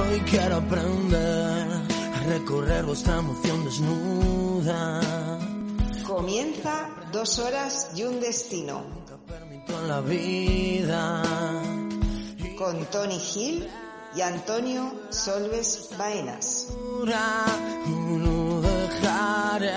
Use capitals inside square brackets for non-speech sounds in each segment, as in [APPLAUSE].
Hoy quiero aprender a recorrer vuestra emoción desnuda. Comienza dos horas y un destino. La vida. Con Tony Gil y Antonio Solves Baenas. No dejaré,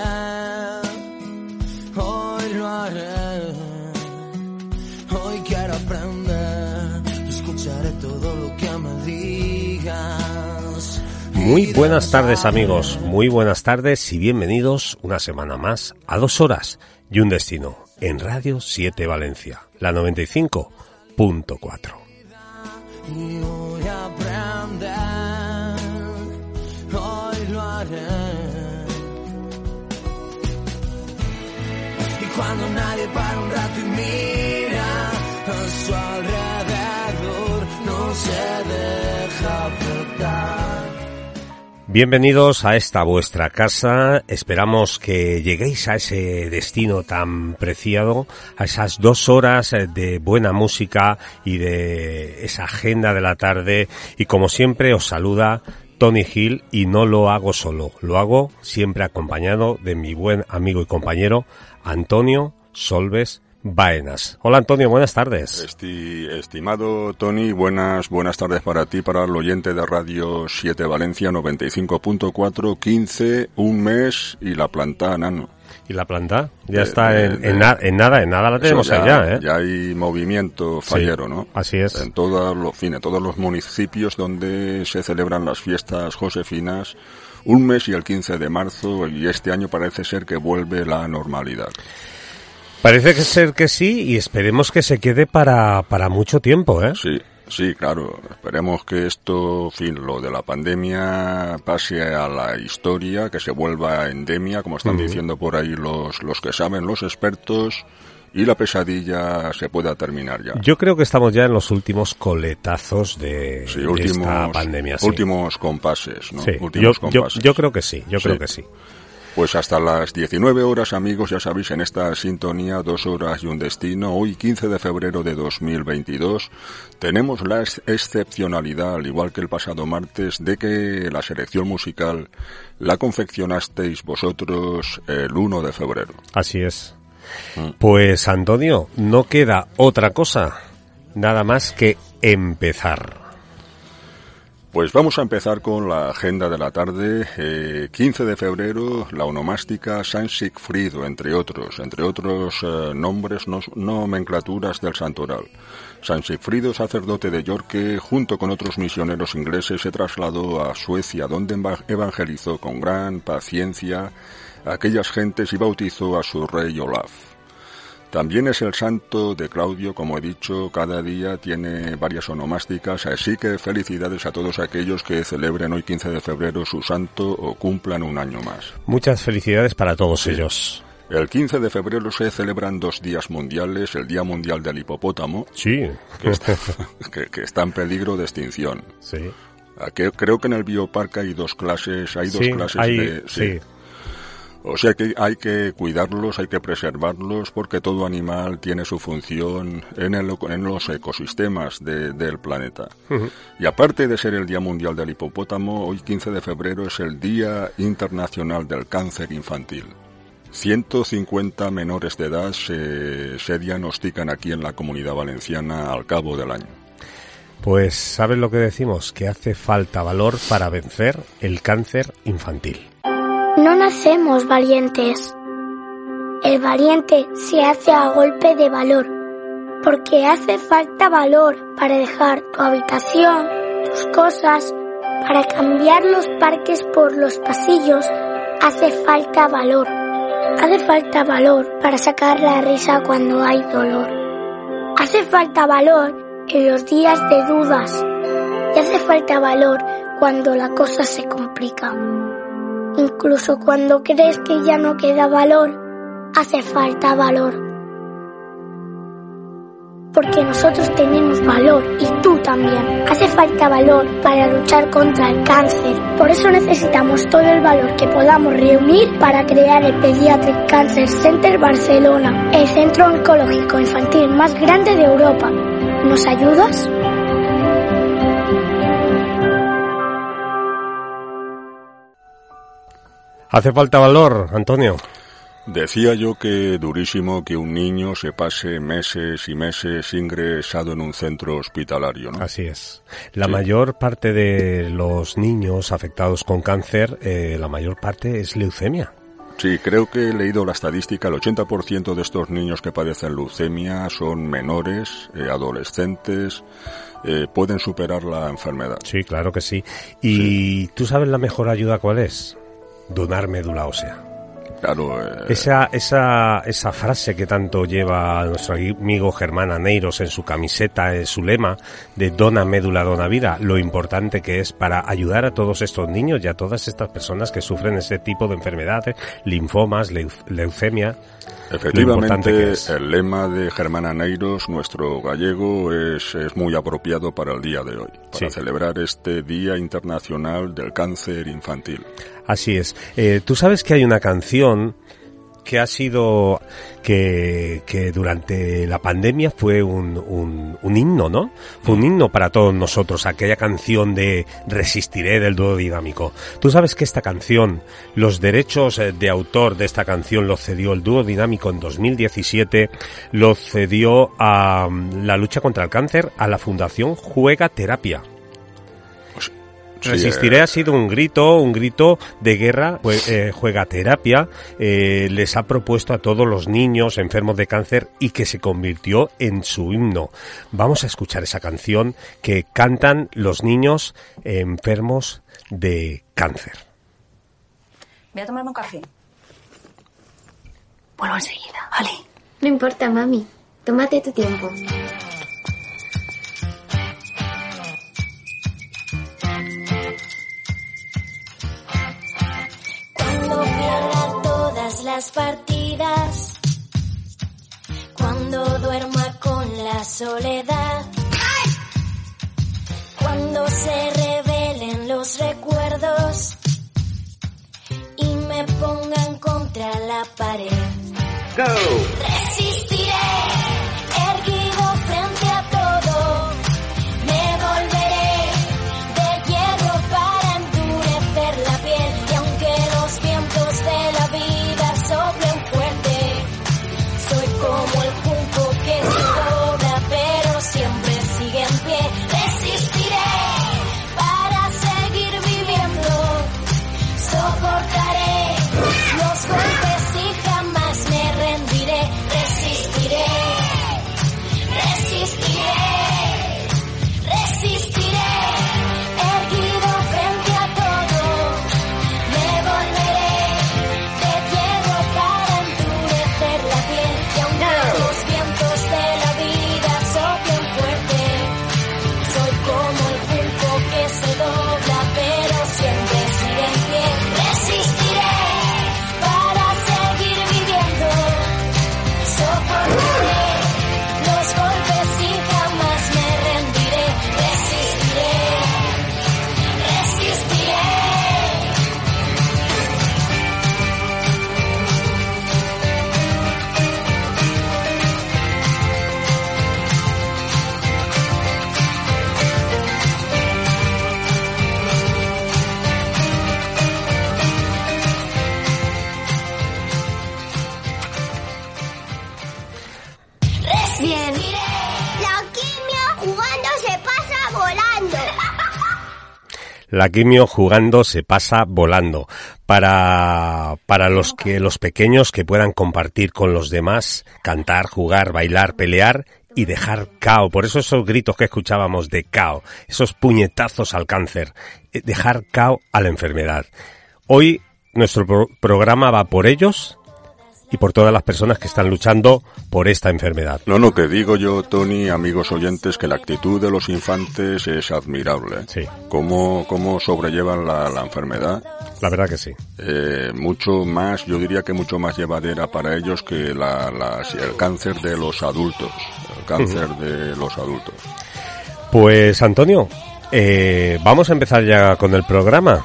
Muy buenas tardes amigos, muy buenas tardes y bienvenidos una semana más a dos horas y un destino en Radio 7 Valencia, la 95.4. Y cuando nadie para un rato su no se deja. Bienvenidos a esta vuestra casa. Esperamos que lleguéis a ese destino tan preciado, a esas dos horas de buena música y de esa agenda de la tarde. Y como siempre os saluda Tony Hill y no lo hago solo, lo hago siempre acompañado de mi buen amigo y compañero Antonio Solves Baenas. Hola Antonio, buenas tardes. Esti- estimado Tony, buenas, buenas tardes para ti, para el oyente de Radio 7 Valencia 95.4, 15, un mes y la planta nano. ¿Y la planta? Ya De- está de- en, de- en na- en nada, en nada la tenemos Eso allá, ¿eh? ya hay movimiento fallero, ¿no? así es. En todos los fines, todos los municipios donde se celebran las fiestas josefinas, un mes y el 15 de marzo, y este año parece ser que vuelve la normalidad. Parece que ser que sí y esperemos que se quede para, para mucho tiempo, ¿eh? Sí, sí, claro. Esperemos que esto, en fin, lo de la pandemia pase a la historia, que se vuelva endemia, como están diciendo por ahí los, los que saben, los expertos, y la pesadilla se pueda terminar ya. Yo creo que estamos ya en los últimos coletazos de, Sí, esta pandemia. Sí, últimos compases, ¿no? Sí, yo, Últimos yo, compases. yo creo que sí, yo Sí. creo que sí. Pues hasta las 19 horas, amigos, ya sabéis, en esta sintonía, dos horas y un destino, hoy 15 de febrero de 2022, tenemos la ex- excepcionalidad, al igual que el pasado martes, de que la selección musical la confeccionasteis vosotros el 1 de febrero. Así es. Mm. Pues Antonio, no queda otra cosa, nada más que empezar. Pues vamos a empezar con la agenda de la tarde. Eh, 15 de febrero, la onomástica San Sigfrido, entre otros, entre otros eh, nombres, no- nomenclaturas del santoral. San Sigfrido, sacerdote de York, junto con otros misioneros ingleses, se trasladó a Suecia, donde eva- evangelizó con gran paciencia a aquellas gentes y bautizó a su rey Olaf. También es el santo de Claudio, como he dicho, cada día tiene varias onomásticas, así que felicidades a todos aquellos que celebren hoy 15 de febrero su santo o cumplan un año más. Muchas felicidades para todos ellos. El 15 de febrero se celebran dos días mundiales, el Día Mundial del Hipopótamo, Sí, que está, [LAUGHS] que- que está en peligro de extinción. sí. Aquí- Creo que en el bioparque hay dos clases, hay dos Sí, clases hay- de... sí. O sea que hay que cuidarlos, hay que preservarlos, porque todo animal tiene su función en, el- en los ecosistemas de- del planeta. Y aparte de ser el Día Mundial del Hipopótamo, hoy 15 de febrero es el Día Internacional del Cáncer Infantil. 150 menores de edad se, se diagnostican aquí en la comunidad valenciana al cabo del año. Pues ¿sabes lo que decimos? Que hace falta valor para vencer el cáncer infantil. Nacemos valientes. El valiente se hace a golpe de valor, porque hace falta valor para dejar tu habitación, tus cosas, para cambiar los parques por los pasillos, hace falta valor. Hace falta valor para sacar la risa cuando hay dolor. Hace falta valor en los días de dudas. Y hace falta valor cuando la cosa se complica. Incluso cuando crees que ya no queda valor, hace falta valor. Porque nosotros tenemos valor y tú también. Hace falta valor para luchar contra el cáncer. Por eso necesitamos todo el valor que podamos reunir para crear el Pediatric Cancer Center Barcelona, el centro oncológico infantil más grande de Europa. ¿Nos ayudas? ¿Hace falta valor, Antonio? Decía yo que durísimo que un niño se pase meses y meses ingresado en un centro hospitalario, ¿no? Así es. La mayor parte de los niños afectados con cáncer, eh, la mayor parte es leucemia. Sí, creo que he leído la estadística, el 80% de estos niños que padecen leucemia son menores, eh, adolescentes, eh, pueden superar la enfermedad. Sí, claro que sí. ¿Y tú sabes la mejor ayuda cuál es? Donar médula ósea. Claro, eh, Esa, esa, esa frase que tanto lleva nuestro amigo Germán Aneiros en su camiseta, en su lema de dona médula, dona vida, lo importante que es para ayudar a todos estos niños y a todas estas personas que sufren ese tipo de enfermedades, linfomas, leu- leucemia. Efectivamente el lema de Germán Aneiros, nuestro gallego, es, es muy apropiado para el día de hoy, para Sí. celebrar este Día Internacional del Cáncer Infantil. Así es. Eh, Tú sabes que hay una canción que ha sido que, que durante la pandemia fue un, un, himno, ¿no? Fue un himno para todos nosotros, aquella canción de Resistiré del dúo dinámico. Tú sabes que esta canción, los derechos eh, de autor de esta canción los cedió el dúo dinámico en 2017, los cedió a mm, la lucha contra el cáncer a la Fundación Juega Terapia. Resistiré eh, ha sido un grito, un grito de guerra, jue- eh, juega terapia, eh, les ha propuesto a todos los niños enfermos de cáncer y que se convirtió en su himno. Vamos a escuchar esa canción que cantan los niños enfermos de cáncer. Voy a tomarme un café. Vuelvo enseguida, vale. No importa, mami. Tómate tu tiempo. Todas las partidas, cuando duerma con la soledad, cuando se revelen los recuerdos. Y me pongan contra la pared. Resistiré, La quimio jugando se pasa volando. Para, para los que, los pequeños que puedan compartir con los demás, cantar, jugar, bailar, pelear y dejar cao. Por eso esos gritos que escuchábamos de cao, esos puñetazos al cáncer, eh, dejar cao a la enfermedad. Hoy nuestro pro- programa va por ellos y por todas las personas que están luchando por esta enfermedad. No, no, que digo yo, Tony, amigos oyentes, que la actitud de los infantes es admirable. Sí. Cómo, cómo sobrellevan la, la enfermedad. La verdad que sí. Eh, mucho más, yo diría que mucho más llevadera para ellos que la, la- el cáncer de los adultos. El cáncer de los adultos. Pues Antonio, eh, vamos a empezar ya con el programa.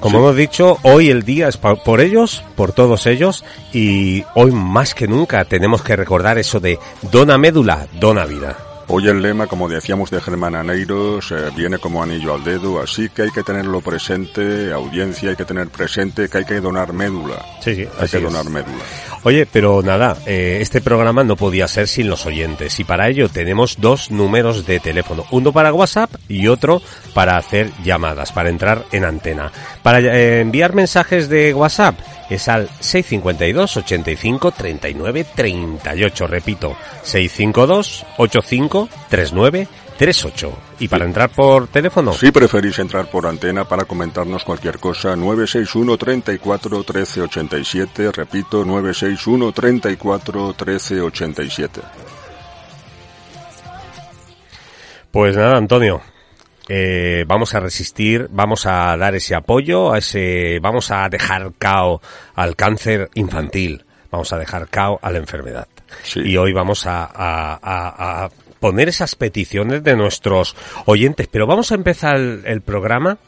Como Sí. hemos dicho, hoy el día es por ellos, por todos ellos, y hoy más que nunca tenemos que recordar eso de dona médula, dona vida. Hoy el lema, como decíamos de Germán Aneiros, eh, viene como anillo al dedo, así que hay que tenerlo presente, audiencia, hay que tener presente que hay que donar médula. Sí, sí, Hay que es. donar médula. Oye, pero nada, eh, este programa no podía ser sin los oyentes y para ello tenemos dos números de teléfono, uno para WhatsApp y otro para hacer llamadas, para entrar en antena. Para eh, enviar mensajes de WhatsApp es al 652 85 39 38, repito, 652 85 39 38. Y para entrar por teléfono, Si preferís entrar por antena para comentarnos cualquier cosa, 961 34 13 87, repito, 961 34 13 87. Pues nada, Antonio. eh, vamos a resistir, vamos a dar ese apoyo, a ese, vamos a dejar cao al cáncer infantil, vamos a dejar cao a la enfermedad. Sí. Y hoy vamos a, a- a- a poner esas peticiones de nuestros oyentes, pero vamos a empezar el, programa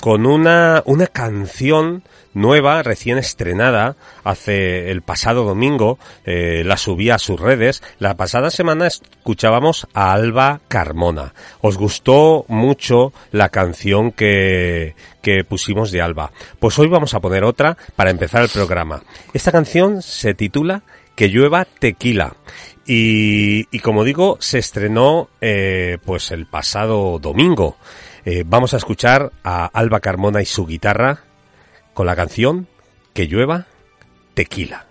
con una, una canción nueva, recién estrenada, hace el pasado domingo, eh, la subí a sus redes. La pasada semana escuchábamos a Alba Carmona. Os gustó mucho la canción que, que pusimos de Alba. Pues hoy vamos a poner otra para empezar el programa. Esta canción se titula Que llueva tequila. Y, y como digo, se estrenó eh, pues el pasado domingo. Eh, vamos a escuchar a Alba Carmona y su guitarra con la canción Que llueva tequila.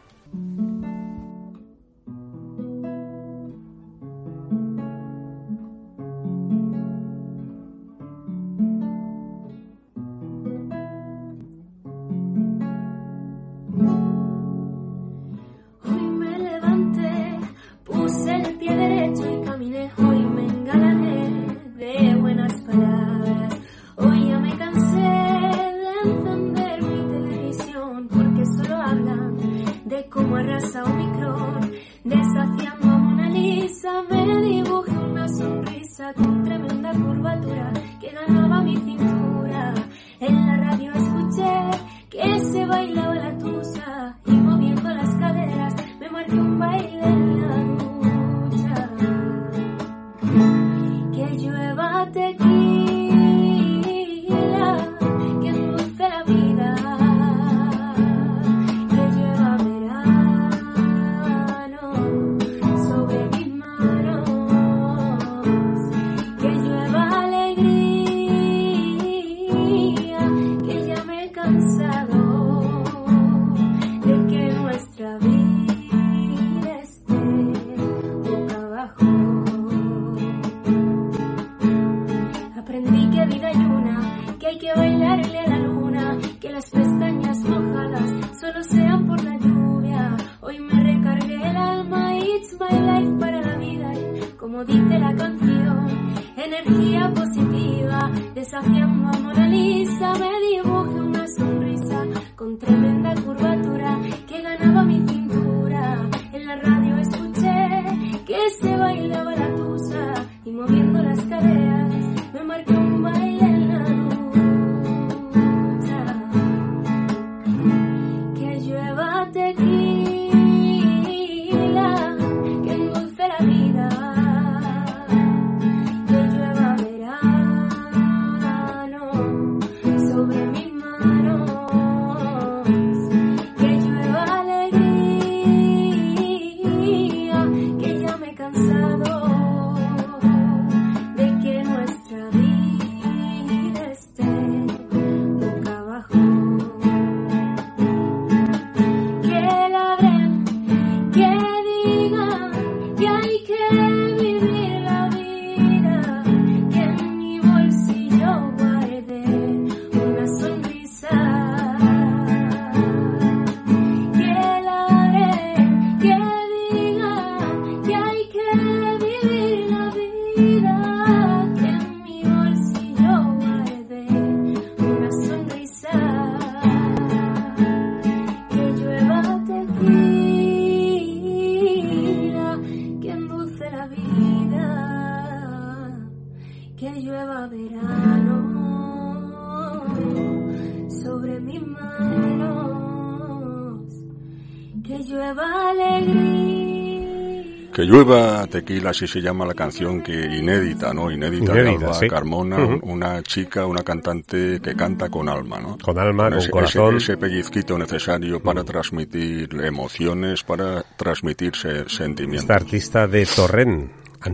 Tequila, así se llama la canción que inédita, ¿no? Inédita, de Alba sí. Carmona, una chica, una cantante que canta con alma, ¿no? Con alma, con ese, corazón. Ese, ese pellizquito necesario para transmitir emociones, para transmitir se- sentimientos. Esta artista de Torrent,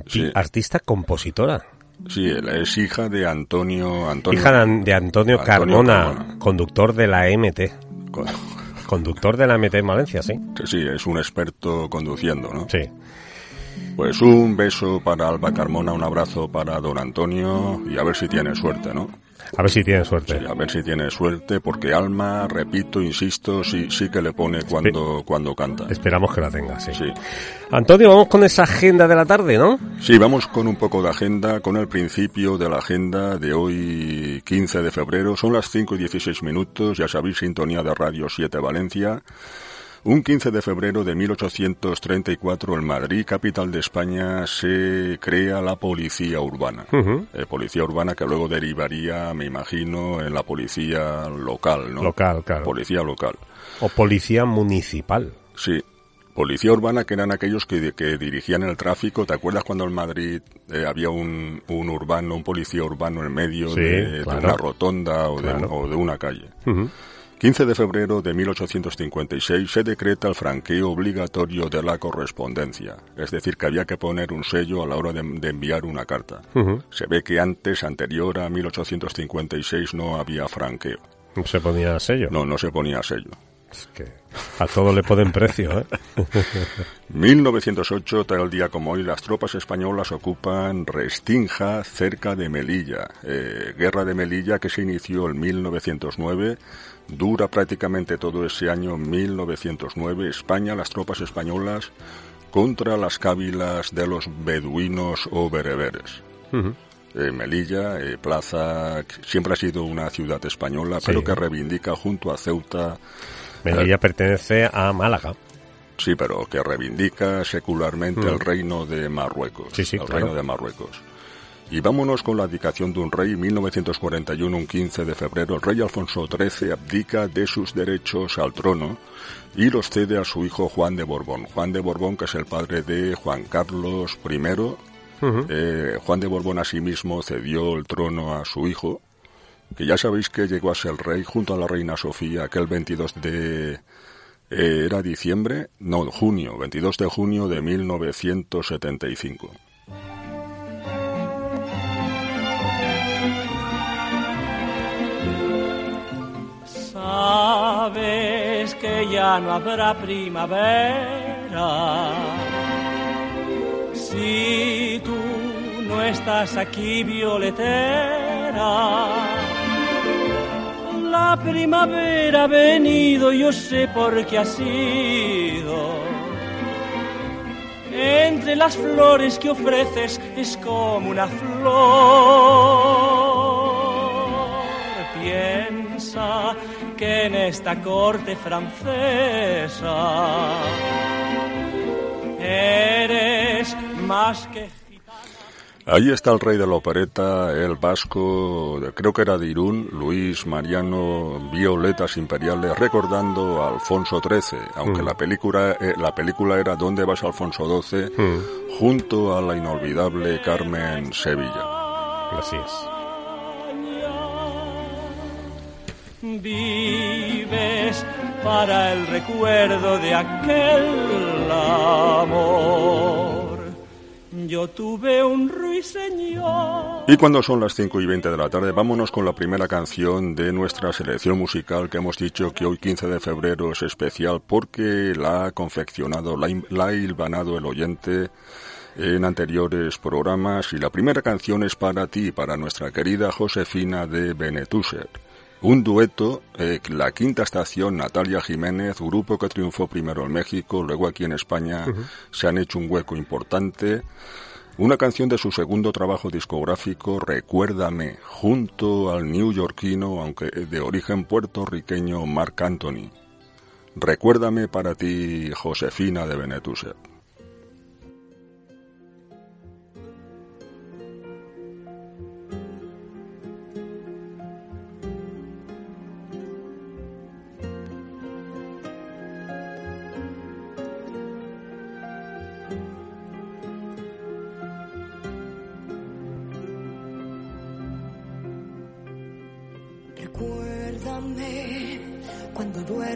Sí. artista compositora. Sí, es hija de Antonio... Antonio Hija de, An- de Antonio, Antonio Carmona, Carmona. conductor de la MT. co- Conductor de la MT en Valencia, sí. sí, es un experto conduciendo, ¿no? Sí. Pues un beso para Alba Carmona, un abrazo para don Antonio y a ver si tiene suerte, ¿no? A ver si tiene suerte. Sí, a ver si tiene suerte, porque Alma, repito, insisto, sí, sí que le pone cuando, cuando canta. Esperamos que la tenga, sí. Sí. Antonio, vamos con esa agenda de la tarde, ¿no? Sí, vamos con un poco de agenda, con el principio de la agenda de hoy, 15 de febrero. Son las 5 y 16 minutos, ya sabéis, sintonía de Radio 7 Valencia. Un 15 de febrero de 1834 en Madrid, capital de España, se crea la policía urbana. Eh, policía urbana que luego derivaría, me imagino, en la policía local, ¿no? Local, claro. Policía local. O policía municipal. Sí. Policía urbana que eran aquellos que, que dirigían el tráfico. ¿Te acuerdas cuando en Madrid eh, había un, un urbano, un policía urbano en medio Sí, de, una rotonda o, Claro. de, o de una calle? 15 de febrero de 1856 se decreta el franqueo obligatorio de la correspondencia, es decir, que había que poner un sello a la hora de, de enviar una carta. Se ve que antes, anterior a 1856, no había franqueo. Se ponía sello. No, no se ponía sello. Es que a todo le ponen precio, ¿eh? [LAUGHS] 1908, tal día como hoy, las tropas españolas ocupan Restinja, cerca de Melilla. Eh, guerra de Melilla que se inició en 1909, dura prácticamente todo ese año 1909. España, las tropas españolas contra las cávilas de los beduinos o bereberes. Eh, Melilla, eh, plaza, siempre ha sido una ciudad española, Sí. pero que reivindica junto a Ceuta Melilla pertenece a Málaga. Sí, pero que reivindica secularmente Mm. el reino de Marruecos. Sí, sí, el claro. reino de Marruecos. Y vámonos con la abdicación de un rey. 1941, un 15 de febrero, el rey Alfonso XIII abdica de sus derechos al trono y los cede a su hijo Juan de Borbón. Juan de Borbón, que es el padre de Juan Carlos I. Eh, Juan de Borbón asimismo cedió el trono a su hijo, que ya sabéis que llegó a ser rey junto a la reina Sofía aquel 22 de... eh, ¿Era diciembre? No, junio, 22 de junio de 1975. Sabes que ya no habrá primavera si tú no estás aquí, violetera. La primavera ha venido, yo sé por qué ha sido. Entre las flores que ofreces es como una flor. Que en esta corte francesa eres más que Ahí está el rey de la opereta, el vasco, de- creo que era de Irún, Luis Mariano Violetas Imperiales, recordando a Alfonso XIII, aunque Mm. la película eh, la película era ¿Dónde vas Alfonso XII? Mm. junto a la inolvidable Carmen Sevilla. Así vives para el recuerdo de aquel amor. Yo tuve un ruiseñor. Y cuando son las 5 y 20 de la tarde, vámonos con la primera canción de nuestra selección musical que hemos dicho que hoy 15 de febrero es especial porque la ha confeccionado, la, ha- hilvanado el oyente en anteriores programas y la primera canción es para ti, para nuestra querida Josefina de Benetuser. Un dueto, eh, la quinta estación, Natalia Jiménez, grupo que triunfó primero en México, luego aquí en España se han hecho un hueco importante. Una canción de su segundo trabajo discográfico, Recuérdame, junto al neoyorquino, aunque de origen puertorriqueño, Marc Anthony. Recuérdame para ti, Josefina de Benetuser.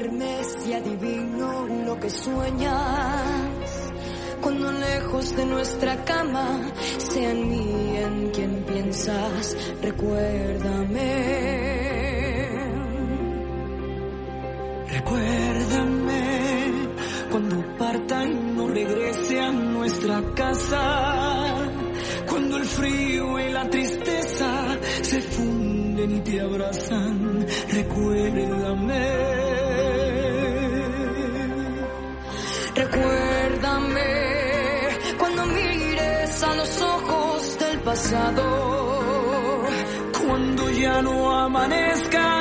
Y adivino lo que sueñas. Cuando lejos de nuestra cama sea en mí en quien piensas. Recuérdame. Recuérdame cuando parta y no regrese a nuestra casa. Cuando el frío y la tristeza se funden y te abrazan. Recuérdame. Recuérdame cuando mires a los ojos del pasado. Cuando ya no amanezcan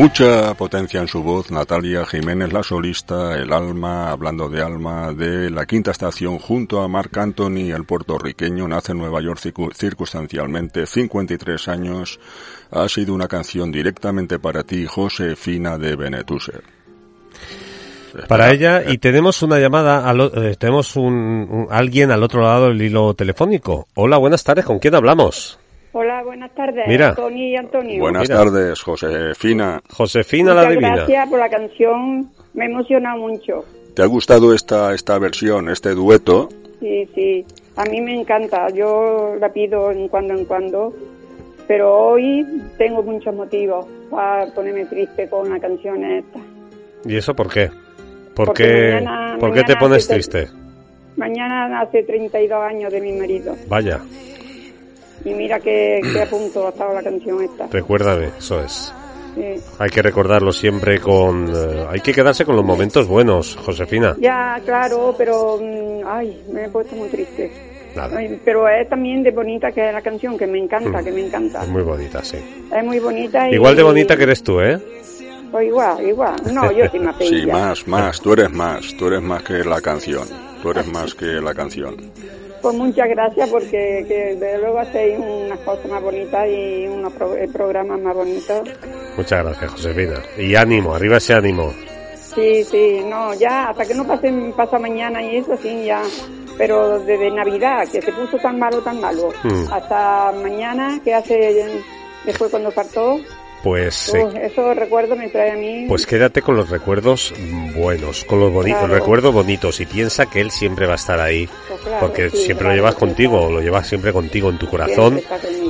Mucha potencia en su voz, Natalia Jiménez, la solista, el alma, hablando de alma, de la quinta estación junto a Marc Anthony, el puertorriqueño, nace en Nueva York circu- circunstancialmente, 53 años, ha sido una canción directamente para ti, Josefina de Benetuser. Para ella, y tenemos una llamada, eh, tenemos un, un- alguien al otro lado del hilo telefónico. Hola, buenas tardes, ¿con quién hablamos? Hola, buenas tardes, Mira. Tony y Antonio. Buenas Mira. tardes, Josefina. Josefina la Muchas Divina. gracias por la canción, me emociona mucho. ¿Te ha gustado esta, esta versión, este dueto? Sí, sí, a mí me encanta, yo la pido en cuando en cuando, pero hoy tengo muchos motivos para ponerme triste con la canción esta. ¿Y eso por qué? ¿Por Porque qué, mañana- ¿por qué te pones hace- triste? Mañana hace 32 años de mi marido Vaya, y mira que, que a punto ha estado la canción esta. recuérdame, eso es. Sí. Hay que recordarlo siempre con... eh, hay que quedarse con los momentos buenos, Josefina. Ya, claro, pero mm, ay, me he puesto muy triste. Nada. Ay, pero es también de bonita que es la canción, que me encanta, Mm. que me encanta. Es muy bonita, sí. Es muy bonita. Y, Igual de bonita que eres tú, ¿eh? Pues igual, igual. No, yo soy más [LAUGHS] Sí, más, más, tú eres más, tú eres más que la canción, tú eres más que la canción. Pues muchas gracias porque que desde luego hacéis unas cosas más bonitas y unos pro- programas más bonitos. Muchas gracias, Josefina. Y ánimo, arriba ese ánimo. Sí, sí, no, ya, hasta que no pase, pasa mañana y eso, sí, ya. Pero desde Navidad, que se puso tan malo, tan malo, Mm. hasta mañana, que hace después cuando faltó, Pues, eh, Uf, esos recuerdos me trae a mí. pues quédate con los recuerdos buenos, con los bonitos, Claro. recuerdos bonitos y piensa que él siempre va a estar ahí, Pues claro, porque sí, siempre lo llevas contigo, lo llevas siempre contigo en tu corazón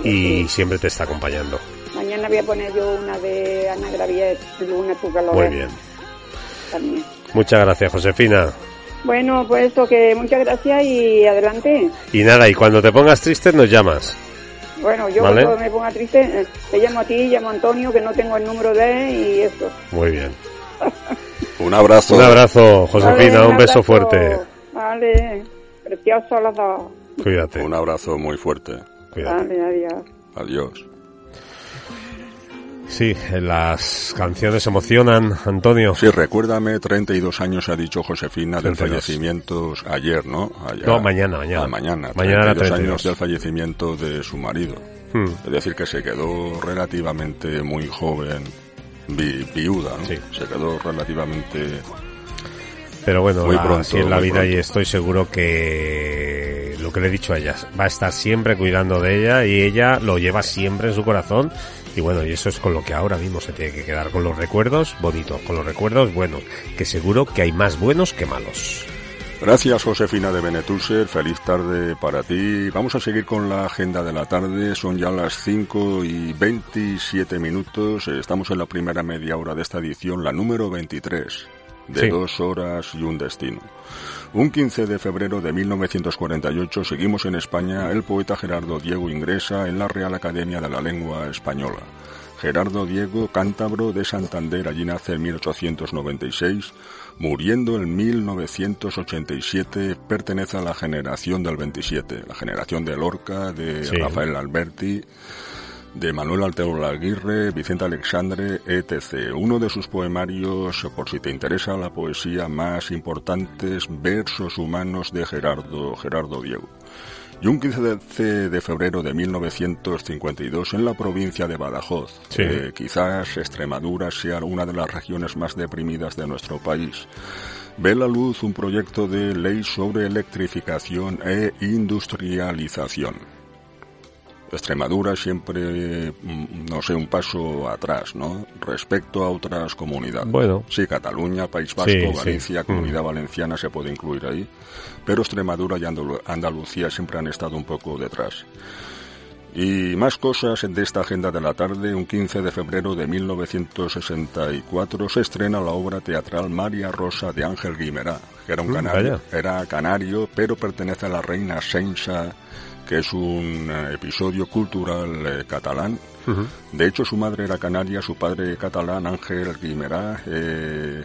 y sí. siempre te está acompañando. Mañana voy a poner yo una de Ana Graviet, Luna tu calor. Muy bien. También. Muchas gracias, Josefina. Bueno, pues eso, que muchas gracias y adelante. Y nada, y cuando te pongas triste nos llamas. Bueno, yo Vale. cuando me ponga triste, eh, te llamo a ti, llamo a Antonio, que no tengo el número de él y eso. Muy bien. [LAUGHS] Un abrazo. Un abrazo, Josefina, Vale, un beso abrazo. fuerte. Vale, preciosos los dos. Cuídate. Un abrazo muy fuerte. Cuídate. Vale, adiós. Adiós. Sí, las canciones emocionan, Antonio. Sí, recuérdame, 32 años ha dicho Josefina del 32. fallecimiento ayer, ¿no? No, mañana, mañana. Ah, mañana. Mañana era 32 32. años del fallecimiento de su marido. Hmm. Es decir, que se quedó relativamente muy joven, vi- viuda, ¿no? Sí. Se quedó relativamente... Pero bueno, Muy la- pronto, es la vida y estoy seguro que lo que le he dicho a ella, va a estar siempre cuidando de ella y ella lo lleva siempre en su corazón y bueno, y eso es con lo que ahora mismo se tiene que quedar, con los recuerdos bonitos, con los recuerdos buenos, que seguro que hay más buenos que malos. Gracias, Josefina de Benetuser. Feliz tarde para ti. Vamos a seguir con la agenda de la tarde. Son ya las 5 y 27 minutos. Estamos en la primera media hora de esta edición, la número 23, de Sí. dos horas y un destino. Un 15 de febrero de 1948 seguimos en España. El poeta Gerardo Diego ingresa en la Real Academia de la Lengua Española. Gerardo Diego, cántabro de Santander, allí nace en 1896, muriendo en 1987, pertenece a la generación del 27, la generación de Lorca, de Sí. Rafael Alberti, de Manuel Altero Aguirre, Vicente Alexandre, etc. Uno de sus poemarios, por si te interesa la poesía más importantes, Versos Humanos de Gerardo, Gerardo Diego. Y un 15 de, de febrero de 1952 en la provincia de Badajoz, Sí. que quizás Extremadura sea una de las regiones más deprimidas de nuestro país, ve la luz un proyecto de ley sobre electrificación e industrialización. Extremadura siempre, mm, no sé, un paso atrás, ¿no? Respecto a otras comunidades. Bueno. Sí, Cataluña, País Vasco, Sí, sí. Galicia, Mm. Comunidad Valenciana se puede incluir ahí. Pero Extremadura y Andalu- Andalucía siempre han estado un poco detrás. Y más cosas de esta agenda de la tarde. Un 15 de febrero de 1964 se estrena la obra teatral María Rosa de Ángel Guimerá, que era un Mm, canario, era canario, pero pertenece a la reina Sensa, que es un eh, episodio cultural eh, catalán. De hecho, su madre era canaria, su padre catalán, Ángel Guimerá, eh,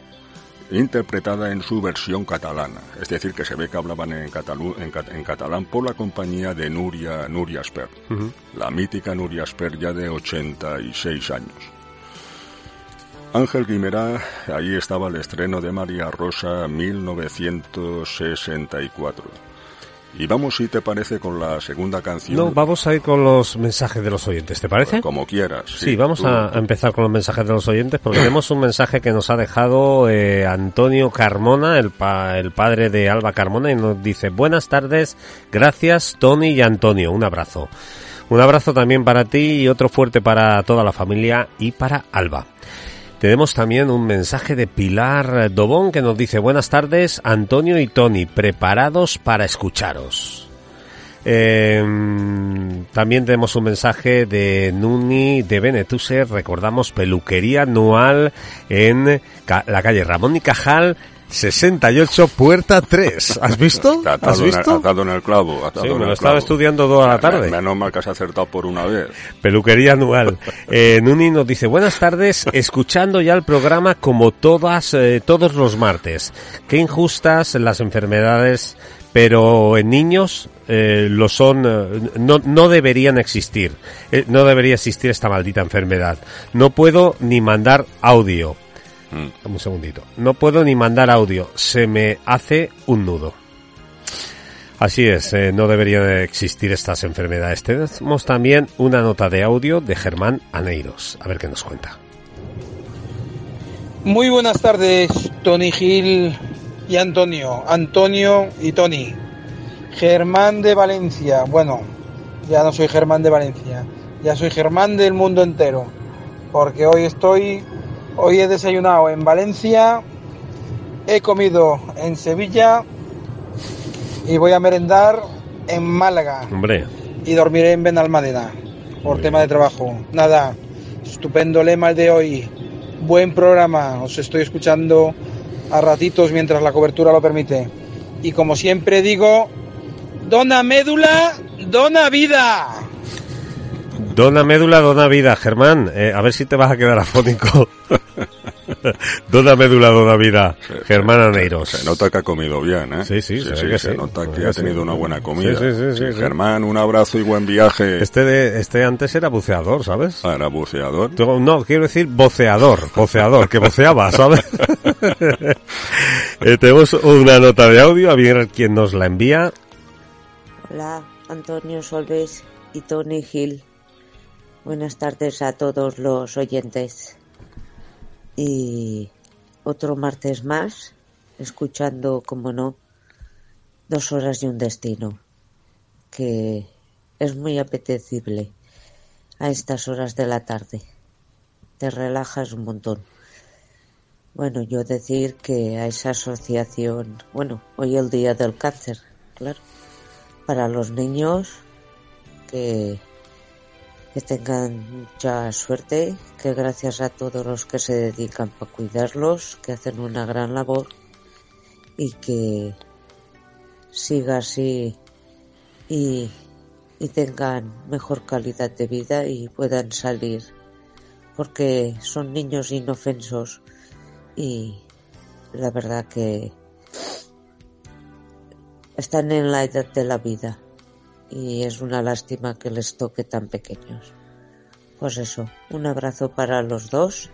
interpretada en su versión catalana. Es decir, que se ve que hablaban en, catalu- en cat- en catalán por la compañía de Nuria, Nuria Esper. Ujú. La mítica Nuria Esper ya de 86 años. Ángel Guimerá, ahí estaba el estreno de María Rosa 1964. Y vamos, si te parece, con la segunda canción. No, vamos a ir con los mensajes de los oyentes, ¿te parece? Como quieras. Sí, vamos tú- a empezar con los mensajes de los oyentes porque tenemos un mensaje que nos ha dejado eh, Antonio Carmona, el, pa- el padre de Alba Carmona, y nos dice, buenas tardes, gracias Tony y Antonio, un abrazo. Un abrazo también para ti y otro fuerte para toda la familia y para Alba. Tenemos también un mensaje de Pilar Dobón que nos dice buenas tardes Antonio y Tony, preparados para escucharos. Eh, también tenemos un mensaje de Nuni de Benetuse, recordamos peluquería anual en la calle Ramón y Cajal 68 puerta 3. ¿Has visto? ¿Has en visto? has dado en el clavo. Sí, en me lo estaba estudiando toda la tarde. Menos mal que has acertado por una vez. Peluquería anual. Eh, Nuni nos dice, buenas tardes, escuchando ya el programa como todas, eh, todos los martes. Qué injustas las enfermedades, pero en niños eh, lo son, eh, no, no deberían existir. Eh, no debería existir esta maldita enfermedad. No puedo ni mandar audio. Mm. Dame un segundito. No puedo ni mandar audio. Se me hace un nudo. Así es, eh, no deberían existir estas enfermedades. Tenemos también una nota de audio de Germán Aneiros. A ver qué nos cuenta. Muy buenas tardes, Tony Gil y Antonio. Antonio y Tony. Germán de Valencia. Bueno, ya no soy Germán de Valencia, ya soy Germán del mundo entero. porque hoy estoy, hoy he desayunado en Valencia, he comido en Sevilla y voy a merendar en Málaga Hombre, y dormiré en Benalmádena por tema de trabajo. Nada, estupendo lema el de hoy. Buen programa, os estoy escuchando a ratitos mientras la cobertura lo permite. Y como siempre digo, dona médula, dona vida. Dona médula, dona vida. Germán, eh, a ver si te vas a quedar afónico. [LAUGHS] dona médula, dona vida. Germán Aneiros. Se nota que ha comido bien, ¿eh? Sí, sí, se que se sí. nota Se ve que ha sí. tenido una buena comida. Sí, sí, sí, sí, sí. Germán, un abrazo y buen viaje. Este, de, este antes era buceador, ¿sabes? Ah, era buceador. No, quiero decir voceador, voceador, que voceaba, ¿sabes? [LAUGHS] Eh, tenemos una nota de audio, a ver quién nos la envía. Hola, Antonio Solves y Tony Gil. Buenas tardes a todos los oyentes. Y otro martes más, escuchando, como no, dos horas y un destino, que es muy apetecible a estas horas de la tarde. Te relajas un montón. Bueno, yo decir que a esa asociación, bueno, hoy el día del cáncer, claro, para los niños que, que tengan mucha suerte, que gracias a todos los que se dedican para cuidarlos, que hacen una gran labor y que siga así y, y tengan mejor calidad de vida y puedan salir porque son niños inofensos y la verdad que están en la edad de la vida y es una lástima que les toque tan pequeños. Pues eso, un abrazo para los dos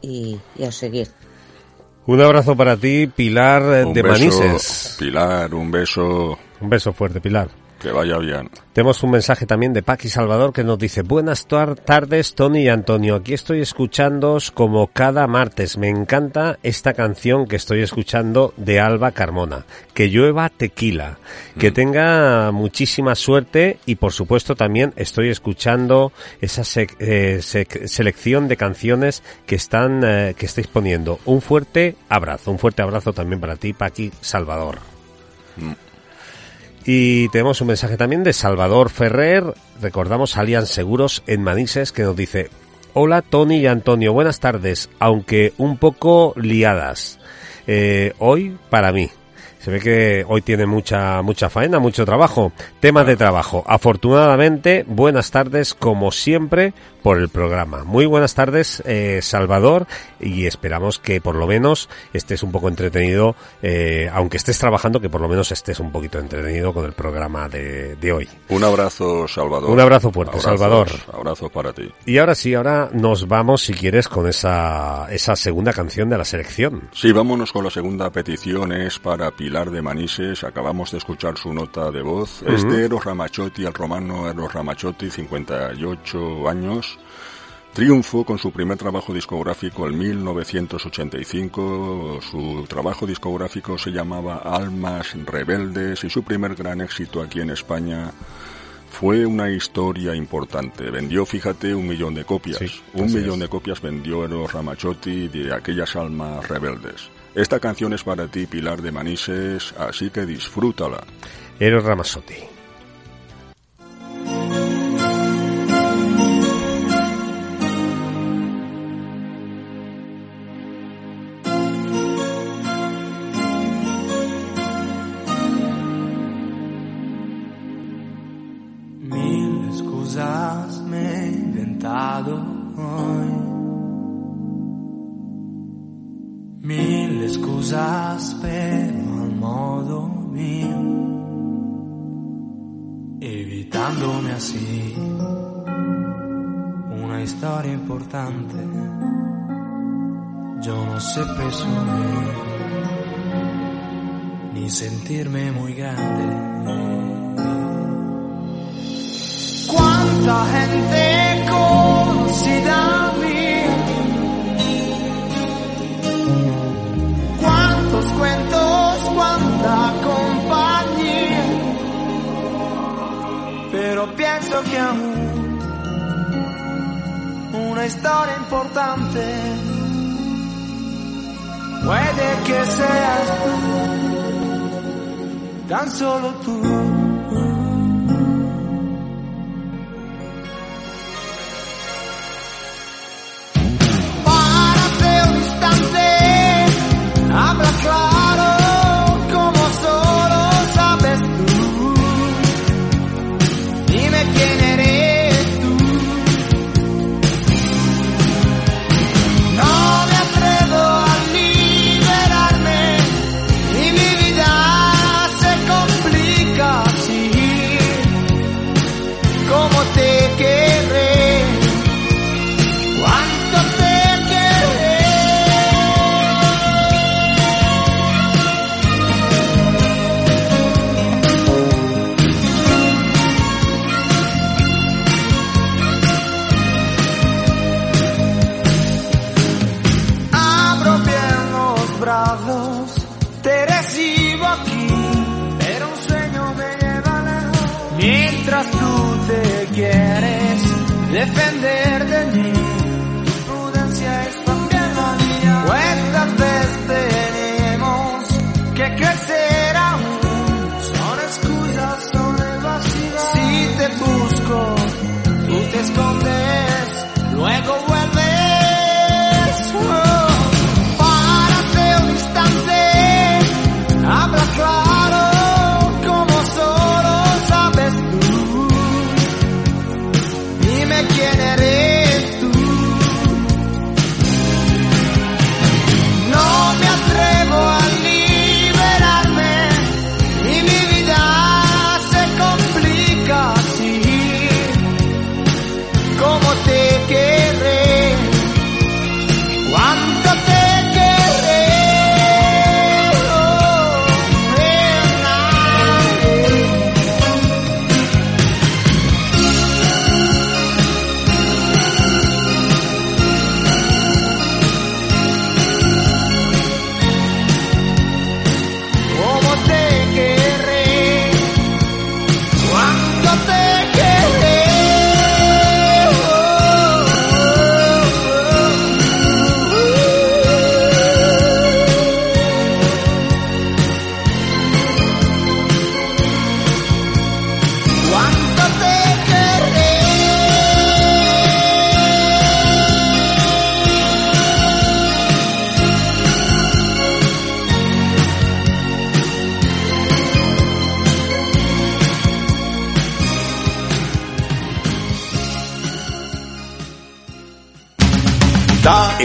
y, y a seguir. Un abrazo para ti, Pilar eh, Un de beso, Manises. Pilar, un beso. Un beso fuerte, Pilar. Que vaya bien. Tenemos un mensaje también de Paqui Salvador que nos dice Buenas tar- tardes Tony y Antonio, aquí estoy escuchándoos como cada martes. Me encanta esta canción que estoy escuchando de Alba Carmona. Que llueva tequila. Que tenga muchísima suerte y por supuesto también estoy escuchando esa sec- eh, selección de canciones que están eh, que estáis poniendo. Un fuerte abrazo, un fuerte abrazo también para ti Paqui Salvador. Y tenemos un mensaje también de Salvador Ferrer. Recordamos Alian Seguros en Manises que nos dice Hola Tony y Antonio, buenas tardes, aunque un poco liadas. Eh, hoy para mí. Se ve que hoy tiene mucha mucha faena, mucho trabajo. Temas de trabajo. Afortunadamente, buenas tardes como siempre por el programa. Muy buenas tardes, eh, Salvador, y esperamos que por lo menos estés un poco entretenido, eh, aunque estés trabajando, que por lo menos estés un poquito entretenido con el programa de, de hoy. Un abrazo, Salvador. Un abrazo fuerte, Abrazos, Salvador. Abrazos para ti. Y ahora sí, ahora nos vamos, si quieres, con esa, esa segunda canción de la selección. Sí, vámonos con la segunda petición. Es para Pilar de Manises. Acabamos de escuchar su nota de voz. Es Ujú. de Eros Ramazzotti, el romano Eros Ramazzotti, 58 años. Triunfo con su primer trabajo discográfico en 1985. Su trabajo discográfico se llamaba Almas Rebeldes y su primer gran éxito aquí en España fue una historia importante. Vendió, fíjate, un millón de copias. un millón es. de copias vendió Eros Ramazzotti de aquellas almas rebeldes. Esta canción es para ti, Pilar de Manises, así que disfrútala. Eros Ramazzotti. Evitándome así una historia importante. Yo no sé presumir ni sentirme muy grande. Cuánta gente conocida Aún una historia importante. Puede que seas tú, tan solo tú.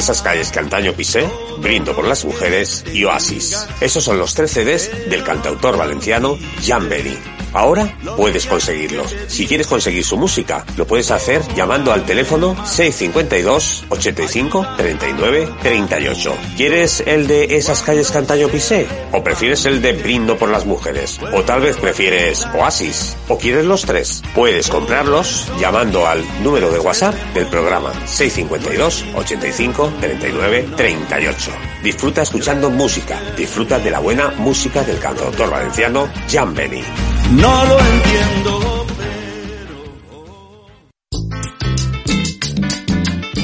Esas calles que antaño pisé, Brindo por las mujeres y Oasis. Esos son los tres CDs del cantautor valenciano Jan Benny. Ahora puedes conseguirlos. Si quieres conseguir su música, lo puedes hacer llamando al teléfono 652 85 39 38. ¿Quieres el de esas calles antaño pisé? ¿O prefieres el de Brindo por las mujeres? ¿O tal vez prefieres Oasis? ¿O quieres los tres? Puedes comprarlos llamando al número de WhatsApp del programa 652 85 39 38. Disfruta escuchando música. Disfruta de la buena música del cantautor valenciano Jan Benny. No lo entiendo.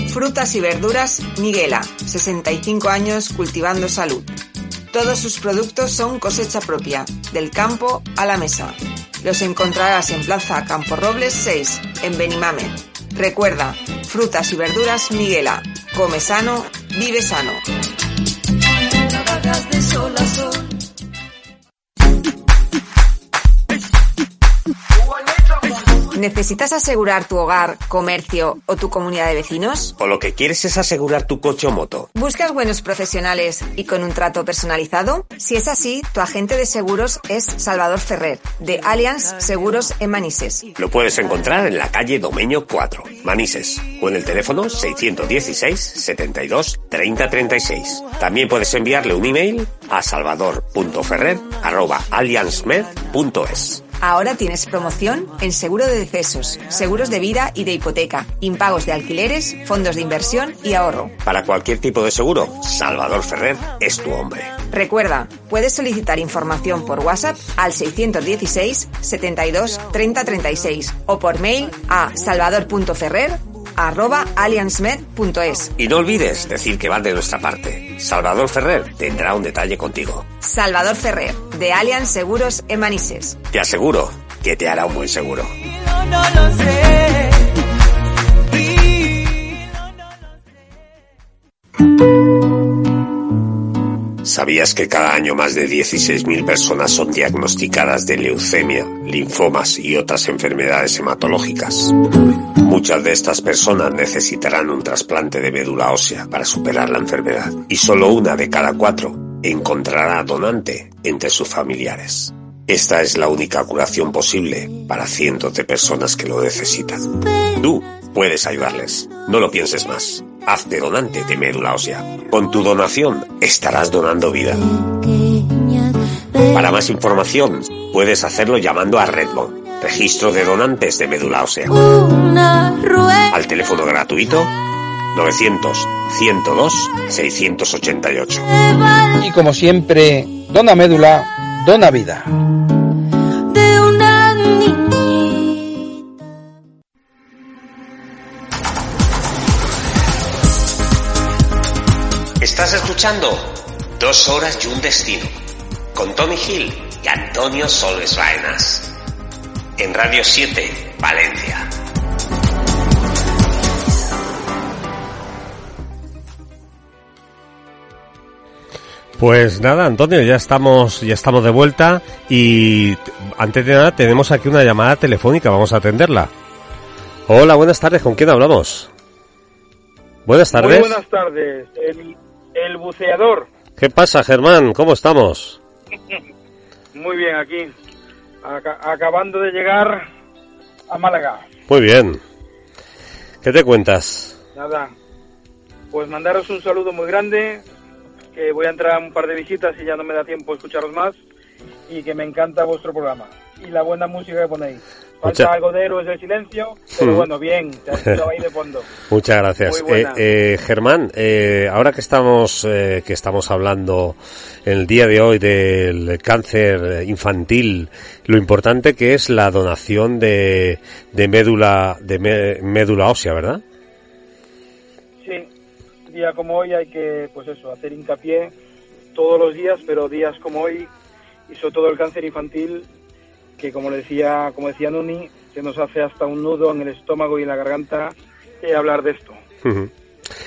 Frutas y verduras Miguela, 65 años cultivando salud. Todos sus productos son cosecha propia, del campo a la mesa. Los encontrarás en Plaza Campo Robles 6, en Benimame. Recuerda, frutas y verduras Miguela. Come sano, vive sano. ¿Necesitas asegurar tu hogar, comercio o tu comunidad de vecinos? ¿O lo que quieres es asegurar tu coche o moto? ¿Buscas buenos profesionales y con un trato personalizado? Si es así, tu agente de seguros es Salvador Ferrer, de Allianz Seguros en Manises. Lo puedes encontrar en la calle Domeño 4, Manises, o en el teléfono 616 72 30 36. También puedes enviarle un email a salvador.ferrer.allianzmed.es. Ahora tienes promoción en seguro de decesos, seguros de vida y de hipoteca, impagos de alquileres, fondos de inversión y ahorro. Para cualquier tipo de seguro, Salvador Ferrer es tu hombre. Recuerda, puedes solicitar información por WhatsApp al 616 72 30 36 o por mail a salvador.ferrer arroba. Y no olvides decir que van de nuestra parte. Salvador Ferrer tendrá un detalle contigo. Salvador Ferrer, de Allianz Seguros en Manises. Te aseguro que te hará un buen seguro. No lo sé. ¿Sabías que cada año más de 16.000 personas son diagnosticadas de leucemia, linfomas y otras enfermedades hematológicas? Muchas de estas personas necesitarán un trasplante de médula ósea para superar la enfermedad y solo una de cada cuatro encontrará donante entre sus familiares. Esta es la única curación posible para cientos de personas que lo necesitan. Tú puedes ayudarles. No lo pienses más. Hazte donante de médula ósea. Con tu donación estarás donando vida. Para más información, puedes hacerlo llamando a Redmond, registro de donantes de médula ósea. Al teléfono gratuito 900 102 688. Y como siempre, dona médula, dona vida. De una Estás escuchando Dos horas y un destino con Tommy Hill y Antonio Solves Baenas en Radio 7, Valencia. Pues nada, Antonio, ya estamos, ya estamos de vuelta y antes de nada tenemos aquí una llamada telefónica, vamos a atenderla. Hola, buenas tardes, ¿con quién hablamos? Buenas tardes. Muy buenas tardes. El, el buceador. ¿Qué pasa, Germán? ¿Cómo estamos? [LAUGHS] Muy bien, aquí. Aca- acabando de llegar a Málaga. Muy bien. ¿Qué te cuentas? Nada. Pues mandaros un saludo muy grande. Que voy a entrar a un par de visitas y ya no me da tiempo escucharos más. Y que me encanta vuestro programa. Y la buena música que ponéis. Falta Mucha- algo de héroes del silencio. Pero bueno, bien. Se ha escuchado ahí de fondo. [LAUGHS] Muchas gracias. Eh, eh, Germán, eh, ahora que estamos que estamos hablando en el día de hoy del cáncer infantil, lo importante que es la donación de, de médula de mé- médula ósea, ¿verdad? Sí, día como hoy hay que, pues eso, hacer hincapié todos los días, pero días como hoy, y sobre todo el cáncer infantil, que como le decía, como decía Nuni, se nos hace hasta un nudo en el estómago y en la garganta eh, hablar de esto, Ujú.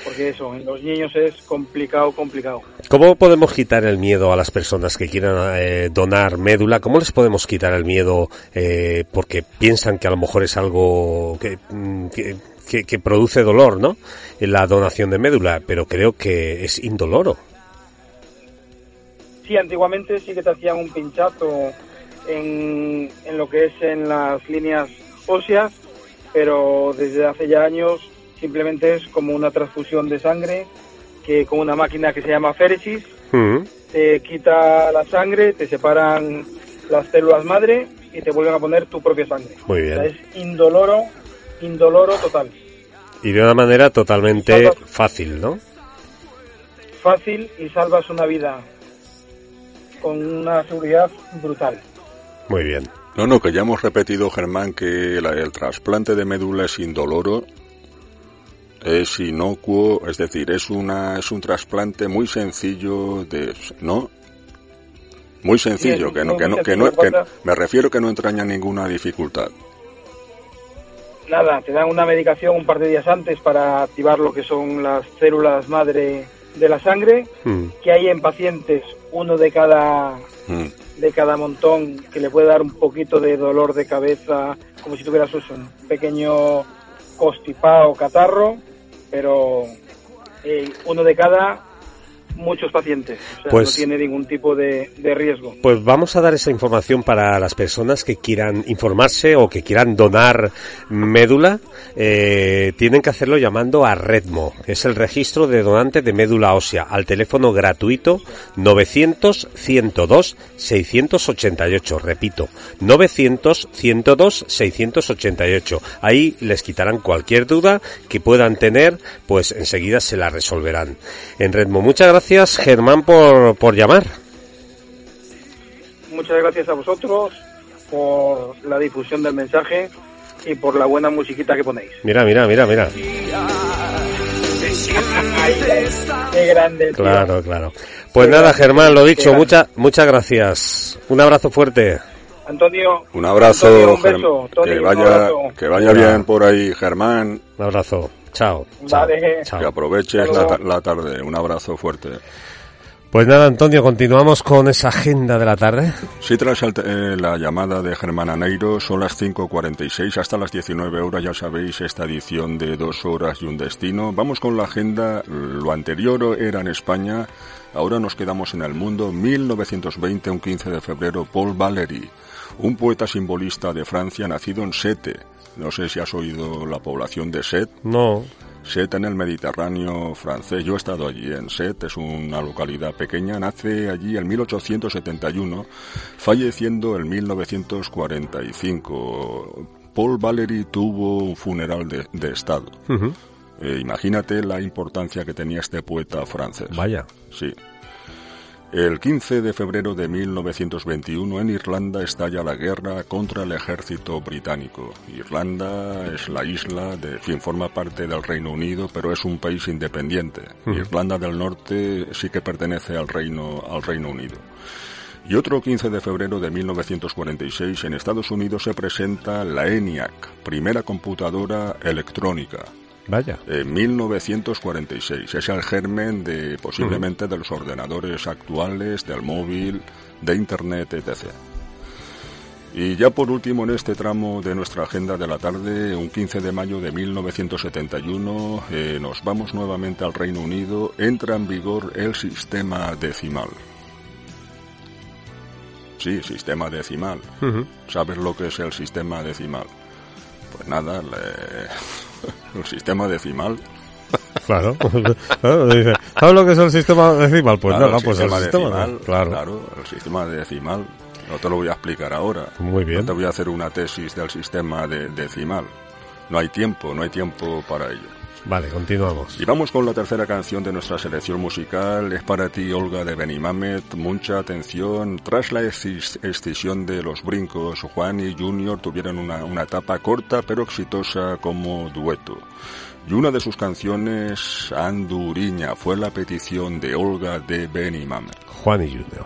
porque eso, en los niños es complicado, complicado. ¿Cómo podemos quitar el miedo a las personas que quieran eh, donar médula? ¿Cómo les podemos quitar el miedo eh, porque piensan que a lo mejor es algo que, mm, que, que- que produce dolor, ¿no? En la donación de médula, pero creo que es indoloro. Sí, antiguamente sí que te hacían un pinchazo en, en lo que es en las líneas óseas, pero desde hace ya años simplemente es como una transfusión de sangre que con una máquina que se llama féresis te quita la sangre, te separan las células madre y te vuelven a poner tu propia sangre. Muy O sea, bien. es indoloro, indoloro total. Y de una manera totalmente fácil, ¿no? Fácil y salvas una vida con una seguridad brutal. Muy bien. No, no, que ya hemos repetido, Germán, que la- el trasplante de médula es indoloro, es inocuo, es decir, es una es un trasplante muy sencillo de, ¿no? Muy sencillo, Sí, que no, que no, que no, que me refiero que no entraña ninguna dificultad. Nada, te dan una medicación un par de días antes para activar lo que son las células madre de la sangre, Mm. que hay en pacientes uno de cada Mm. De cada montón que le puede dar un poquito de dolor de cabeza, como si tuvieras un pequeño constipado, catarro, pero eh, uno de cada muchos pacientes, o sea, Pues- no tiene ningún tipo de, de riesgo. Pues vamos a dar esa información para las personas que quieran informarse o que quieran donar médula. Eh, tienen que hacerlo llamando a Redmo, es el registro de donantes de médula ósea, al teléfono gratuito 900-102-688. Repito, 900-102-688. Ahí les quitarán cualquier duda que puedan tener, pues enseguida se la resolverán. En Redmo, muchas gracias Germán por, por llamar. Muchas gracias a vosotros por la difusión del mensaje y por la buena musiquita que ponéis. Mira, mira, mira, mira. Qué grande. tío. Claro, claro. Pues nada, Germán, lo dicho, Qué muchas muchas gracias. Un abrazo fuerte. Antonio. Un abrazo, Antonio, un beso. Tony, que un vaya, abrazo. que vaya bien por ahí, Germán. Un abrazo. Chao. chao, Vale. chao. Que aproveches la, luego. ta- la tarde. Un abrazo fuerte. Pues nada, Antonio, continuamos con esa agenda de la tarde. Si tras el eh, la llamada de Germán Aneiro son las 5.46 hasta las 19 horas, ya sabéis, esta edición de dos horas y un destino. Vamos con la agenda, lo anterior era en España, ahora nos quedamos en el mundo, 1920, un 15 de febrero, Paul Valéry, un poeta simbolista de Francia nacido en Sete. No sé si has oído la población de Sete. No. Sète en el Mediterráneo francés. Yo he estado allí en Sète, es una localidad pequeña. Nace allí en 1871, falleciendo en 1945. Paul Valéry tuvo un funeral de, de Estado. Eh, imagínate la importancia que tenía este poeta francés. Vaya. Sí. El 15 de febrero de 1921 en Irlanda estalla la guerra contra el ejército británico. Irlanda es la isla, de en fin, forma parte del Reino Unido, pero es un país independiente. Irlanda del Norte sí que pertenece al Reino, al Reino Unido. Y otro 15 de febrero de 1946 en Estados Unidos se presenta la ENIAC, primera computadora electrónica. Vaya. En 1946. Es el germen de posiblemente de los ordenadores actuales, del móvil, de Internet, etc. Y ya por último en este tramo de nuestra agenda de la tarde, un 15 de mayo de 1971, eh, nos vamos nuevamente al Reino Unido, entra en vigor el sistema decimal. Sí, sistema decimal. ¿Sabes lo que es el sistema decimal? Pues nada, le- [LAUGHS] el sistema decimal. Claro. Claro, dice, ¿Sabes lo que es el sistema decimal? Pues Claro, nada, el pues el sistema sistema. decimal, Claro. el sistema decimal. No te lo voy a explicar ahora. Muy bien. No te voy a hacer una tesis del sistema de- decimal. No hay tiempo, no hay tiempo para ello. Vale, continuamos. Y vamos con la tercera canción de nuestra selección musical. Es para ti, Olga de Benimamet. Mucha atención. Tras la escisión de los brincos, Juan y Junior tuvieron una, una etapa corta pero exitosa como dueto. Y una de sus canciones, Anduriña, fue la petición de Olga de Benimamet. Juan y Junior.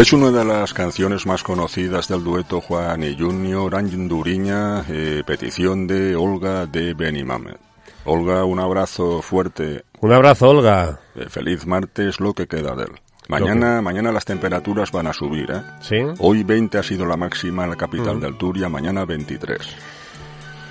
Es una de las canciones más conocidas del dueto Juan y Junior, Anduriña, eh, petición de Olga de Benimamet. Olga, un abrazo fuerte. Un abrazo, Olga. Eh, feliz martes, lo que queda de él. Mañana, mañana las temperaturas van a subir, ¿eh? Sí. Hoy 20 ha sido la máxima en la capital Mm. del Turia, mañana 23.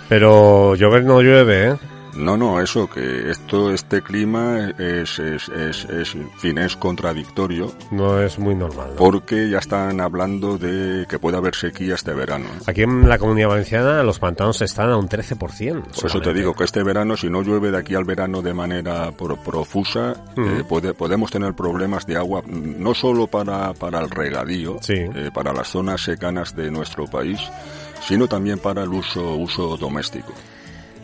Pero llover no llueve, ¿eh? No, no, eso, que esto, este clima es, es, es, es, en fin, es contradictorio No es muy normal. ¿no? porque ya están hablando de que puede haber sequía este verano. Aquí en la Comunidad Valenciana los pantanos están a un 13%. Por eso te digo que este verano, si no llueve de aquí al verano de manera pro- profusa, eh, puede- podemos tener problemas de agua, no solo para, para el regadío, eh, para las zonas secanas de nuestro país, sino también para el uso, uso doméstico.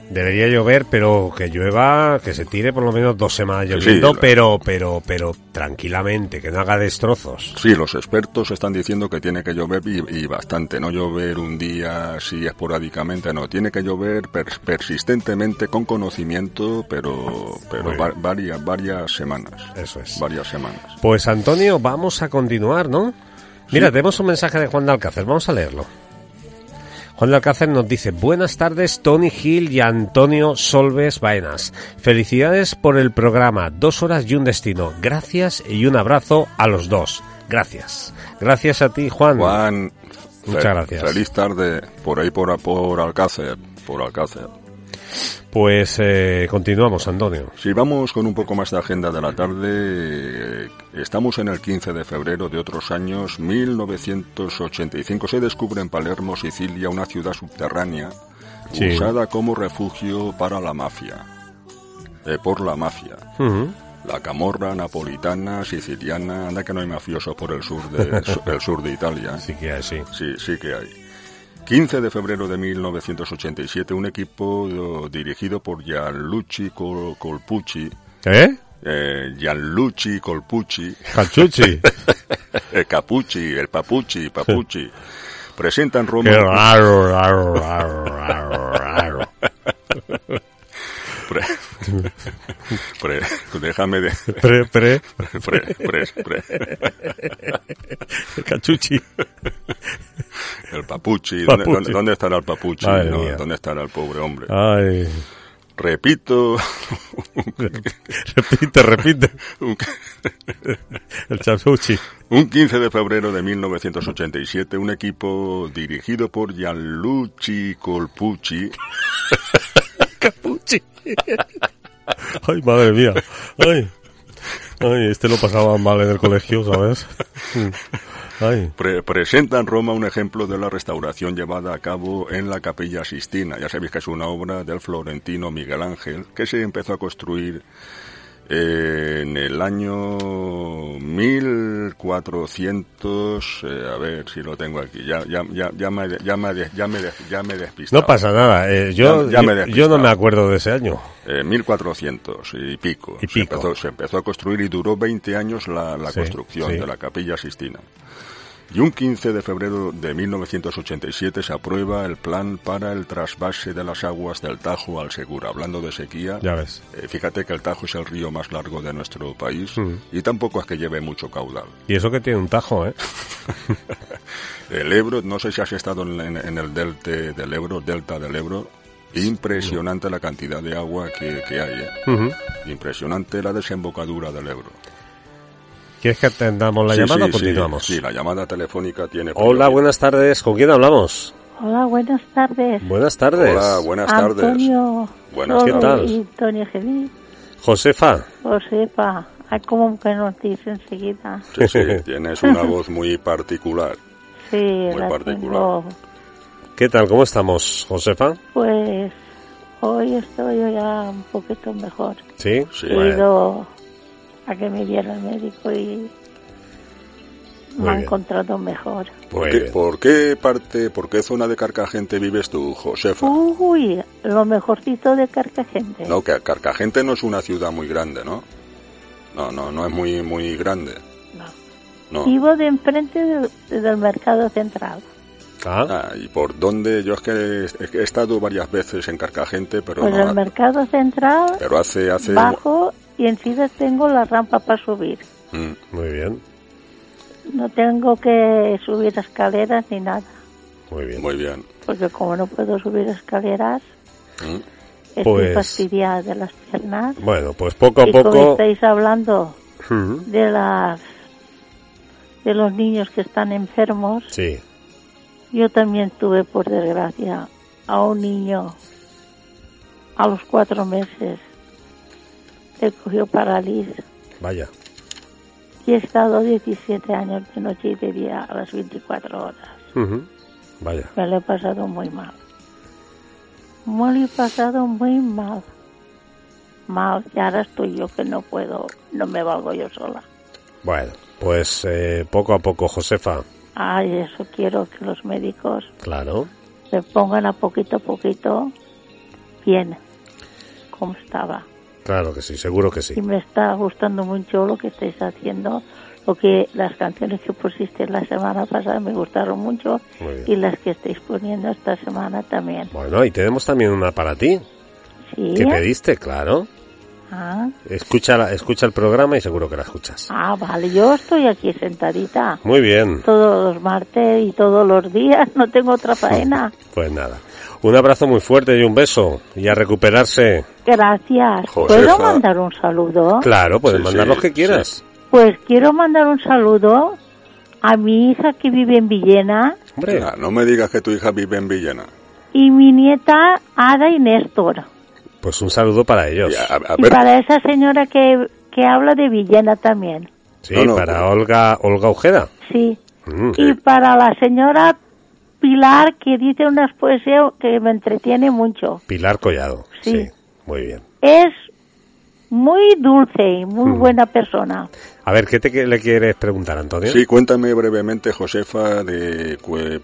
Debería llover, pero que llueva, que se tire por lo menos dos semanas lloviendo, sí. pero, pero, pero tranquilamente, que no haga destrozos. Sí, los expertos están diciendo que tiene que llover y, y bastante, no llover un día así esporádicamente, no, tiene que llover pers- persistentemente con conocimiento, pero, pero va- varias, varias semanas. Eso es. Varias semanas. Pues Antonio, vamos a continuar, ¿no? Mira, tenemos un mensaje de Juan de Alcácer, vamos a leerlo. Juan de Alcácer nos dice, buenas tardes Tony Gil y Antonio Solves Baenas. Felicidades por el programa, dos horas y un destino. Gracias y un abrazo a los dos. Gracias. Gracias a ti, Juan. Juan, Muchas gracias. Feliz tarde por ahí por, por Alcácer, por Alcácer. Pues eh, continuamos, Antonio. Si vamos con un poco más de agenda de la tarde, eh, estamos en el 15 de febrero de otros años, 1985. Se descubre en Palermo, Sicilia, una ciudad subterránea Sí. usada como refugio para la mafia. Eh, por la mafia. La camorra napolitana, siciliana, anda que no hay mafiosos por el sur de, [LAUGHS] el sur de Italia. Sí que hay, sí. Sí, sí que hay. 15 de febrero de 1987, un equipo eh, dirigido por Gianluigi Col- Colpucci. ¿Eh? Eh, Gianluigi Colpucci. Calchucci. [LAUGHS] el Capucci, el Papucci, Papucci. Presenta en Roma. Qué raro, raro, raro, raro, raro. [LAUGHS] Pre- [LAUGHS] pre- déjame de. Pre, pre. Pre, pre, pre. El cachuchi. El Papucci. ¿Dónde, Papucci. dónde- dónde estará el Papucci? Madre no? ¿Dónde estará el pobre hombre? Ay. Repito. repite, repite. [LAUGHS] El chapuchi. Un 15 de febrero de 1987, un equipo dirigido por Gianluigi Colpucci. [LAUGHS] Ay, madre mía. Ay. Ay, este lo pasaba mal en el colegio, ¿sabes? Ay. Pre- presenta en Roma un ejemplo de la restauración llevada a cabo en la Capilla Sistina. Ya sabéis que es una obra del florentino Miguel Ángel que se empezó a construir en el año 1400. eh, a ver si lo tengo aquí. Ya, ya, ya, ya me, ya me, ya me, ya me he despistado. No pasa nada. eh, yo, Ya- ya me he yo, despistado. yo no me acuerdo de ese año. Eh, 1400 y pico. Y Se, pico. empezó, se empezó a construir y duró 20 años la, la Sí, construcción sí. de la Capilla Sistina. Y un 15 de febrero de 1987 se aprueba el plan para el trasvase de las aguas del Tajo al Segura. Hablando de sequía, Ya ves. eh, fíjate que el Tajo es el río más largo de nuestro país Mm. y tampoco es que lleve mucho caudal. Y eso que tiene un tajo, ¿eh? [LAUGHS] El Ebro, no sé si has estado en, el delta del Ebro, delta del Ebro, impresionante la cantidad de agua que, que hay. ¿eh? Impresionante la desembocadura del Ebro. ¿Quieres que atendamos la Sí, llamada sí, o continuamos? Sí, sí, la llamada telefónica tiene... Hola, buenas tardes. ¿Con quién hablamos? Hola, buenas tardes. Buenas tardes. Hola, buenas tardes. Antonio Buenas tardes. y Tony Gelí. Josefa. Josefa, ay, como que nos dice enseguida. Sí, sí, [LAUGHS] tienes una voz muy particular. Sí, Muy la particular. tengo. ¿Qué tal? ¿Cómo estamos, Josefa? Pues hoy estoy ya un poquito mejor. Sí. He ido a que me viera el médico y Muy me ha encontrado mejor. ¿Por qué, por qué parte, por qué zona de Carcagente vives tú, Josefa? Uy, lo mejorcito de Carcagente. No, que Carcagente no es una ciudad muy grande, ¿no? No, no, no es muy, muy grande. No. Vivo de enfrente del, del mercado central. Ah, ¿y por dónde? Yo es que he, he estado varias veces en Carcagente, pero Pues no, el mercado central pero hace, hace, bajo y enseguida tengo la rampa para subir. Mm. Muy bien. no tengo que subir escaleras ni nada. Muy bien. Muy bien. Porque como no puedo subir escaleras, Mm. estoy Pues- fastidiada de las piernas. Bueno, pues poco a y como poco... estáis hablando Ujú. de las de los niños que están enfermos, Sí, yo también tuve, por desgracia, a un niño a los cuatro meses. Le cogió parálisis vaya. y he estado 17 años de noche y de día a las 24 horas. Vaya. Me lo he pasado muy mal. Me lo he pasado muy mal. Mal, y ahora estoy yo que no puedo, no me valgo yo sola. Bueno, pues eh, poco a poco, Josefa. Ay, eso quiero que los médicos Claro. me pongan a poquito a poquito bien, como estaba. Claro que sí, seguro que sí. Y me está gustando mucho lo que estáis haciendo, lo que las canciones que pusiste la semana pasada me gustaron mucho y las que estáis poniendo esta semana también. Bueno, y tenemos también una para ti. Sí. que pediste? Claro. Ah, Escucha, la- escucha el programa y seguro que la escuchas. ah, vale, yo estoy aquí sentadita Muy bien. todos los martes y todos los días, [LAUGHS] no tengo otra faena. [LAUGHS] Pues nada. Un abrazo muy fuerte y un beso. Y a recuperarse. Gracias. ¿Puedo mandar un saludo? Claro, puedes Sí, mandar sí, los que quieras. Pues quiero mandar un saludo a mi hija que vive en Villena Hombre, Ah, no me digas que tu hija vive en Villena. y mi nieta Ada y Néstor. pues un saludo para ellos. Y a, a Y ver, para esa señora que, que habla de Villena también. Sí, No, no, para Olga, Olga Ojeda. Sí. Mm. Y para la señora Pilar que dice unas poesías que me entretiene mucho. Pilar Collado. Sí. Muy bien. Es muy dulce y muy Mm. buena persona. A ver, ¿qué te le quieres preguntar, Antonio? sí, cuéntame brevemente, Josefa, de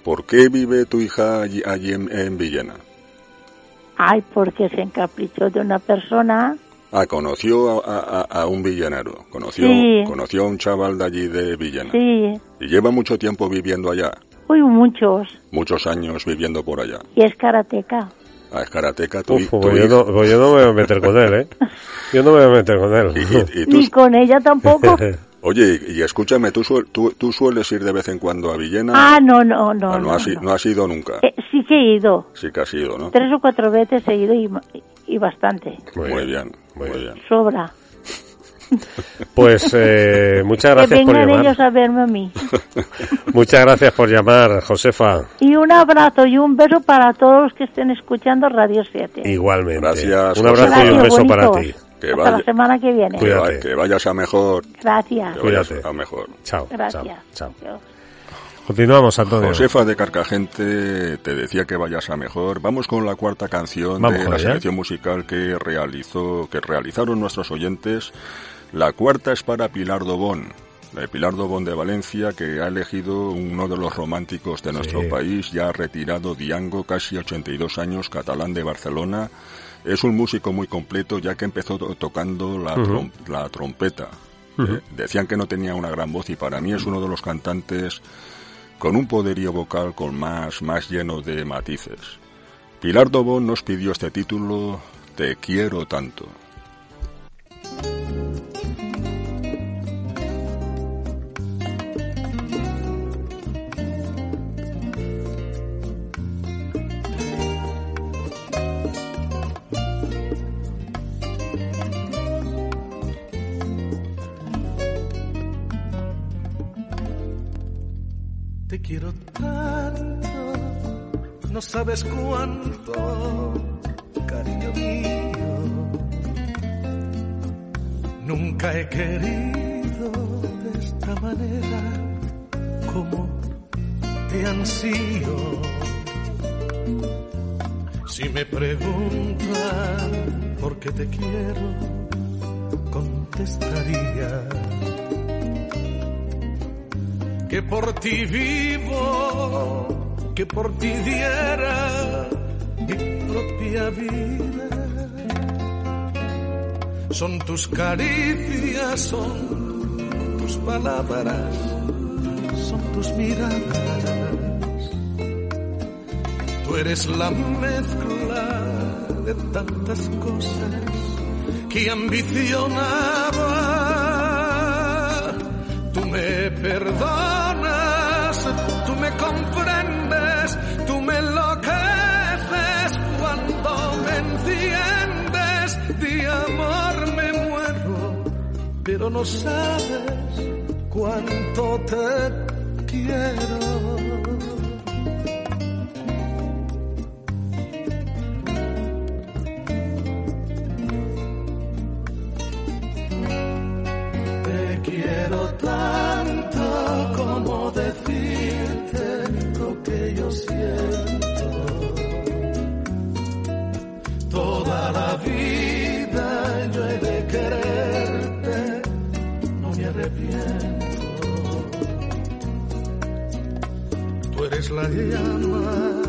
por qué vive tu hija allí, allí en, en Villena. Ay, porque se encaprichó de una persona. Ah, conoció a, a- a un villanero, conoció, Sí. conoció a un chaval de allí de Villena. Sí. Y lleva mucho tiempo viviendo allá, Uy, muchos. muchos años viviendo por allá. Y es karateca. A Escarateca, tu, Uf, tu pues yo, no, pues yo no me voy a meter con él, ¿eh? [LAUGHS] Yo no me voy a meter con él. y tú- Ni con ella tampoco. [LAUGHS] Oye, y, y escúchame, ¿tú, suel- tú, tú sueles ir de vez en cuando a Villena? ah, no, no, no. Ah, no, no, has, no. no has ido nunca. Eh, sí que he ido. Sí que has ido, ¿no? Tres o cuatro veces he ido y, y bastante. Muy, bien, muy bien. Sobra. Pues eh, muchas que gracias por vengan llamar. ellos a verme a mí. [LAUGHS] Muchas gracias por llamar, Josefa. Y un abrazo y un beso para todos los que estén escuchando Radio 7. Igualmente. Gracias, Un abrazo y un beso para ti. Que Hasta vaya- la semana que viene. Cuídate. que vayas a mejor. Gracias. Que vayas Cuídate. a mejor. Chao. Gracias. Chao. Continuamos, Antonio. Josefa de Carcagente te decía que vayas a mejor. Vamos con la cuarta canción Vamos de la selección musical que realizó, que realizaron nuestros oyentes. La cuarta es para Pilar Dobón. de Pilar Dobón de Valencia, que ha elegido uno de los románticos de nuestro Sí. país, ya retirado Diango, casi 82 años, catalán de Barcelona. Es un músico muy completo, ya que empezó to- tocando la, Ujú. trom- la trompeta. Eh, decían que no tenía una gran voz y para mí es uno de los cantantes con un poderío vocal con más, más lleno de matices. Pilar Dobón nos pidió este título, Te quiero tanto. Quiero tanto, no sabes cuánto, cariño mío. Nunca he querido de esta manera como te ansío. Si me preguntan por qué te quiero, contestaría que por ti vivo, que por ti diera mi propia vida. Son tus caricias, son tus palabras, son tus miradas. Tú eres la mezcla de tantas cosas que ambicionaba Tú me perdonas, no sabes cuánto te quiero. La llama,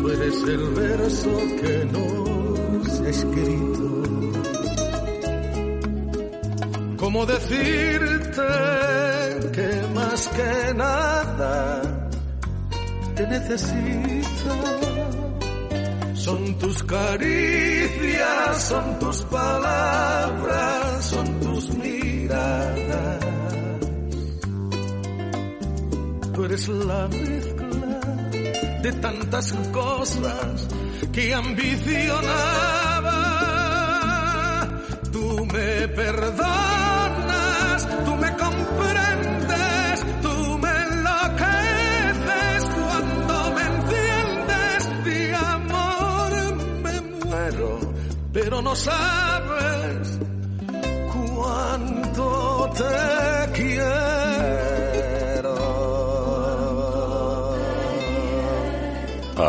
tú eres el verso que nos he escrito. ¿Cómo decirte que más que nada te necesito? Son tus caricias, son tus palabras, son tus miradas. Tú eres la mezcla de tantas cosas que ambicionaba. Tú me perdonas, tú me comprendes, tú me enloqueces cuando me enciendes. De amor me muero, pero no sabes cuánto te quiero.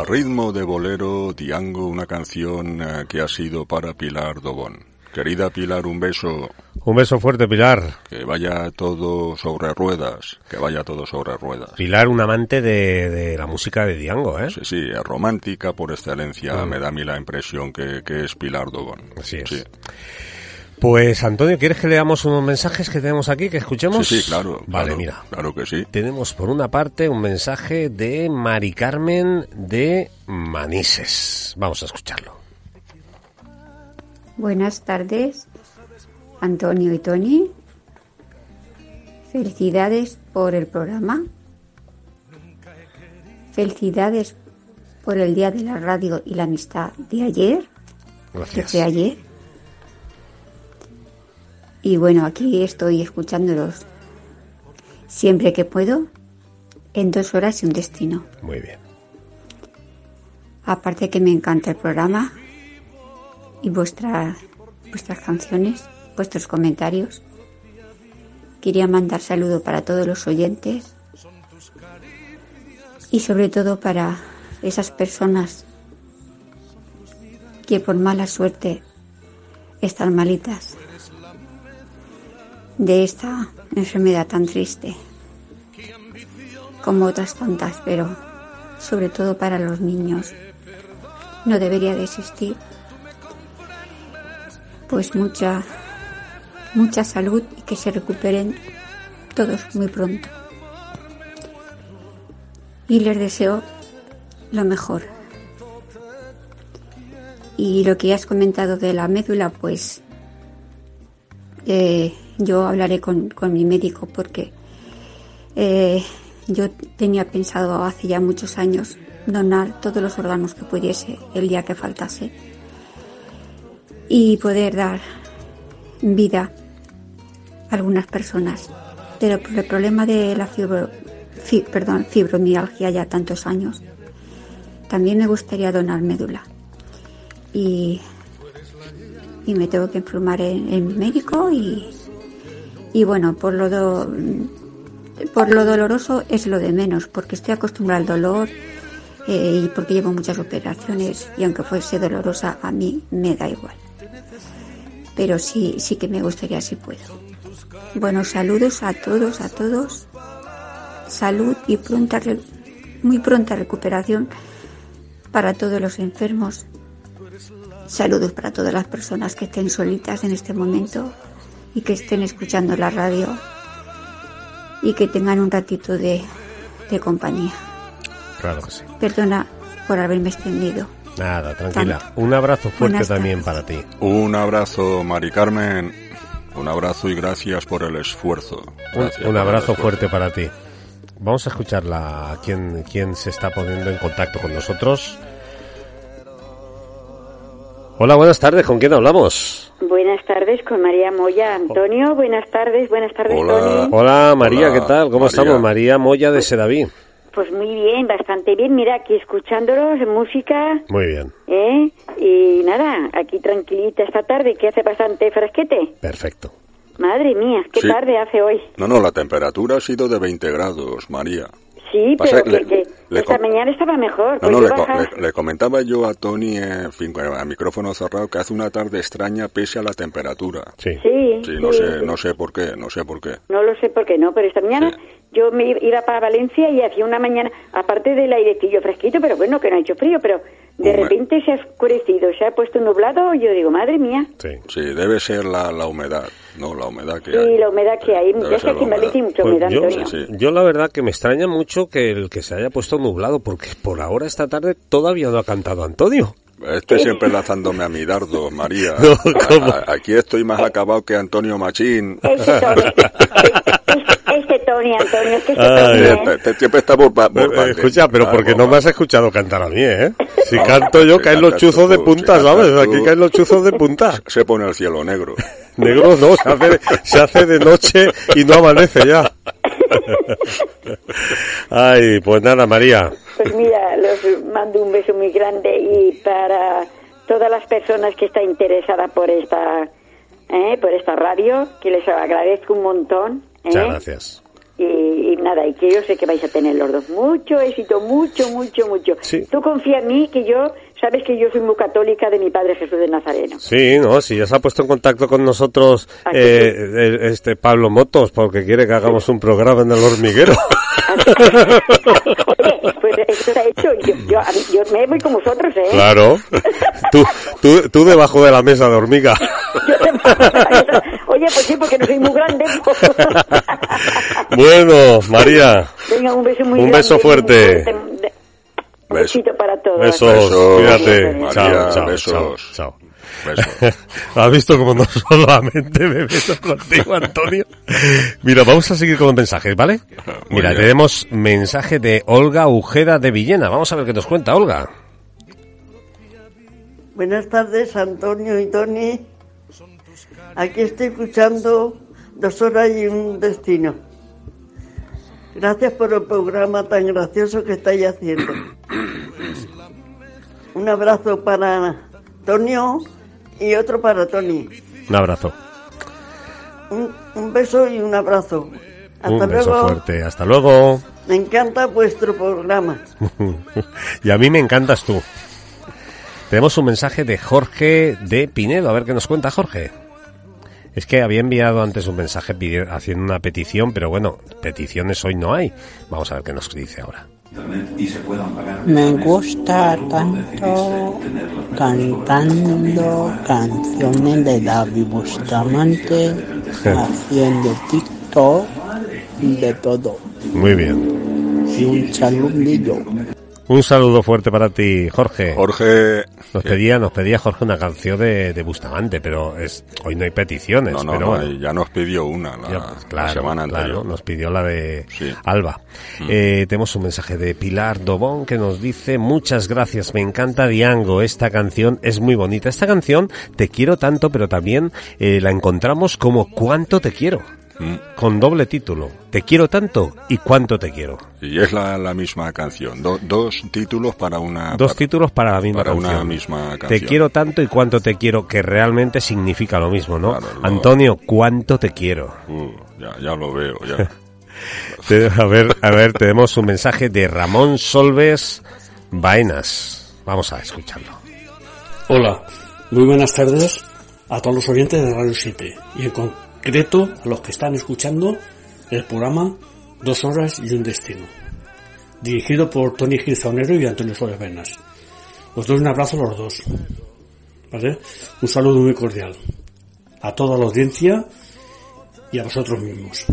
A ritmo de bolero, Diango, una canción eh, que ha sido para Pilar Dobón. Querida Pilar, un beso. Un beso fuerte, Pilar. Que vaya todo sobre ruedas. Que vaya todo sobre ruedas. Pilar, un amante de, de la música de Diango, ¿eh? Sí, sí, es romántica por excelencia. Mm. Me da a mí la impresión que, que es Pilar Dobón. Así es. Sí. Pues, Antonio, ¿quieres que leamos unos mensajes que tenemos aquí, que escuchemos? Sí, sí, claro. Vale, claro, mira. Claro que sí. Tenemos por una parte un mensaje de Mari Carmen de Manises. Vamos a escucharlo. Buenas tardes, Antonio y Tony. Felicidades por el programa. Felicidades por el Día de la Radio y la Amistad de ayer, Gracias. fue ayer. Y bueno, aquí estoy escuchándolos siempre que puedo, en dos horas y un destino. Muy bien. Aparte que me encanta el programa y vuestra, vuestras canciones, vuestros comentarios. Quería mandar saludo para todos los oyentes y sobre todo para esas personas que por mala suerte están malitas de esta enfermedad tan triste como otras tantas, pero sobre todo para los niños no debería de existir. Pues mucha, mucha salud y que se recuperen todos muy pronto. Y les deseo lo mejor. Y lo que has comentado de la médula, pues eh, yo hablaré con, con mi médico porque eh, yo tenía pensado hace ya muchos años donar todos los órganos que pudiese el día que faltase y poder dar vida a algunas personas. Pero por el problema de la fibro, fi- perdón, fibromialgia ya tantos años, también me gustaría donar médula. Y, y me tengo que informar en, en médico y, y bueno, por lo, por lo doloroso es lo de menos, porque estoy acostumbrada al dolor eh, y porque llevo muchas operaciones y aunque fuese dolorosa a mí me da igual. Pero sí, sí que me gustaría si puedo. Bueno, saludos a todos, a todos. Salud y pronta, muy pronta recuperación para todos los enfermos. Saludos para todas las personas que estén solitas en este momento y que estén escuchando la radio y que tengan un ratito de, de compañía. Claro que sí. Perdona por haberme extendido. Nada, tranquila. Un abrazo fuerte Buenas también para ti. Un abrazo, Mari Carmen. Un abrazo y gracias por el esfuerzo. Un, Gracias un abrazo esfuerzo. fuerte para ti. Vamos a escuchar la, quién, quién se está poniendo en contacto con nosotros. Hola, buenas tardes. ¿Con quién hablamos? Buenas tardes con María Moya. Antonio, buenas tardes, buenas tardes, Tony. Hola, María, Hola, ¿qué tal? ¿Cómo María. estamos? María Moya de Sedaví. Pues muy bien, bastante bien. Mira, aquí escuchándolos, música, Muy bien, ¿eh? Y nada, aquí tranquilita esta tarde, que hace bastante fresquete. perfecto. Madre mía, qué Sí. tarde hace hoy. No, no, la temperatura ha sido de 20 grados, María. Sí, Pasa pero que que, le- que le esta mañana estaba mejor. No, pues no, le, comentaba yo a Tony, en fin, a micrófono cerrado, que hace una tarde extraña pese a la temperatura. Sí. Sí, Sí, no sí, sé, sí. no sé por qué, no sé por qué. No lo sé por qué no, pero esta mañana yo me iba para Valencia y hacía una mañana, aparte del airecillo fresquito, pero bueno, que no ha hecho frío, pero de Hombre. repente se ha oscurecido, se ha puesto nublado, y yo digo, madre mía, Sí, debe ser la, la humedad, ¿no? La humedad que y hay. la humedad que hay, Debe sé que Valencia hay mucha Pues humedad, yo, Antonio. yo la verdad que me extraña mucho que el que se haya puesto nublado, porque por ahora esta tarde todavía no ha cantado Antonio. Este siempre lanzándome a mi dardo, María. [LAUGHS] No, A- ¿cómo? a- aquí estoy más acabado que Antonio Machín. Este [LAUGHS] Tony, Tony, Antonio, es que Ay, este siempre está por, por Eh, parte. escucha, pero porque por no me has escuchado cantar a mí, ¿eh? [LAUGHS] Si canto yo, caen los chuzos de punta, ¿sabes? Aquí caen los chuzos de punta. [LAUGHS] Se pone el cielo negro. [LAUGHS] Negro no, se hace, se hace de noche y no amanece ya. Ay, pues nada, María. Pues mira, los mando un beso muy grande y para todas las personas que están interesadas por esta, ¿eh? por esta radio, que les agradezco un montón. ¿eh? Muchas gracias. Y, y nada, y que yo sé que vais a tener los dos mucho éxito, mucho, mucho, mucho. Tú confía en mí, que yo, sabes que yo soy muy católica de mi Padre Jesús de Nazareno. Sí, no, si ya se ha puesto en contacto con nosotros eh, eh, este Pablo Motos porque quiere que hagamos un programa en el hormiguero. [LAUGHS] Oye, pues esto está hecho. Yo, yo, yo me voy con vosotros, ¿eh? Claro. Tú, tú, tú debajo de la mesa de hormiga. [LAUGHS] Oye, pues sí, porque no soy muy grande. [LAUGHS] Bueno, María, Venga, un beso muy un grande, beso muy fuerte. Un besito para todos. Besos, Besos, cuídate. María, chao, chao, besos. chao, chao. ¿Has visto cómo no [LAUGHS] solamente me beso contigo, Antonio? Mira, vamos a seguir con los mensajes, ¿vale? Mira, bien. tenemos mensaje de Olga Ujeda de Villena. Vamos a ver qué nos cuenta, Olga. Buenas tardes, Antonio y Tony. Aquí estoy escuchando dos horas y un destino. Gracias por el programa tan gracioso que estáis haciendo. [COUGHS] Un abrazo para Antonio y otro para Tony. Un abrazo. Un, un beso y un abrazo. Hasta un beso luego. fuerte. Hasta luego. Me encanta vuestro programa. [LAUGHS] y a mí me encantas tú. Tenemos un mensaje de Jorge de Pinedo. A ver qué nos cuenta Jorge. Es que había enviado antes un mensaje haciendo una petición, pero bueno, peticiones hoy no hay. Vamos a ver qué nos dice ahora. Me gusta tanto cantando canciones de David Bustamante, haciendo TikTok, de todo. Muy bien. Y un saludillo. Un saludo fuerte para ti, Jorge. Jorge. Nos pedía, nos pedía Jorge una canción de, de Bustamante, pero es, hoy no hay peticiones. No, no, pero no, bueno. ya nos pidió una la, Ya, la claro, semana claro, anterior. nos pidió la de Alba. Eh, tenemos un mensaje de Pilar Dobón que nos dice muchas gracias, me encanta Diango, esta canción es muy bonita. Esta canción te quiero tanto, pero también eh, la encontramos como cuánto te quiero, Mm. con doble título. Te quiero tanto y cuánto te quiero. Y es la, la misma canción. Do- dos títulos para una. Dos títulos para la misma para canción. una misma Te quiero tanto y cuánto te quiero, que realmente significa lo mismo, ¿no? Claro, lo- Antonio, cuánto te quiero. Uh, ya, ya lo veo, ya. [LAUGHS] A ver, a ver, tenemos un mensaje de Ramón Solves Baenas. Vamos a escucharlo. Hola, muy buenas tardes a todos los oyentes de Radio 7 y en concreto a los que están escuchando el programa Dos Horas y un Destino, dirigido por Tony Gilzaonero y Antonio Suárez Venas. Os doy un abrazo a los dos, ¿vale? Un saludo muy cordial a toda la audiencia y a vosotros mismos.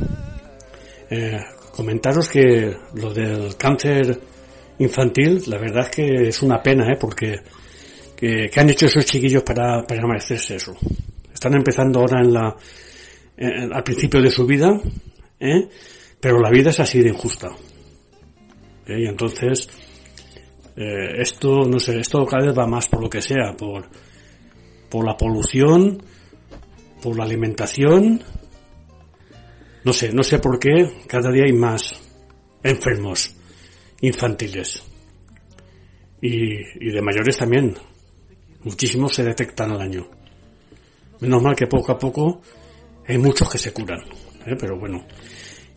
Eh, comentaros que lo del cáncer infantil, la verdad es que es una pena, ¿eh? Porque que, que han hecho esos chiquillos para, para merecerse eso. Están empezando ahora en la, eh, al principio de su vida, ¿eh? pero la vida es así de injusta. ¿eh? Y entonces, eh, esto, no sé, esto cada vez va más por lo que sea, por, por la polución, por la alimentación, no sé, no sé por qué cada día hay más enfermos infantiles. Y, y de mayores también. Muchísimos se detectan al año. Menos mal que poco a poco hay muchos que se curan. ¿eh? Pero bueno.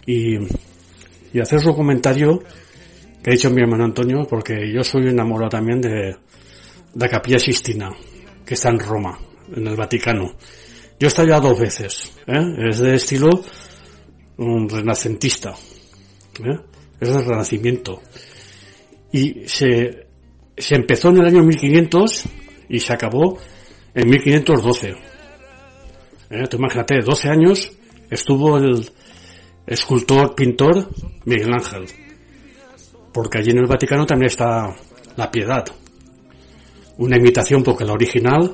Y, hacer su comentario que ha dicho mi hermano Antonio, porque yo soy enamorado también de la Capilla Sistina, que está en Roma, en el Vaticano. Yo he estado ya dos veces. ¿eh? Es de estilo un renacentista. ¿eh? Es del Renacimiento. Y se, se empezó en el año 1500 y se acabó en 1512. ¿Eh? Imagínate, 12 años estuvo el escultor, pintor Miguel Ángel. Porque allí en el Vaticano también está la piedad. Una imitación porque la original,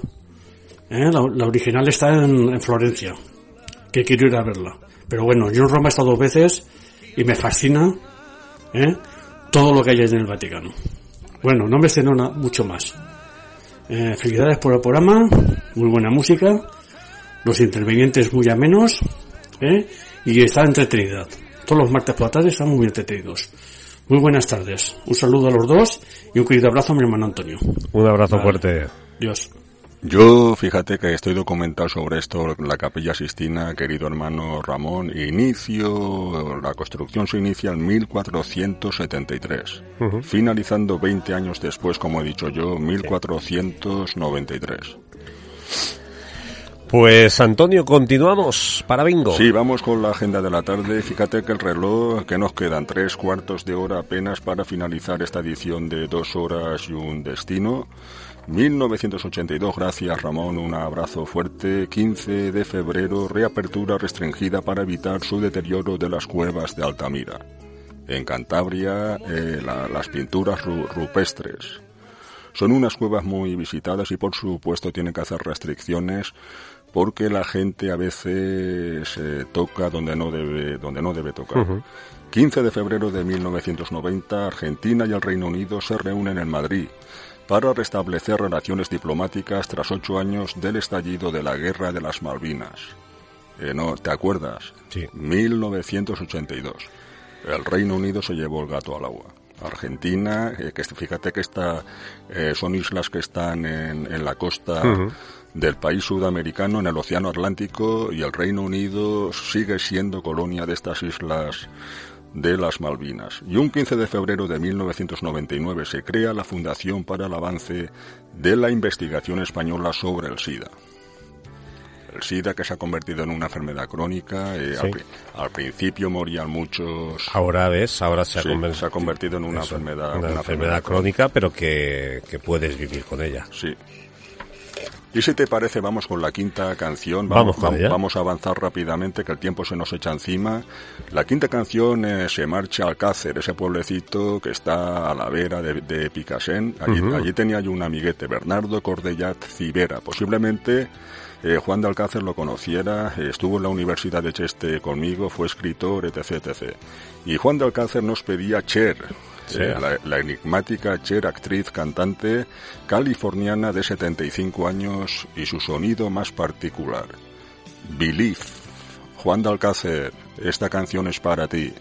¿eh? la, original está en, en Florencia. Que quiero ir a verla. Pero bueno, yo en Roma he estado dos veces y me fascina ¿eh? todo lo que hay en el Vaticano. Bueno, no me extiendo na- mucho más. Eh, felicidades por el programa, muy buena música, los intervinientes muy amenos ¿eh? y está entretenida. Todos los martes por la tarde están muy entretenidos. Muy buenas tardes. Un saludo a los dos y un querido abrazo a mi hermano Antonio. Un abrazo Vale. fuerte. Dios. Yo, fíjate que estoy documentado sobre esto, la Capilla Sistina, querido hermano Ramón, inicio, la construcción se inicia en 1473, Ujú. finalizando 20 años después, como he dicho yo, 1493. Pues Antonio, continuamos para bingo. Sí, vamos con la agenda de la tarde. Fíjate que el reloj, que nos quedan tres cuartos de hora apenas para finalizar esta edición de dos horas y un destino. 1982, gracias Ramón, un abrazo fuerte. 15 de febrero, reapertura restringida para evitar su deterioro de las cuevas de Altamira. En Cantabria, eh, la- las pinturas ru- rupestres. Son unas cuevas muy visitadas y por supuesto tienen que hacer restricciones porque la gente a veces eh, toca donde no debe, donde no debe tocar. Ujú. 15 de febrero de 1990, Argentina y el Reino Unido se reúnen en Madrid para restablecer relaciones diplomáticas tras ocho años del estallido de la Guerra de las Malvinas. Eh, no, ¿Te acuerdas? Sí. 1982. El Reino Unido se llevó el gato al agua. Argentina, eh, que fíjate que está, eh, son islas que están en, en la costa. Del país sudamericano, en el Océano Atlántico, y el Reino Unido sigue siendo colonia de estas islas de las Malvinas. Y un 15 de febrero de 1999 se crea la Fundación para el Avance de la Investigación Española sobre el SIDA. El SIDA que se ha convertido en una enfermedad crónica. eh, Sí. al, pri- al principio morían muchos. Ahora ves, ahora se ha, Sí, conver- se ha convertido en una Eso, enfermedad. una, una enfermedad crónica, pero que, que puedes vivir con ella. Sí. Y si te parece, vamos con la quinta canción. Vamos con vam- ella. vamos a avanzar rápidamente, que el tiempo se nos echa encima. La quinta canción eh, se marcha al Alcácer, ese pueblecito que está a la vera de, de Picasen. Allí, allí tenía yo un amiguete, Bernardo Cordellat Civera. Posiblemente eh, Juan de Alcácer lo conociera, estuvo en la Universidad de Cheste conmigo, fue escritor, etc. etc. Y Juan de Alcácer nos pedía Cher, Eh, la, la enigmática Cher, actriz, cantante californiana de 75 años y su sonido más particular. Believe. Juan de Alcácer, esta canción es para ti.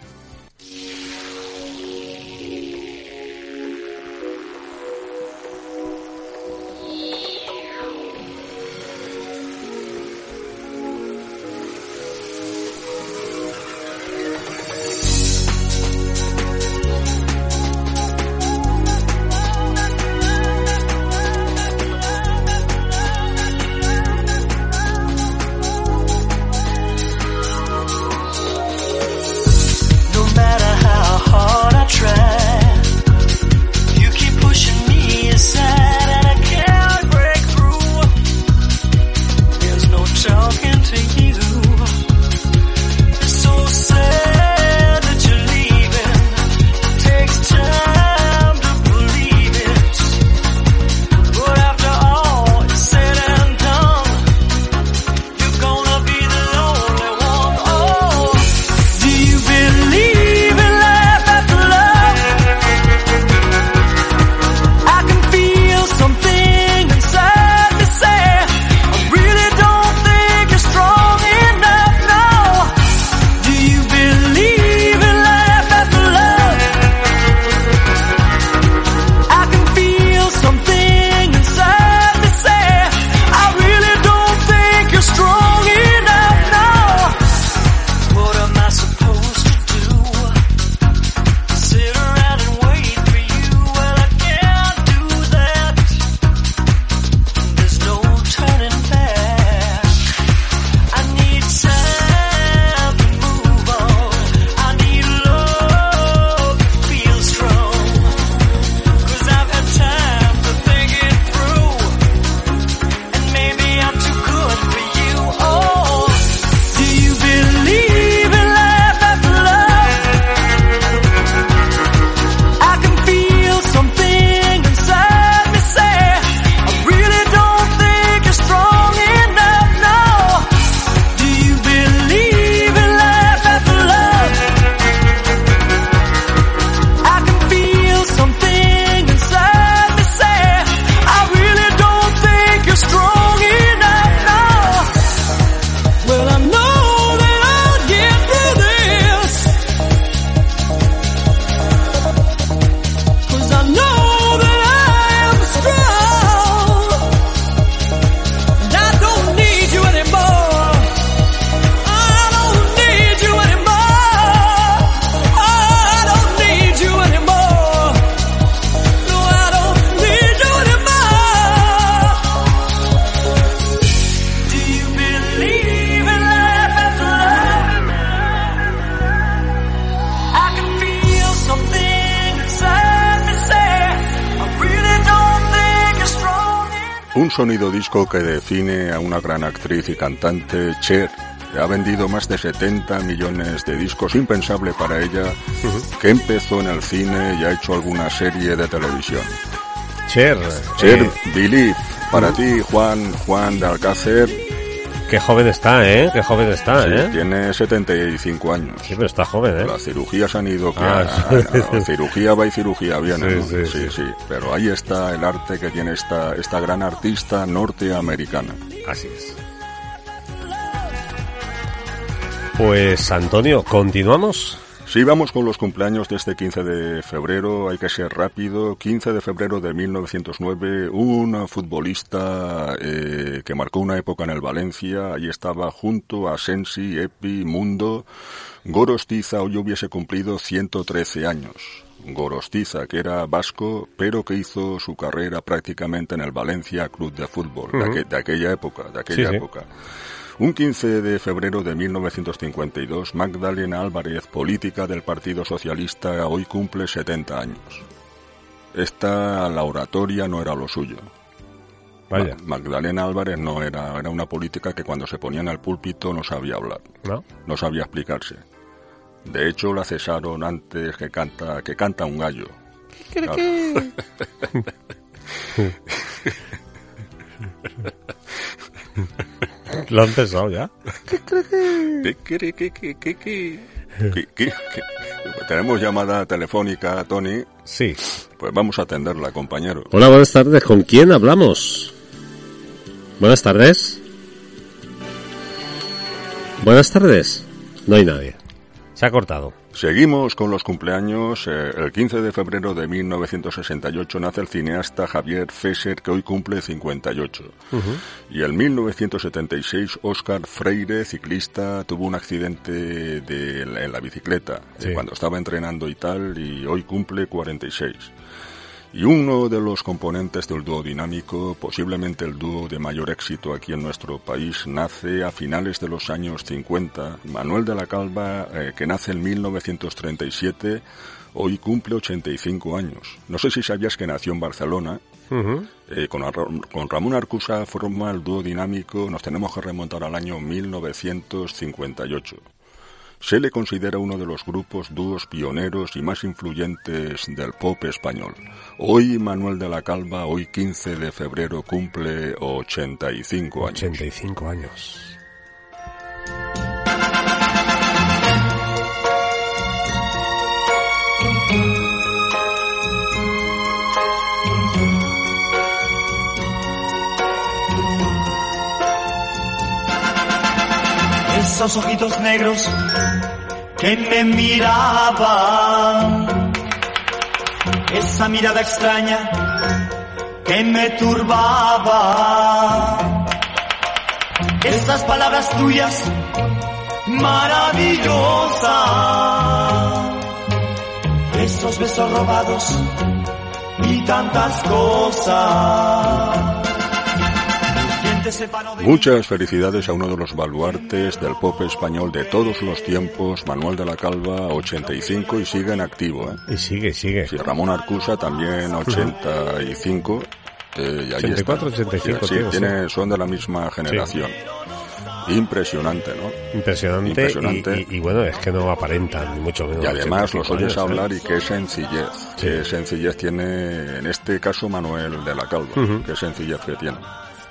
Define a una gran actriz y cantante, Cher, que ha vendido más de 70 millones de discos, impensable para ella, que empezó en el cine y ha hecho alguna serie de televisión. Cher. Cher, eh, Believe, para ti, Juan, Juan de Alcácer, qué joven está, ¿eh? Qué joven está, Sí, ¿eh? tiene 75 años. Sí, pero está joven, ¿eh? Las cirugías han ido que Ah, a- sí. [LAUGHS] cirugía va y cirugía viene, Sí, ¿no? sí, sí, sí. Pero ahí está el arte que tiene esta, esta gran artista norteamericana. Así es. Pues Antonio, ¿continuamos? Sí, vamos con los cumpleaños de este 15 de febrero, hay que ser rápido. 15 de febrero de 1909, un futbolista eh, que marcó una época en el Valencia, ahí estaba junto a Sensi, Epi, Mundo. Gorostiza hoy hubiese cumplido 113 años. Gorostiza, que era vasco, pero que hizo su carrera prácticamente en el Valencia Club de Fútbol, de, Ujú. aqu- de aquella época, de aquella Sí, sí. Un 15 de febrero de 1952, Magdalena Álvarez, política del Partido Socialista, hoy cumple 70 años. Esta, la oratoria no era lo suyo. Vaya. Ma- Magdalena Álvarez no era, era una política que cuando se ponía en el púlpito no sabía hablar, ¿No? no sabía explicarse. De hecho, la cesaron antes que canta, que canta un gallo. Claro. [LAUGHS] [LAUGHS] Lo han pensado ya. ¿Qué, qué, qué, qué, qué, qué? ¿Qué, qué, qué? Tenemos llamada telefónica, Tony. Sí. Pues vamos a atenderla, compañero. Hola, buenas tardes. ¿Con quién hablamos? Buenas tardes. Buenas tardes. No hay nadie. Se ha cortado. Seguimos con los cumpleaños. Eh, el 15 de febrero de 1968 nace el cineasta Javier Fesser, que hoy cumple 58. Y en 1976, Oscar Freire, ciclista, tuvo un accidente de, en la bicicleta Sí. cuando estaba entrenando y tal, y hoy cumple 46. Y uno de los componentes del dúo dinámico, posiblemente el dúo de mayor éxito aquí en nuestro país, nace a finales de los años 50. Manuel de la Calva, eh, que nace en 1937, hoy cumple 85 años. No sé si sabías que nació en Barcelona. Eh, con, con Ramón Arcusa forma el dúo dinámico, nos tenemos que remontar al año 1958. Se le considera uno de los grupos dúos pioneros y más influyentes del pop español. Hoy Manuel de la Calva, hoy 15 de febrero, cumple 85 años. 85 años. Esos ojitos negros que me miraban, esa mirada extraña que me turbaba, esas palabras tuyas maravillosas, esos besos robados y tantas cosas. Muchas felicidades a uno de los baluartes del pop español de todos los tiempos, Manuel de la Calva, 85 y sigue en activo. ¿eh? Y sigue, sigue. Sí, Ramón Arcusa también 85. eh, y ahí 84, está. 85 Sí, tiene, tiene- son de la misma generación. Impresionante, ¿no? Impresionante, Impresionante. Y, y- y bueno, es que no aparentan, ni mucho menos. Y además los 85 oyes años, ¿eh? hablar y qué sencillez. Qué sencillez tiene, en este caso, Manuel de la Calva. Qué sencillez que tiene.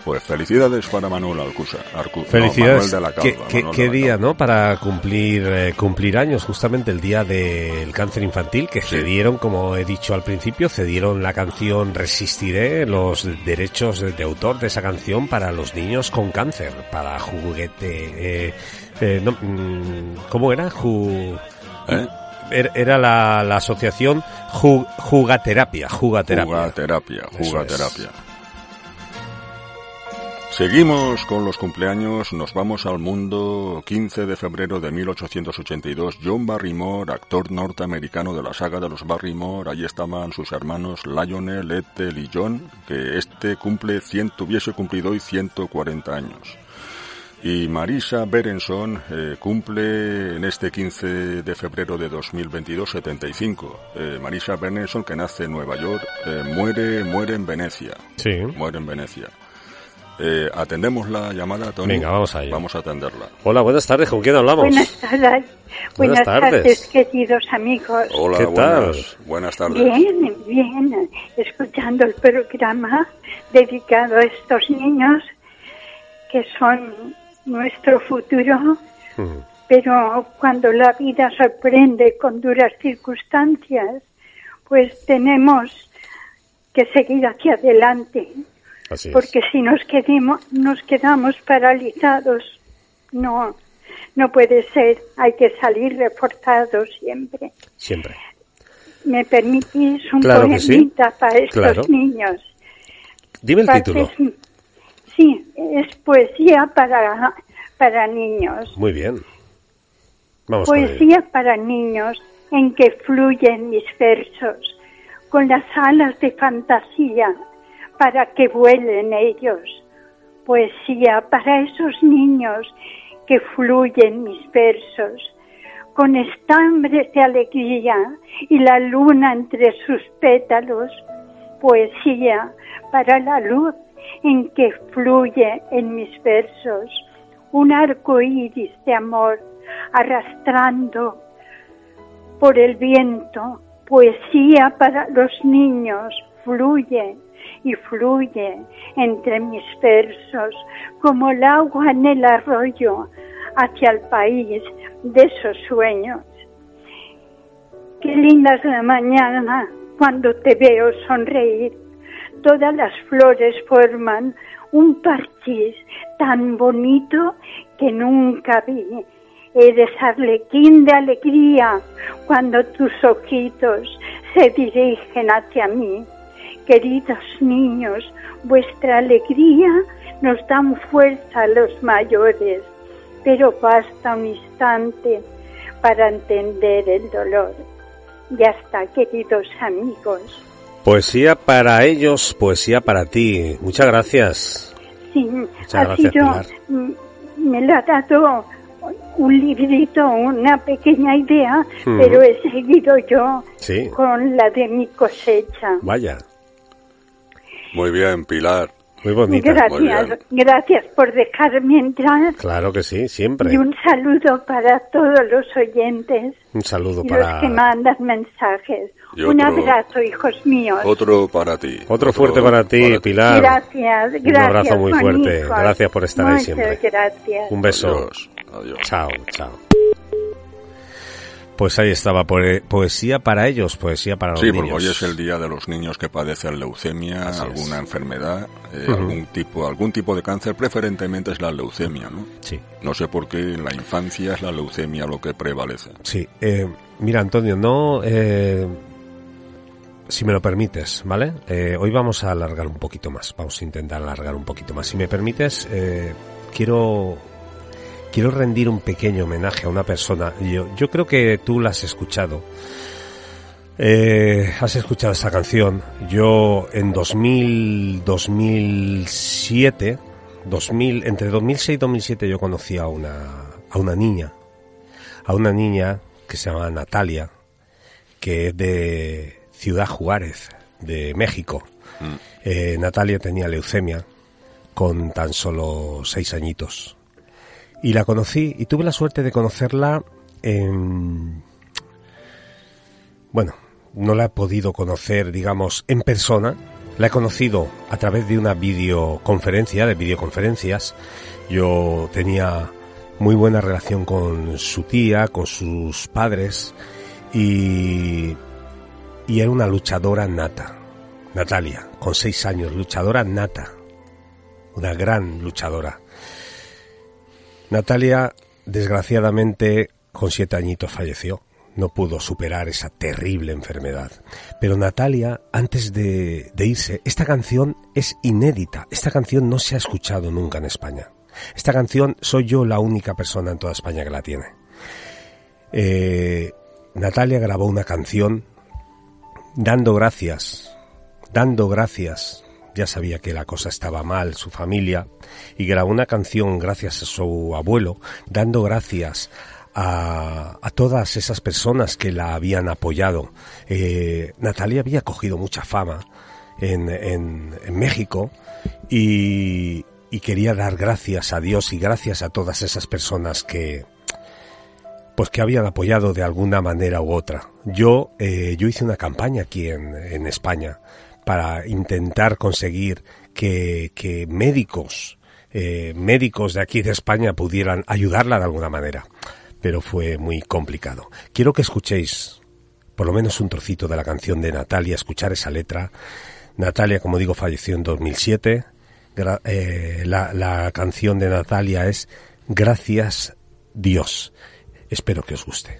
Pues felicidades para Manuel Alcusa. Arcu- no, Felicidades. Manuel de la ¿Qué, Calva. qué- Manuel qué de la día, ¿no? Para cumplir eh, cumplir años, justamente el día del cáncer infantil, que cedieron, como he dicho al principio, cedieron la canción Resistiré, los derechos de, autor de esa canción para los niños con cáncer, para juguete. Eh, eh, no, mm, ¿Cómo era? Ju- ¿Eh? Era era la, la asociación Ju- Jugaterapia. Jugaterapia. Jugaterapia, jugaterapia. Seguimos con los cumpleaños, nos vamos al mundo 15 de febrero de 1882. John Barrymore, actor norteamericano de la saga de los Barrymore, allí estaban sus hermanos Lionel, Ethel y John, que este cumple 100, hubiese cumplido hoy 140 años. Y Marisa Berenson eh, cumple en este 15 de febrero de 2022 75. Eh, Marisa Berenson, que nace en Nueva York, eh, muere, muere en Venecia. Sí. Muere en Venecia. Eh, ¿Atendemos la llamada, Tony? Venga, vamos a. Vamos a atenderla. Hola, buenas tardes. ¿Con quién hablamos? Buenas tardes. Buenas Buenas tardes. tardes, queridos amigos. Hola, ¿Qué tal? buenas, buenas tardes. Bien, bien, escuchando el programa dedicado a estos niños que son nuestro futuro, Mm. pero cuando la vida sorprende con duras circunstancias, pues tenemos que seguir hacia adelante, Así es. porque si nos quedemos, nos quedamos paralizados, no, no puede ser, hay que salir reforzados siempre. Siempre. ¿Me permitís un Claro sí. poemita para estos Claro. niños? Dime el título. Sí, es poesía para, para niños. Muy bien. Vamos. Poesía para niños en que fluyen mis versos, con las alas de fantasía para que vuelen ellos. Poesía para esos niños que fluyen mis versos, con estambres de alegría y la luna entre sus pétalos. Poesía para la luz en que fluye en mis versos un arco iris de amor arrastrando por el viento. Poesía para los niños fluye y fluye entre mis versos como el agua en el arroyo hacia el país de esos sueños. Qué linda es la mañana cuando te veo sonreír. Todas las flores forman un parchís tan bonito que nunca vi. Eres arlequín de alegría cuando tus ojitos se dirigen hacia mí. Queridos niños, vuestra alegría nos dan fuerza a los mayores, pero basta un instante para entender el dolor. Ya está, queridos amigos. Poesía para ellos, poesía para ti. Muchas gracias. Sí, Muchas ha gracias, sido, Pilar. me lo ha dado un librito, una pequeña idea, Mm. pero he seguido yo Sí. con la de mi cosecha. Vaya. Muy bien, Pilar. Muy bonita. Gracias, gracias por dejarme entrar Claro que sí, siempre. y un saludo para todos los oyentes Un saludo y para... los que mandan mensajes. Y Un otro- abrazo, hijos míos. Otro para ti. Otro fuerte para ti, Pilar. Gracias, gracias. Un abrazo muy fuerte. bonijos. Gracias por estar ahí Muchas siempre. gracias. Un beso. Adiós. Adiós. Chao, chao. Pues ahí estaba, poe- poesía para ellos, poesía para los Sí, porque niños. hoy es el día de los niños que padecen leucemia, Así es. alguna enfermedad, eh, algún tipo, algún tipo de cáncer, preferentemente es la leucemia, ¿no? Sí. No sé por qué en la infancia es la leucemia lo que prevalece. Sí, eh, mira Antonio, no, eh, si me lo permites, ¿vale? Eh, hoy vamos a alargar un poquito más, vamos a intentar alargar un poquito más. Si me permites, eh, quiero quiero rendir un pequeño homenaje a una persona. Yo, yo creo que tú la has escuchado. Eh, has escuchado esa canción. Yo en 2000, 2007, 2000, entre 2006 y 2007 yo conocí a una, a una niña, a una niña que se llama Natalia, que es de Ciudad Juárez, de México. Eh, Natalia tenía leucemia con tan solo seis añitos. Y la conocí y tuve la suerte de conocerla en... Bueno, no la he podido conocer, digamos, en persona. La he conocido a través de una videoconferencia, de videoconferencias. Yo tenía muy buena relación con su tía, con sus padres y, y era una luchadora nata. Natalia, con seis años, luchadora nata. Una gran luchadora. Natalia, desgraciadamente, con siete añitos falleció. No pudo superar esa terrible enfermedad. Pero Natalia, antes de, irse, esta canción es inédita. Esta canción no se ha escuchado nunca en España. Esta canción soy yo la única persona en toda España que la tiene. Eh, Natalia grabó una canción dando gracias, dando gracias. Ya sabía que la cosa estaba mal, su familia, y grabó una canción gracias a su abuelo, dando gracias a, todas esas personas que la habían apoyado. Eh, Natalia había cogido mucha fama en, en, México y, y quería dar gracias a Dios y gracias a todas esas personas que pues que habían apoyado de alguna manera u otra. Yo eh, yo hice una campaña aquí en, en España para intentar conseguir que, que médicos eh, médicos de aquí de España pudieran ayudarla de alguna manera, pero fue muy complicado. Quiero que escuchéis por lo menos un trocito de la canción de Natalia, escuchar esa letra. Natalia, como digo, falleció en 2007. Gra- eh, la, la canción de Natalia es Gracias Dios. Espero que os guste.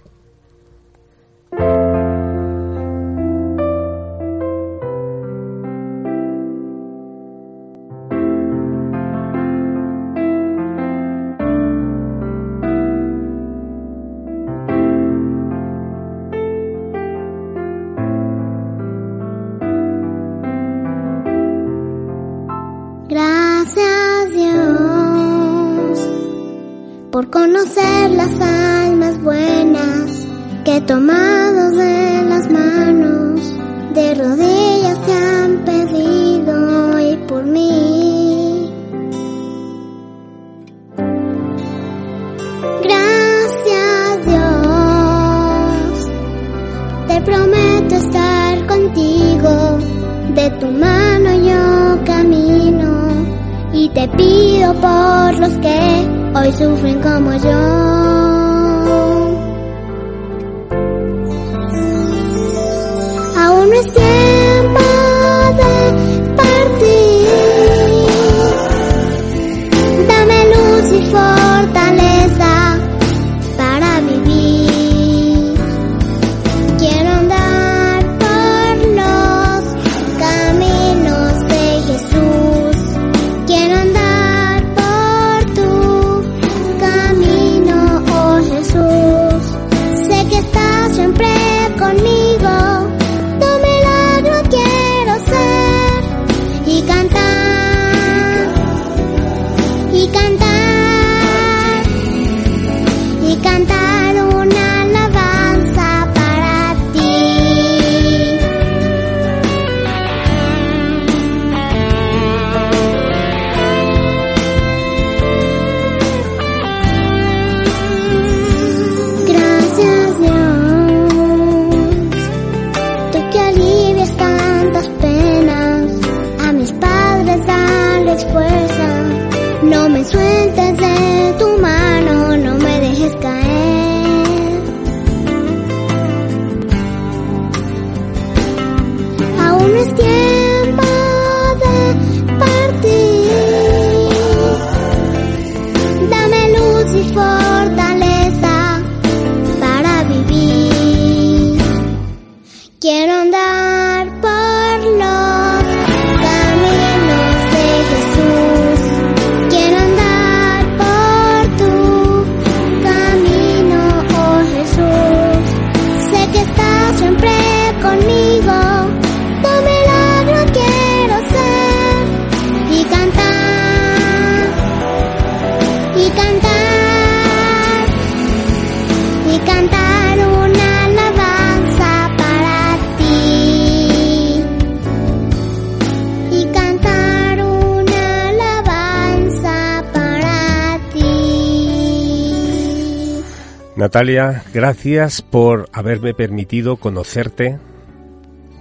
Natalia, gracias por haberme permitido conocerte.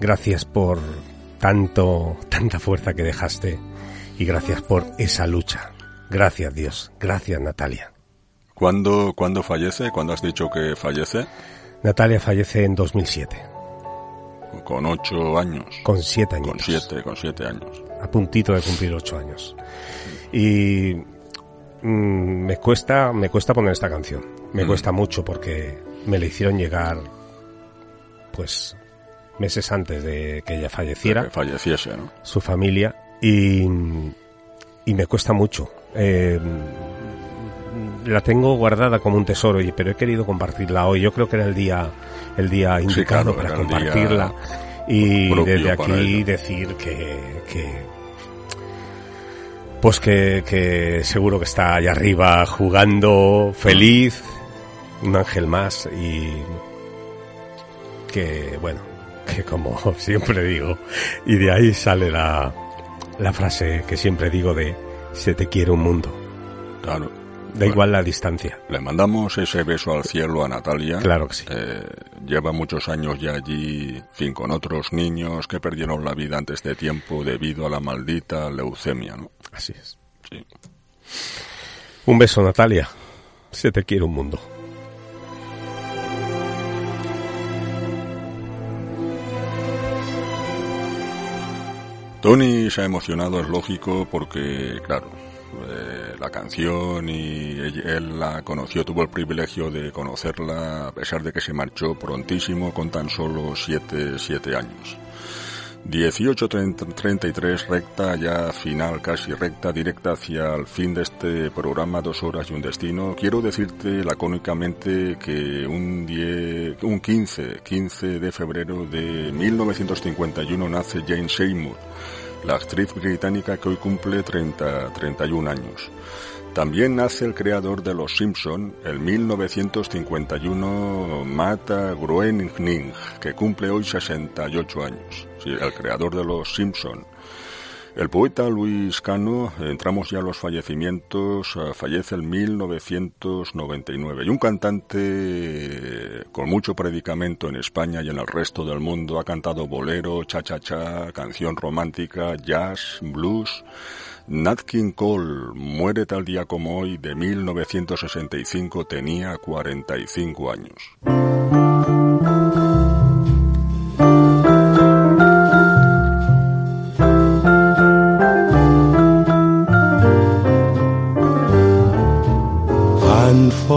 Gracias por tanto, tanta fuerza que dejaste. Y gracias por esa lucha. Gracias Dios. Gracias Natalia. ¿Cuándo, ¿Cuándo fallece? ¿Cuándo has dicho que fallece? Natalia fallece en 2007. Con ocho años. Con siete años. Con siete, con siete años. A puntito de cumplir ocho años. Y mm, me cuesta, me cuesta poner esta canción. Me Mm. cuesta mucho porque me la hicieron llegar, pues, meses antes de que ella falleciera. Que falleciese, ¿no? su familia y, y me cuesta mucho. Eh, la tengo guardada como un tesoro, y, pero he querido compartirla hoy. Yo creo que era el día, el día indicado claro, para compartirla y desde aquí decir que, que pues que, que seguro que está allá arriba jugando feliz, un ángel más y que bueno, que como [LAUGHS] siempre digo, y de ahí sale la, la frase que siempre digo de Se te quiere un mundo. Claro. Da igual la distancia. Le mandamos ese beso al cielo a Natalia. Claro que sí. Eh, lleva muchos años ya allí, en fin, con otros niños que perdieron la vida antes de tiempo debido a la maldita leucemia, ¿no? Así es. Un beso, Natalia. Se te quiere un mundo. Tony se ha emocionado, es lógico, porque, claro, eh, la canción y él, él la conoció, tuvo el privilegio de conocerla a pesar de que se marchó prontísimo con tan solo siete, siete años. 18.33 recta, ya final, casi recta, directa hacia el fin de este programa, dos horas y un destino. Quiero decirte lacónicamente que un, die- un 15, 15 de febrero de 1951 nace Jane Seymour, la actriz británica que hoy cumple 30, 31 años. También nace el creador de Los Simpson, el 1951 Matt Groening, que cumple hoy 68 años. El creador de Los Simpson. El poeta Luis Cano, entramos ya a los fallecimientos, eh, fallece en 1999. Y un cantante con mucho predicamento en España y en el resto del mundo ha cantado bolero, cha-cha-cha, canción romántica, jazz, blues. Nat King Cole muere tal día como hoy de 1965, tenía 45 años.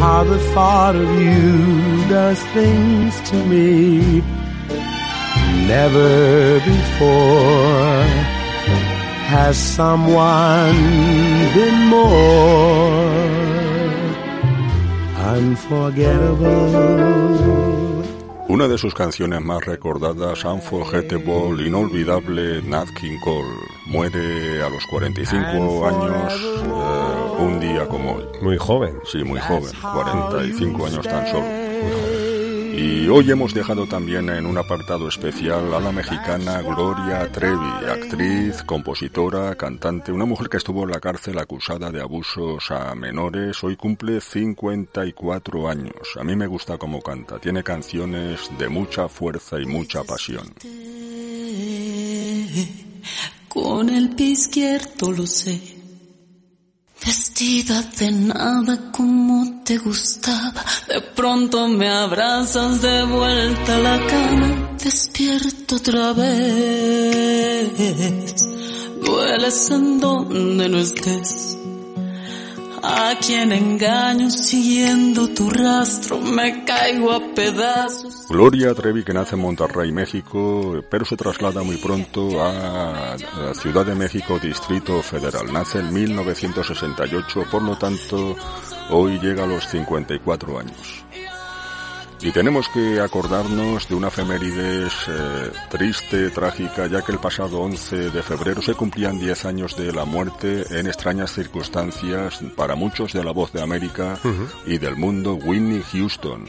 how the thought of you does things to me never before. Has someone been more unforgettable Una de sus canciones más recordadas, Unforgettable, inolvidable, Nat King Cole, muere a los 45 años, eh, un día como hoy. Muy joven. Sí, muy joven, 45 años tan solo. Y hoy hemos dejado también en un apartado especial a la mexicana Gloria Trevi, actriz, compositora, cantante, una mujer que estuvo en la cárcel acusada de abusos a menores, hoy cumple 54 años. A mí me gusta cómo canta, tiene canciones de mucha fuerza y mucha pasión. Con el pie izquierdo lo sé. Vestida de nada como te gustaba. De pronto me abrazas de vuelta a la cama. Despierto otra vez. Dueles en donde no estés. A quien engaño siguiendo tu rastro. Me caigo a pedazos. Gloria Trevi, que nace en Monterrey, México, pero se traslada muy pronto a la Ciudad de México, Distrito Federal. Nace en 1968, por lo tanto, hoy llega a los 54 años. Y tenemos que acordarnos de una efemérides eh, triste, trágica, ya que el pasado 11 de febrero se cumplían 10 años de la muerte en extrañas circunstancias para muchos de la voz de América y del mundo, Whitney Houston.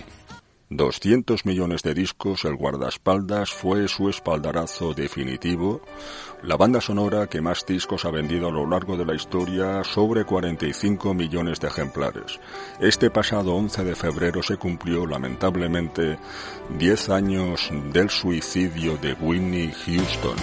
200 millones de discos, el guardaespaldas fue su espaldarazo definitivo, la banda sonora que más discos ha vendido a lo largo de la historia, sobre 45 millones de ejemplares. Este pasado 11 de febrero se cumplió, lamentablemente, 10 años del suicidio de Whitney Houston.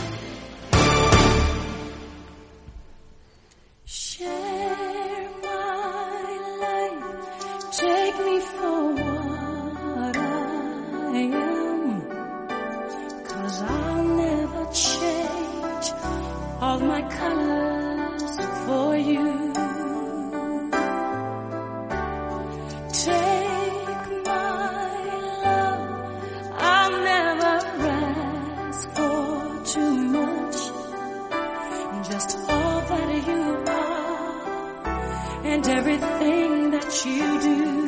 Cause I'll never change all my colors for you. Take my love, I'll never ask for too much. Just all that you are and everything that you do.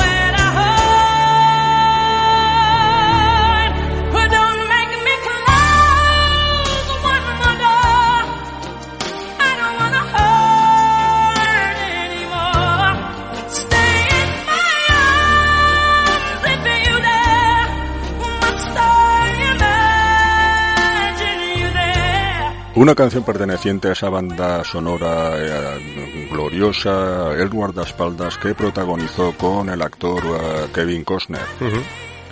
Una canción perteneciente a esa banda sonora eh, gloriosa, El guardaespaldas, que protagonizó con el actor eh, Kevin Costner.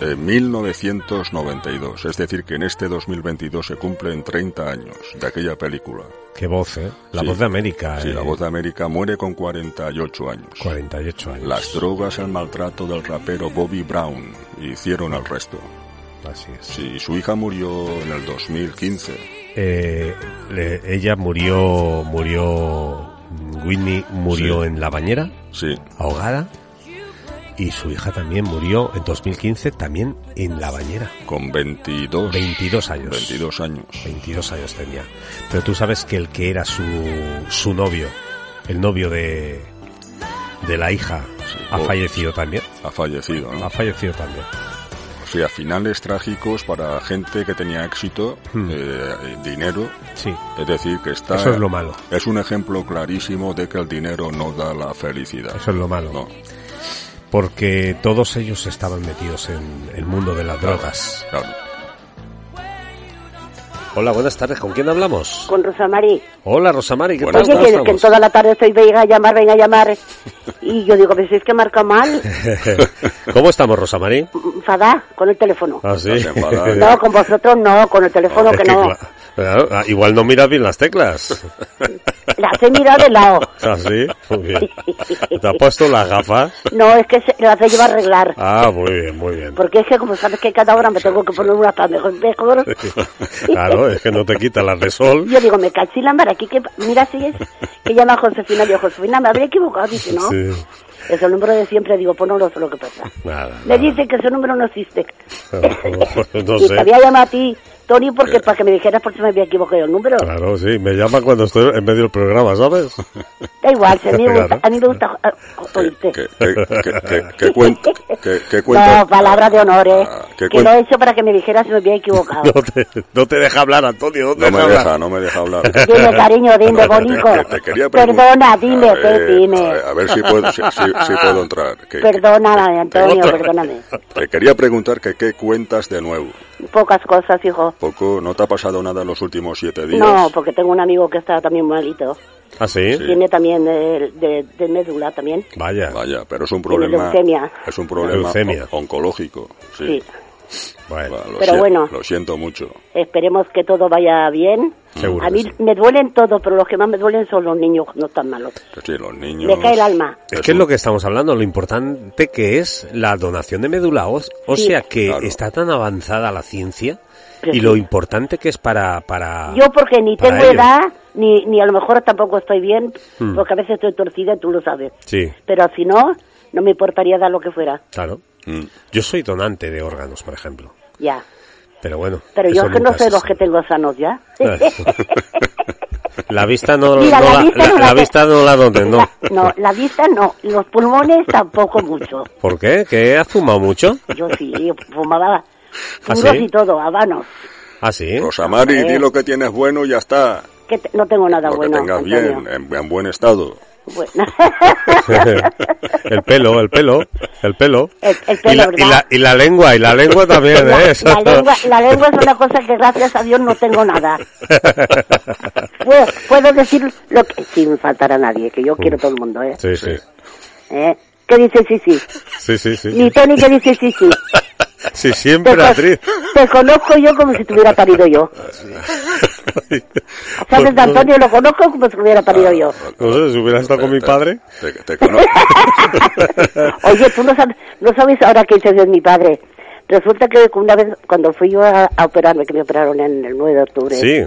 En 1992, es decir, que en este 2022 se cumplen 30 años de aquella película. Qué voz, ¿eh? La Sí. voz de América. Sí, eh. la voz de América muere con 48 años. 48 años. Las drogas, el maltrato del rapero Bobby Brown hicieron el resto. Así es. Sí, su hija murió en el 2015. Eh, le- ella murió, murió, Whitney murió Sí. en la bañera, Sí. ahogada, y su hija también murió en 2015 también en la bañera. Con 22. 22 años. 22 años. 22 años tenía. Pero tú sabes que el que era su, su novio, el novio de, de la hija, ha oh. fallecido también. Ha fallecido, ¿no? Ha fallecido también. Sea, finales trágicos para gente que tenía éxito, eh, dinero. Sí. Es decir, que está. Eso es lo malo. Es un ejemplo clarísimo de que el dinero no da la felicidad. Eso es lo malo. No. Porque todos ellos estaban metidos en el mundo de las drogas. Claro. Hola, buenas tardes. ¿Con quién hablamos? Con Rosa Mari. Hola, Rosamari. ¿Qué Oye, tal? ¿Cómo que, que en toda la tarde estoy, venga a llamar, venga a llamar. [LAUGHS] Y yo digo, pues es que marca mal. [LAUGHS] ¿Cómo estamos, Rosamari? Enfada con el teléfono. Ah, sí. No, con vosotros no, con el teléfono Es que que no. Claro, ah, igual no miras bien las teclas. [LAUGHS] Las he mirado de lado. [LAUGHS] ¿Ah, sí? Muy bien. [LAUGHS] ¿Te has puesto las gafas? No, es que se, las he llevado a arreglar. Ah, muy bien, muy bien. Porque es que como sabes que cada hora me tengo que poner una para mejor, mejor. Claro, es que no te quita las de sol. Yo digo, me caché la mar aquí que mira si es que llama Josefina, digo, Josefina, me habría equivocado, dice, ¿no? Sí, Es el número de siempre, digo, pues no lo sé lo que pasa. nada. Me dice que ese número no existe. No y te sé. había llamado a ti, Tony, porque para que me dijeras por si me había equivocado el número. Claro, sí, me llama cuando estoy en medio del programa, ¿sabes? Da igual, si a mí me [LAUGHS] gusta, a mí me gusta ah, oírte. ¿Qué, qué, qué, qué- qué? ¿Qué, qué No, palabra de honor, ¿eh? ¿qué que lo cuen- he hecho para que me dijeras si me había equivocado. [LAUGHS] No te, no te deja hablar, Antonio, no te No me deja hablar. deja, no me deja hablar. [LAUGHS] Dime, cariño, dime, pregun- Perdona, dime, A ver, Pepe, dime. A ver, a ver si puedo, si, si- si puedo entrar. Que- Perdóname, Antonio, perdóname. Te quería preguntar que qué cuentas de nuevo. Pocas cosas, hijo. Poco, ¿no te ha pasado nada en los últimos siete días? No, porque tengo un amigo que está también malito. ¿Ah, sí? Tiene también de, de, de médula también. Vaya. Vaya, pero es un Tiene problema. leucemia. Es un problema Leucemia. on- oncológico. Sí. Sí. Bueno, lo Pero bueno. Lo siento mucho. Esperemos que todo vaya bien. Seguro A mí sí. me duelen todo, pero los que más me duelen son los niños cuando están malos. Sí, los niños. Me cae el alma. Es que es lo que estamos hablando, lo importante que es la donación de médula ósea, o Sí. sea que Claro. está tan avanzada la ciencia Pero y sí. lo importante que es para... para Yo porque ni tengo ellos. edad, ni, ni a lo mejor tampoco estoy bien, Hmm. porque a veces estoy torcida y tú lo sabes. Sí, Pero si no, no me importaría dar lo que fuera. claro. Mm. Yo soy donante de órganos, por ejemplo. Ya. Pero bueno. Pero yo que no sé los que tengo sanos ya. [LAUGHS] La vista no, Mira, no la la, vista la- no la la vista no la donen, no. [LAUGHS] No, la vista no, los pulmones tampoco mucho. ¿Por qué? ¿Que has fumado mucho? Yo sí, yo fumaba ¿Ah, puros sí? y todo, habanos. ¿Ah, sí? Rosamari, di lo que tienes bueno y ya está. Que te- no tengo nada Lo bueno. que tengas Antonio. bien, en, en buen estado. Bueno. [LAUGHS] el pelo, el pelo, el pelo. El- el y, la, y, la, y la lengua, y la lengua también, la, ¿eh? la lengua, la lengua es una cosa que gracias a Dios no tengo nada. [LAUGHS] Puedo, puedo decir lo que sin faltar a nadie, que yo quiero todo el mundo, ¿eh? Sí, sí. ¿Eh? ¿Qué dice sí, sí? Sí, sí, sí. Ni Tony que dice sí, sí. Sí, Te, siempre, actriz. te conozco yo como si tuviera parido yo. [LAUGHS] ¿Sabes, de Antonio? Lo conozco como si hubiera parido yo. No sé, si hubiera estado con mi padre. Te, te conozco. [LAUGHS] Oye, tú no sabes, no sabes ahora qué dices de mi padre. Resulta que una vez, cuando fui yo a, a operarme, que me operaron en el 9 de octubre, Sí.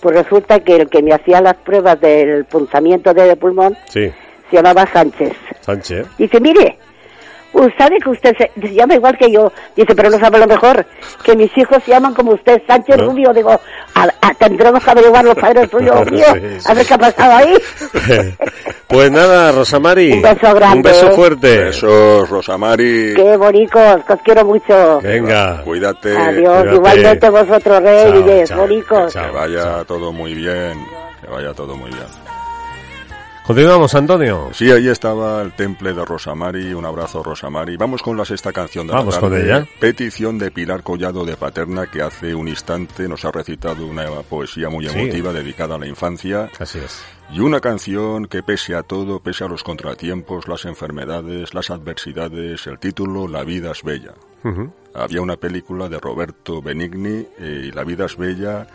Pues resulta que el que me hacía las pruebas del punzamiento de pulmón Sí, se llamaba Sánchez. Sánchez. Dice, mire, usted sabe que usted se, se llama igual que yo. Dice, pero no sabe lo mejor, que mis hijos se llaman como usted, Sánchez ¿No? Rubio. Digo, a- a- tendremos que averiguar los padres suyos, mío, [LAUGHS] Sí, sí. a ver qué ha pasado ahí. [LAUGHS] pues nada, Rosamari. Un beso grande. Un beso fuerte. Besos, Rosamari. Qué bonicos, que os quiero mucho. Venga. Cuídate. Adiós, Cuídate. igualmente vosotros, Chao, reyes, chao, bonicos. Que vaya todo muy bien. Que vaya todo muy bien. Continuamos, Antonio. Sí, ahí estaba el temple de Rosamari. Un abrazo, Rosamari. Vamos con la sexta canción de Vamos la con tarde. ella. Petición de Pilar Collado de Paterna, que hace un instante nos ha recitado una poesía muy Sí. emotiva dedicada a la infancia. Así es. Y una canción que pese a todo, pese a los contratiempos, las enfermedades, las adversidades, el título La vida es bella. Había una película de Roberto Benigni, eh, La vida es bella,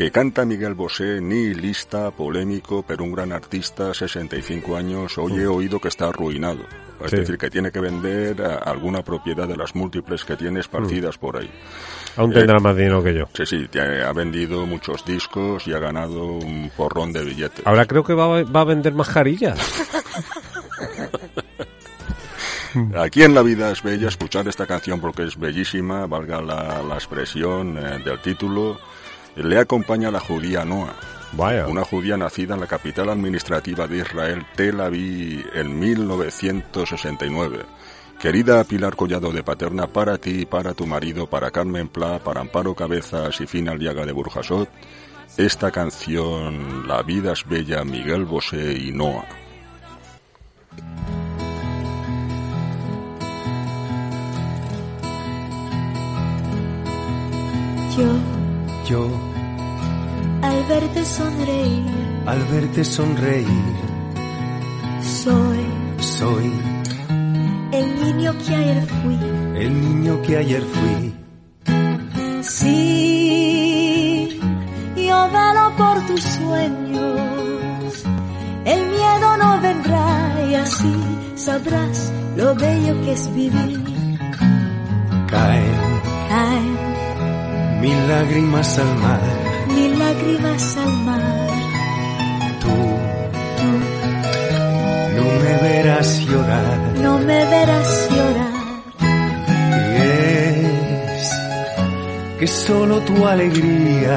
que canta Miguel Bosé, nihilista, polémico, pero un gran artista, 65 años. Hoy he oído que está arruinado. Es Sí. decir, que tiene que vender a- alguna propiedad de las múltiples que tiene esparcidas por ahí. Aún Eh, tendrá más dinero que yo. Sí, sí, ha vendido muchos discos y ha ganado un porrón de billetes. Ahora creo que va, a- va a vender mascarillas. [LAUGHS] Aquí en La vida es bella escuchar esta canción porque es bellísima, valga la, la expresión eh, del título. Le acompaña la judía Noah. Vaya. Una judía nacida en la capital administrativa de Israel, Tel Aviv, en 1969. Querida Pilar Collado de Paterna, para ti, para tu marido, para Carmen Pla, para Amparo Cabezas y Fina Liaga de Burjasot, esta canción La vida es bella, Miguel Bosé y Noah. Yo, Yo, al verte sonreír, al verte sonreír, soy soy el niño que ayer fui. el niño que ayer fui. Sí, yo velo por tus sueños. El miedo no vendrá y así sabrás lo bello que es vivir. Caen Caen mil lágrimas al mar. Mil lágrimas al mar. Tú, no me verás llorar. No me verás llorar. Y es que solo tu alegría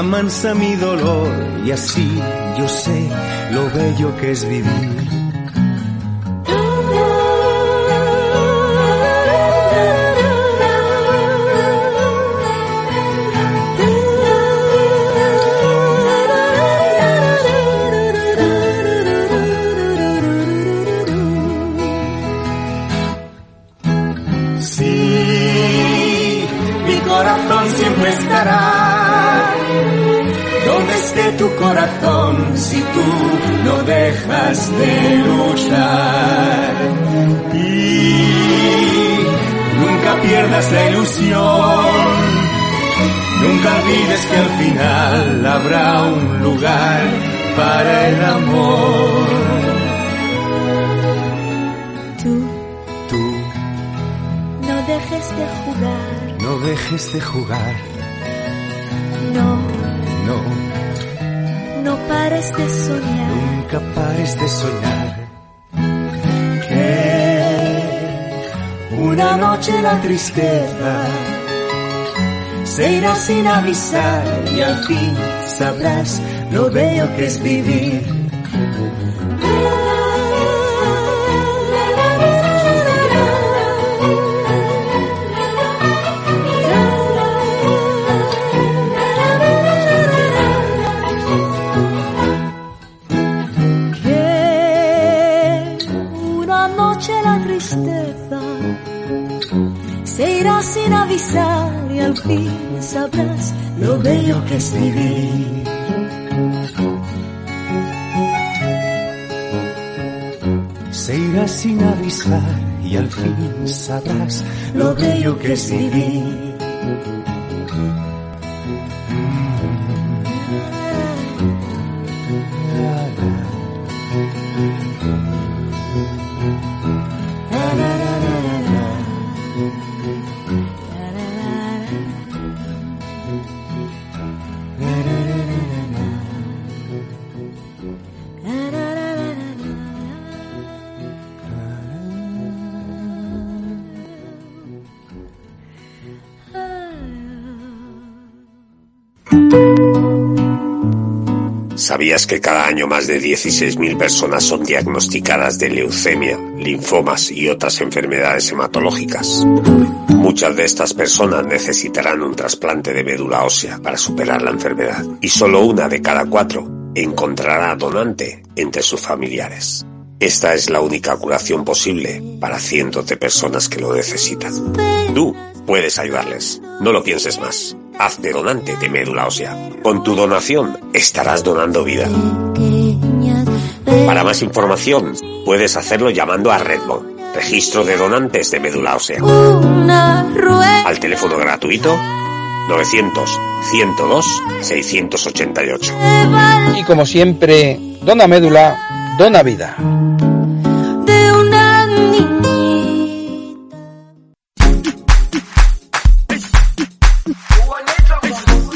amansa mi dolor y así yo sé lo bello que es vivir. Estará donde esté tu corazón si tú no dejas de luchar. Y nunca pierdas la ilusión, nunca olvides que al final habrá un lugar para el amor. Tú Tú no dejes de jugar. no dejes de jugar, No, no, no pares de soñar. nunca pares de soñar. Que una noche la tristeza se irá sin avisar y al fin sabrás lo bello que es vivir. Al fin sabrás lo bello que es vivir. Se irá sin avisar y al fin sabrás lo bello que es vivir. ¿Sabías que cada año más de 16.000 personas son diagnosticadas de leucemia, linfomas y otras enfermedades hematológicas? Muchas de estas personas necesitarán un trasplante de médula ósea para superar la enfermedad y solo una de cada cuatro encontrará donante entre sus familiares. Esta es la única curación posible para cientos de personas que lo necesitan. Tú puedes ayudarles. No lo pienses más. Haz de donante de médula ósea. Con tu donación estarás donando vida. Para más información, puedes hacerlo llamando a Redmond, registro de donantes de médula ósea. Al teléfono gratuito 900 102 688. Y como siempre, dona médula, dona vida.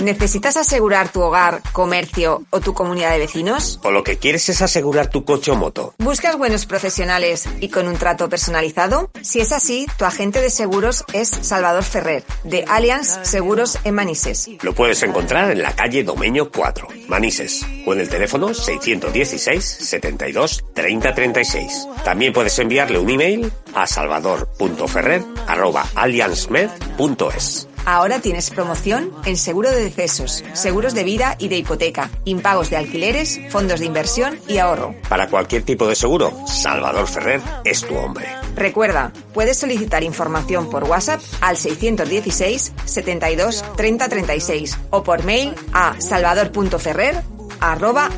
¿Necesitas asegurar tu hogar, comercio o tu comunidad de vecinos? ¿O lo que quieres es asegurar tu coche o moto? ¿Buscas buenos profesionales y con un trato personalizado? Si es así, tu agente de seguros es Salvador Ferrer, de Allianz Seguros en Manises. Lo puedes encontrar en la calle Domeño 4, Manises, o en el teléfono 616 72 30 36. También puedes enviarle un email a salvador.ferrer.allianzmed.es. Ahora tienes promoción en seguro de decesos, seguros de vida y de hipoteca, impagos de alquileres, fondos de inversión y ahorro. Para cualquier tipo de seguro, Salvador Ferrer es tu hombre. Recuerda, puedes solicitar información por WhatsApp al 616 72 30 36 o por mail a salvador.ferrer arroba.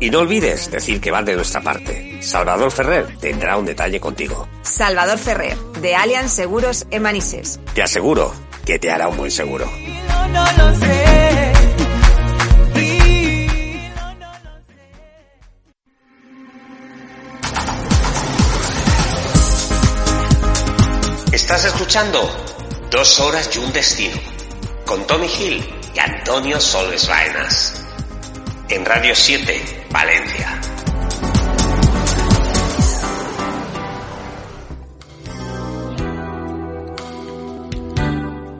Y no olvides decir que vas de nuestra parte. Salvador Ferrer tendrá un detalle contigo. Salvador Ferrer, de Allianz Seguros en Manises. Te aseguro que te hará un buen seguro. No lo sé. Estás escuchando Dos horas y un destino con Tommy Hill y Antonio Solves Baenas en Radio 7, Valencia.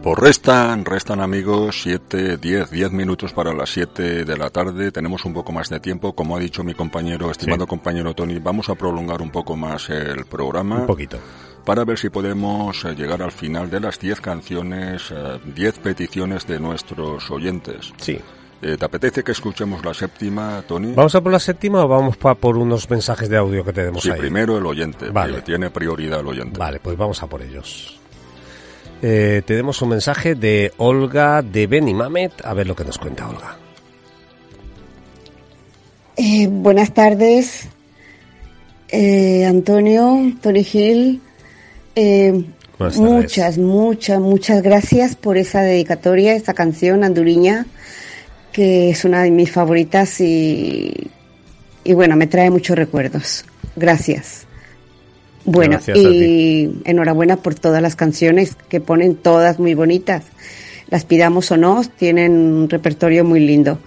Pues restan, restan amigos, 7, 10, 10 minutos para las 7 de la tarde. Tenemos un poco más de tiempo. Como ha dicho mi compañero, estimado compañero Tony, vamos a prolongar un poco más el programa. Un poquito. Para ver si podemos eh, llegar al final de las 10 canciones, eh, 10 peticiones de nuestros oyentes. Sí. Eh, ¿Te apetece que escuchemos la séptima, Tony? ¿Vamos a por la séptima o vamos pa- por unos mensajes de audio que tenemos Sí, ahí? primero el oyente, Vale. que tiene prioridad el oyente. Vale, pues vamos a por ellos. Eh, tenemos un mensaje de Olga de Benimamet. A ver lo que nos cuenta Olga. Eh, buenas tardes, eh, Antonio, Tony Gil. Eh, Buenas tardes. muchas, muchas, muchas gracias por esa dedicatoria, esta canción anduriña, que es una de mis favoritas y, y bueno, me trae muchos recuerdos. Gracias. Bueno, Gracias y enhorabuena por todas las canciones que ponen todas muy bonitas. Las pidamos o no, tienen un repertorio muy lindo.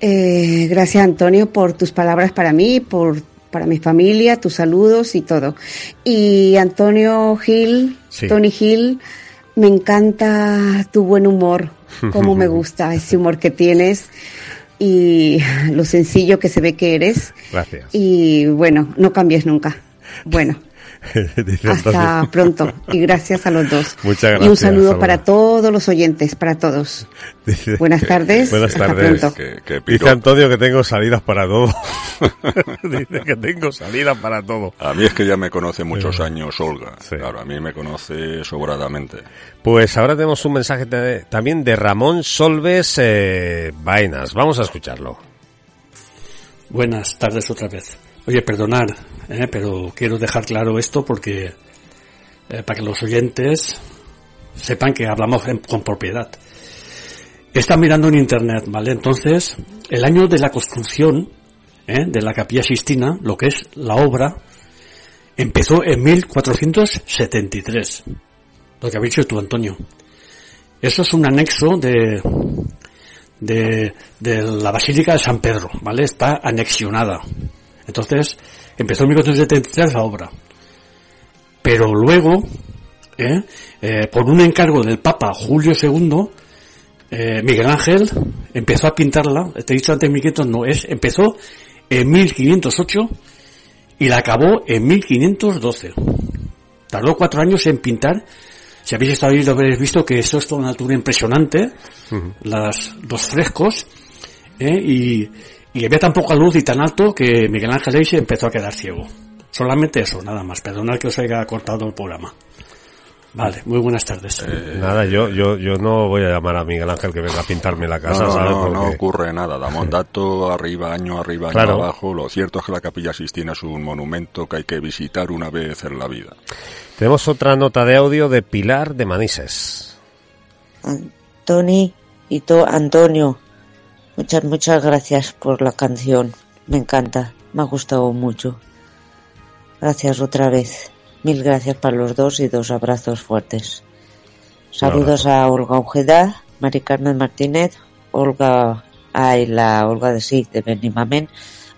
Eh, gracias Antonio por tus palabras para mí, por para mi familia, tus saludos y todo. Y Antonio Gil, Sí. Tony Gil, me encanta tu buen humor, como me [LAUGHS] gusta ese humor que tienes y lo sencillo que se ve que eres. Gracias. Y bueno, no cambies nunca. Bueno, [LAUGHS] hasta pronto y gracias a los dos. [LAUGHS] Muchas Y un gracias, saludo para todos los oyentes, para todos. Dice- Buenas tardes. Buenas hasta tardes. pronto. Dice Antonio que tengo salidas para todo. [LAUGHS] Dice que tengo salidas para todo. A mí es que ya me conoce muchos Eh, años, Olga. Claro, a mí me conoce sobradamente. Pues ahora tenemos un mensaje también de Ramón Solves eh, Baenas. Vamos a escucharlo. Buenas tardes otra vez. Oye, perdonar, ¿eh? pero quiero dejar claro esto porque eh, para que los oyentes sepan que hablamos en- con propiedad. Están mirando en internet, ¿vale? Entonces, el año de la construcción ¿eh? de la Capilla Sistina, lo que es la obra, empezó en 1473. Lo que habéis dicho tú, Antonio. Eso es un anexo de, de, de la Basílica de San Pedro, ¿vale? Está anexionada. Entonces, empezó en 1473 la obra. Pero luego, ¿eh? Eh, por un encargo del Papa Julio II, eh, Miguel Ángel empezó a pintarla, te he dicho antes 1500, no, es, empezó en 1508 y la acabó en 1512. Tardó cuatro años en pintar. Si habéis estado ahí lo habréis visto que eso es toda una altura impresionante, las dos frescos, ¿eh? y, y había tan poca luz y tan alto que Miguel Ángel se empezó a quedar ciego. Solamente eso, nada más. Perdonad que os haya cortado el programa. Vale, muy buenas tardes. Nada, yo, yo, yo no voy a llamar a Miguel Ángel que venga a pintarme la casa, no, no, ¿sabes? no, ocurre nada. Damos [LAUGHS] dato arriba, año arriba, año Claro. abajo. Lo cierto es que la Capilla Sistina es un monumento que hay que visitar una vez en la vida. Tenemos otra nota de audio de Pilar de Manises. Tony y to Antonio, muchas, muchas gracias por la canción. Me encanta, me ha gustado mucho. Gracias otra vez. Mil gracias para los dos y dos abrazos fuertes. Saludos a Olga Ojeda, Mari Carmen Martínez, Olga, ay, la Olga de sí, de Benimamén,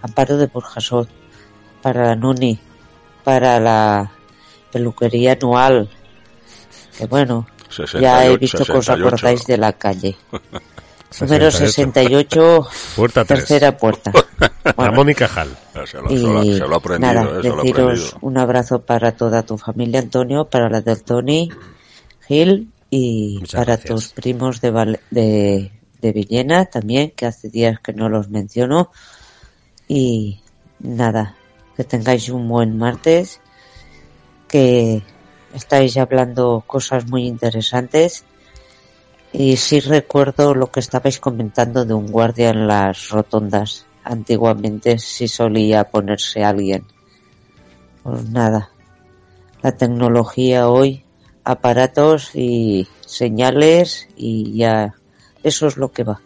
Amparo de Burjasot, para la Nuni, para la peluquería anual, que bueno, ya he 68, visto que os 68. acordáis de la calle. [LAUGHS] [LAUGHS] Número 68. 68, [LAUGHS] Puerta tres. tercera puerta. Ramón y Cajal. Se lo, se lo- Y se lo ha aprendido, nada, eh, se lo ha deciros aprendido. un abrazo para toda tu familia, Antonio, para la del Tony, Gil y para tus primos de, Val- de, de Villena también, que hace días que no los menciono. Y nada, que tengáis un buen martes, que estáis hablando cosas muy interesantes. Y sí recuerdo lo que estabais comentando de un guardia en las rotondas. Antiguamente sí solía ponerse alguien. Pues nada, la tecnología hoy, aparatos y señales y ya eso es lo que va.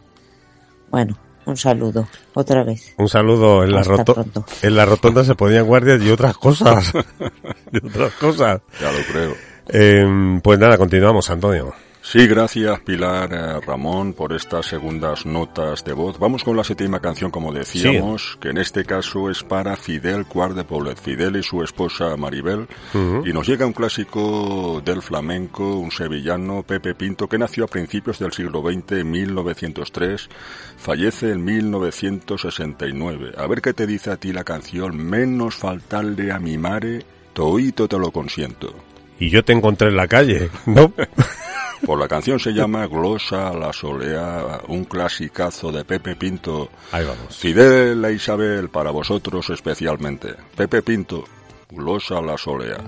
Bueno, un saludo otra vez. Un saludo. En la, Hasta roto- pronto. en la rotonda se ponían guardias y otras cosas. [LAUGHS] y otras cosas. Ya lo creo. Eh, pues nada, continuamos, Antonio. Sí, gracias Pilar eh, Ramón por estas segundas notas de voz. Vamos con la séptima canción, como decíamos, que en este caso es para Fidel Cuart de Poblet, Fidel y su esposa Maribel. Y nos llega un clásico del flamenco, un sevillano, Pepe Pinto, que nació a principios del siglo XX, en 1903, fallece en 1969. A ver qué te dice a ti la canción Menos faltarle a mi mare, toito te lo consiento. Y yo te encontré en la calle, ¿no? [LAUGHS] Por la canción se llama Glosa la Solea, un clasicazo de Pepe Pinto. Ahí vamos. Fidel e Isabel, para vosotros especialmente. Pepe Pinto, Glosa la Solea.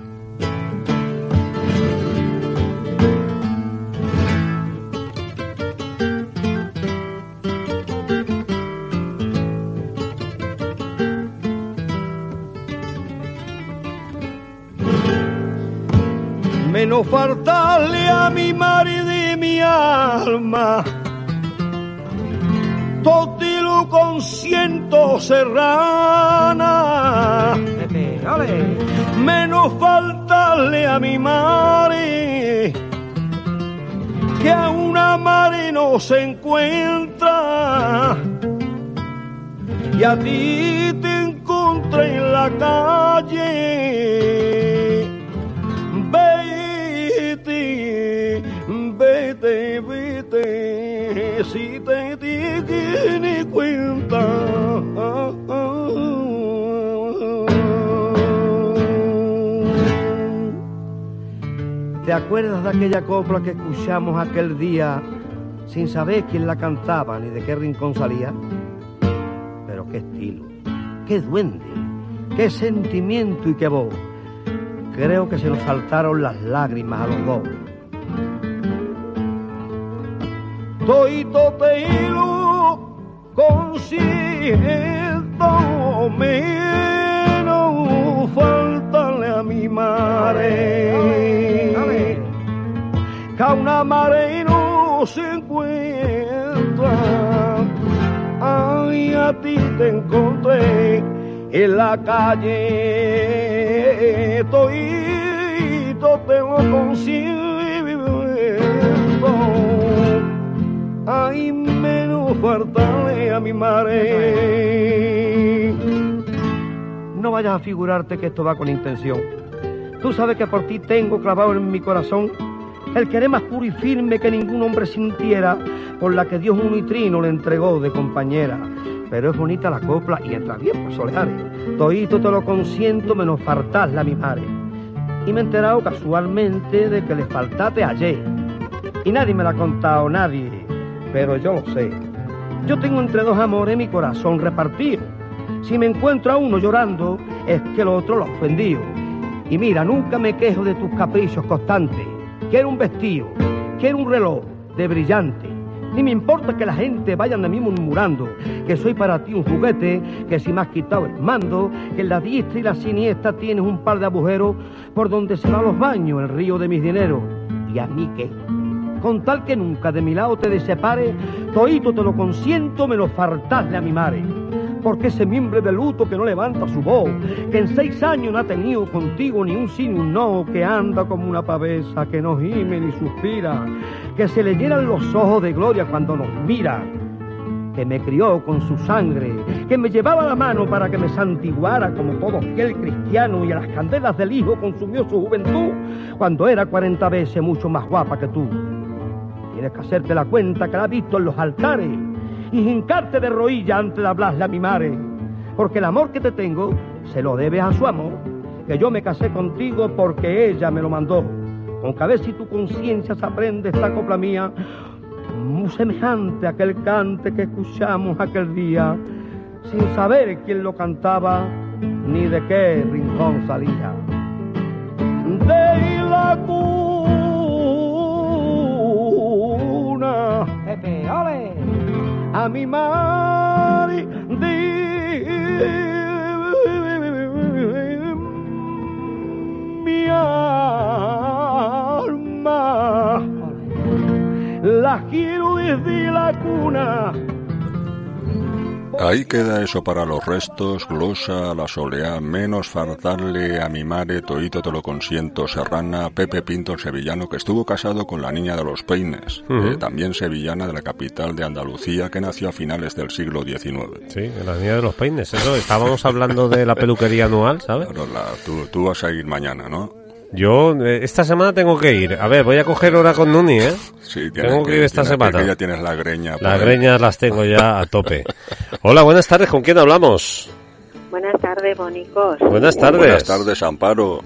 Menos faltarle a mi marido y mi alma. Totilo con ciento serrana. Menos faltarle a mi madre que a una madre no se encuentra. Y a ti te encontré en la calle. Vete, si te tienes cuenta. ¿Te acuerdas de aquella copla que escuchamos aquel día sin saber quién la cantaba ni de qué rincón salía? Pero qué estilo, qué duende, qué sentimiento y qué voz. Creo que se nos saltaron las lágrimas a los dos. Toito te hilo consiento menos faltarle a mi mare. Que a una mare no se encuentra. Ay, a ti te encontré en la calle. Toito te lo consiento. Ay, menos faltarle a mi madre. No vayas a figurarte que esto va con intención. Tú sabes que por ti tengo clavado en mi corazón el querer más puro y firme que ningún hombre sintiera, por la que Dios un nitrino le entregó de compañera. Pero es bonita la copla y entra bien por soleares. Toito te lo consiento menos faltarla a mi madre. Y me he enterado casualmente de que le faltaste ayer. Y nadie me la ha contado, nadie. Pero yo lo sé. Yo tengo entre dos amores mi corazón repartido. Si me encuentro a uno llorando, es que el otro lo ha ofendido. Y mira, nunca me quejo de tus caprichos constantes. Quiero un vestido, quiero un reloj de brillante. Ni me importa que la gente vayan de mí murmurando que soy para ti un juguete, que si me has quitado el mando, que en la diestra y la siniestra tienes un par de agujeros por donde se van los baños el río de mis dineros. ¿Y a mí qué? Con tal que nunca de mi lado te desepare, toito te lo consiento menos faltarle a mi madre porque ese mimbre de luto que no levanta su voz, que en seis años no ha tenido contigo ni un sí ni un no, que anda como una pavesa, que no gime ni suspira, que se le llenan los ojos de gloria cuando nos mira, que me crió con su sangre, que me llevaba la mano para que me santiguara como todo fiel cristiano y a las candelas del hijo consumió su juventud cuando era cuarenta veces mucho más guapa que tú. Tienes que hacerte la cuenta que la ha visto en los altares y hincarte de rodillas antes de hablarle a mi madre. Porque el amor que te tengo se lo debes a su amor, que yo me casé contigo porque ella me lo mandó. Con que a ver si tu conciencia se aprende esta copla mía, muy semejante a aquel cante que escuchamos aquel día, sin saber quién lo cantaba ni de qué rincón salía. De la Pepe, ole a mi madre de mi alma. La quiero desde la cuna. Ahí queda eso para los restos, glosa, la soleá, menos faltarle a mi madre, toito te lo consiento, serrana, Pepe Pinto, el sevillano, que estuvo casado con la niña de los peines, eh, también sevillana de la capital de Andalucía, que nació a finales del siglo XIX. Sí, la niña de los peines, eso. Estábamos hablando de la peluquería anual, ¿sabes? Claro, la- tú, tú vas a ir mañana, ¿no? Yo eh, esta semana tengo que ir. A ver, voy a coger hora con Nuni, ¿eh? Sí, tienes Tengo que ir esta tienes semana. Que ya tienes la greña. Las ahí. greñas las tengo ya a tope. [LAUGHS] Hola, buenas tardes. ¿Con quién hablamos? Buenas tardes, bonicos. Buenas tardes. Buenas tardes, Amparo.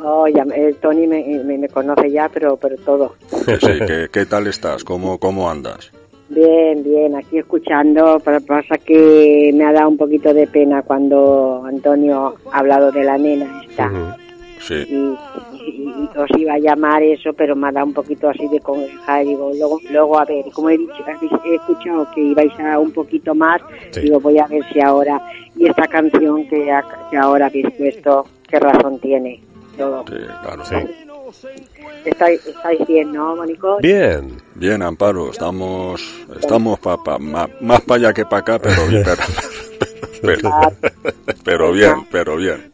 Oh, ya, eh, Tony me, me, me conoce ya, pero, pero todo. [LAUGHS] Sí, ¿qué, qué tal estás? ¿Cómo, ¿Cómo andas? Bien, bien, aquí escuchando, pero pasa que me ha dado un poquito de pena cuando Antonio ha hablado de la nena esta. Sí. Y, y- os iba a llamar eso, pero me ha dado un poquito así de congejar. Digo, luego, luego a ver, como he dicho, he escuchado que ibais a un poquito más, Sí. digo, voy a ver si ahora, y esta canción que, que ahora habéis puesto, qué razón tiene. Todo. claro. Estáis, estáis bien, ¿no, Mónico? Bien. Bien, Amparo, estamos, estamos pa, pa- ma- más para allá que para acá, pero, [LAUGHS] pero, pero, pero bien, pero bien.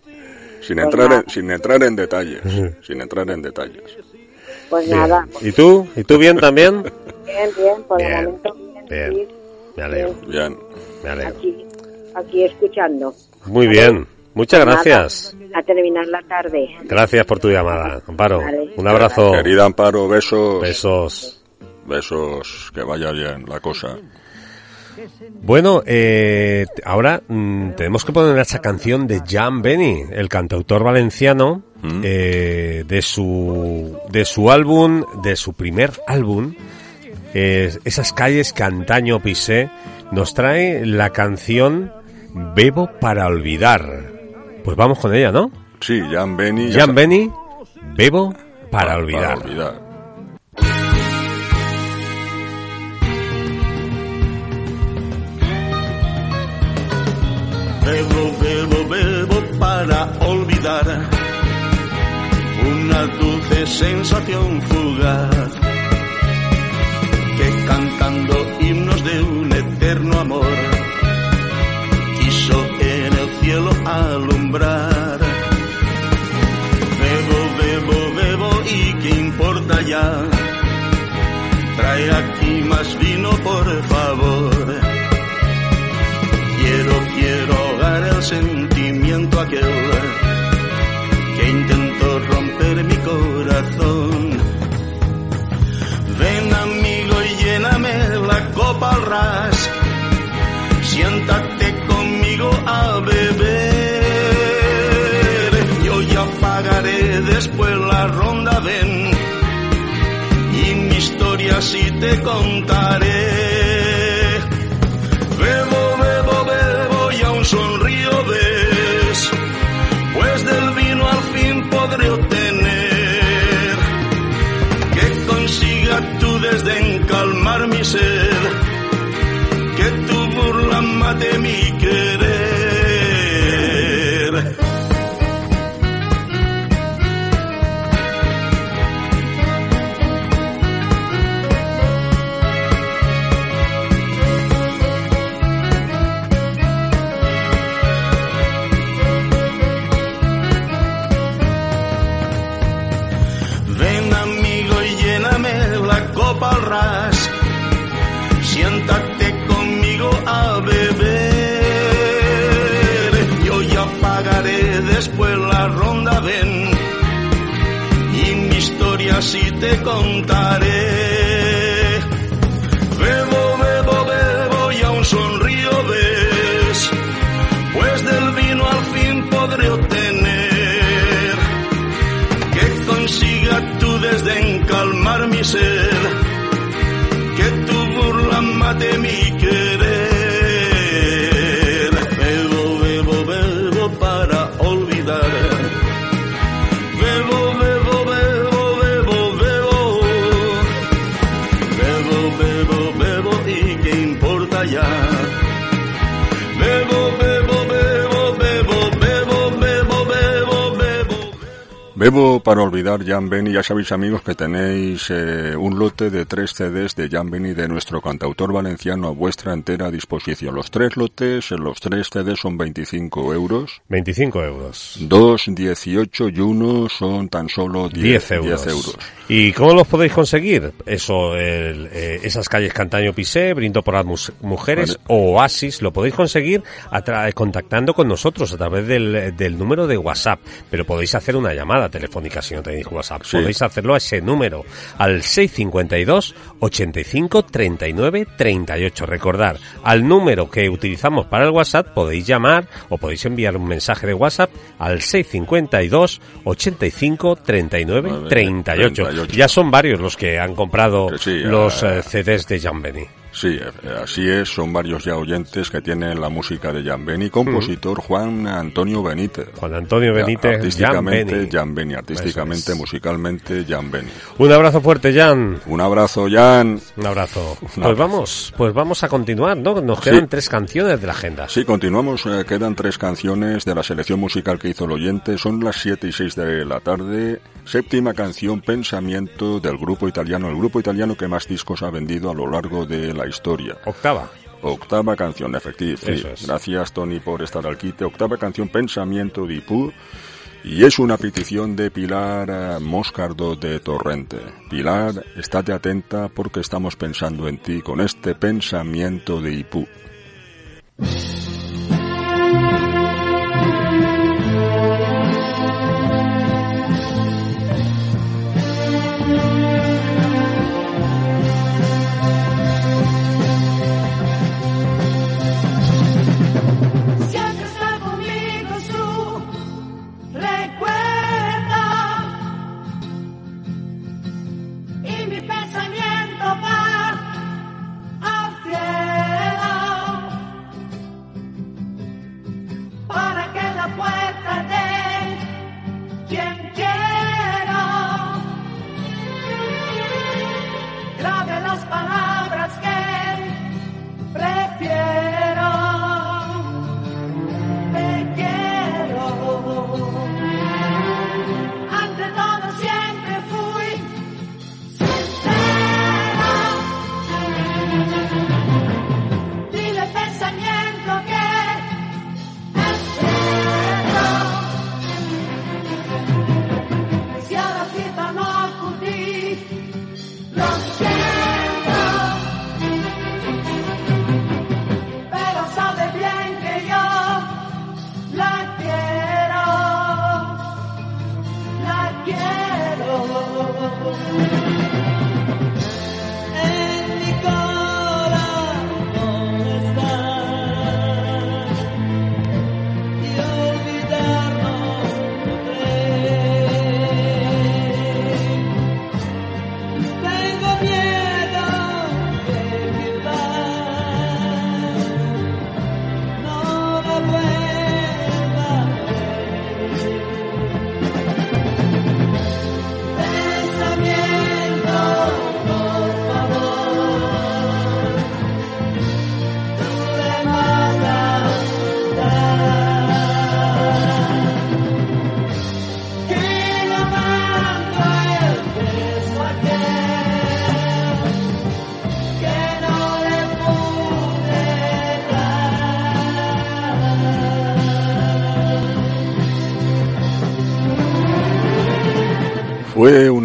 Sin Pues entrar, nada. en, sin entrar en detalles, sin entrar en detalles. Pues Bien. nada, ¿Y tú? ¿Y tú bien también? bien, bien, por Bien. el momento bien, Bien. sí, Me alegro. Bien. Me alegro. aquí, aquí escuchando. Muy bien. Muchas Pues nada, gracias. a terminar la tarde. Gracias por tu llamada, Amparo. Vale. Un abrazo. Querida Amparo, besos. Besos. Besos, que vaya bien la cosa. Bueno, eh, ahora mm, tenemos que poner esa canción de Jan Benny, el cantautor valenciano, eh, de su de su álbum, de su primer álbum, eh, esas calles que antaño pisé, nos trae la canción Bebo para olvidar. Pues vamos con ella, ¿no? Sí, Jan Benny. Jan Benny, Bebo para Para olvidar. olvidar. Bebo, bebo, bebo para olvidar una dulce sensación fugaz que cantando himnos de un eterno amor quiso en el cielo alumbrar. Bebo, bebo, bebo y qué importa ya. Trae aquí más vino por favor. aquel que intentó romper mi corazón. Ven amigo y lléname la copa al ras, siéntate conmigo a beber. Yo ya pagaré después la ronda, ven, y mi historia sí te contaré. Que tu burla mate mi querer. Te contaré. Bebo, bebo, bebo y aún sonrío, ves. Pues del vino al fin podré obtener que consiga tu desdén calmar mi sed, que tu burla mate mi querer. Bebo para olvidar Jan Benny, ya sabéis amigos que tenéis eh, un lote de tres CDs de Jan Benny de nuestro cantautor valenciano a vuestra entera disposición. Los tres lotes, eh, los tres CDs son 25 euros. 25 euros. Dos, 18 y uno son tan solo 10, 10 euros. 10 euros. ¿Y cómo los podéis conseguir? Eso, el, eh, esas calles Cantaño Pisé, Brindo por las mus- Mujeres o Oasis, lo podéis conseguir a contactando con nosotros a través del, del número de WhatsApp. Pero podéis hacer una llamada telefónica si no tenéis WhatsApp. Sí. Podéis hacerlo a ese número, al 652 85 39 38. Recordar, al número que utilizamos para el WhatsApp podéis llamar o podéis enviar un mensaje de WhatsApp al 652 85 39 38. Ya son varios los que han comprado los ah, eh, CDs de Jan Benny. Sí, eh, así es, son varios ya oyentes que tienen la música de Jan Benny, compositor Juan Antonio Benítez. Juan Antonio Benítez, artísticamente Jan Benny. Jan Benny, artísticamente, musicalmente Jan Benny. Un abrazo fuerte, Jan. Un abrazo, Jan. Un abrazo. Pues abrazo. vamos, pues vamos a continuar, ¿no? Nos Sí. quedan tres canciones de la agenda. Sí, continuamos. eh, quedan tres canciones de la selección musical que hizo el oyente. Son las 7 y 6 de la tarde. Séptima canción, Pensamiento, del grupo italiano. El grupo italiano que más discos ha vendido a lo largo de la historia. Octava. Octava canción, efectivamente. Es. Gracias, Tony, por estar al quite. Octava canción, Pensamiento di Pur. Y es una petición de Pilar eh, Moscardo de Torrente. Pilar, estate atenta porque estamos pensando en ti con este pensamiento de Ipú.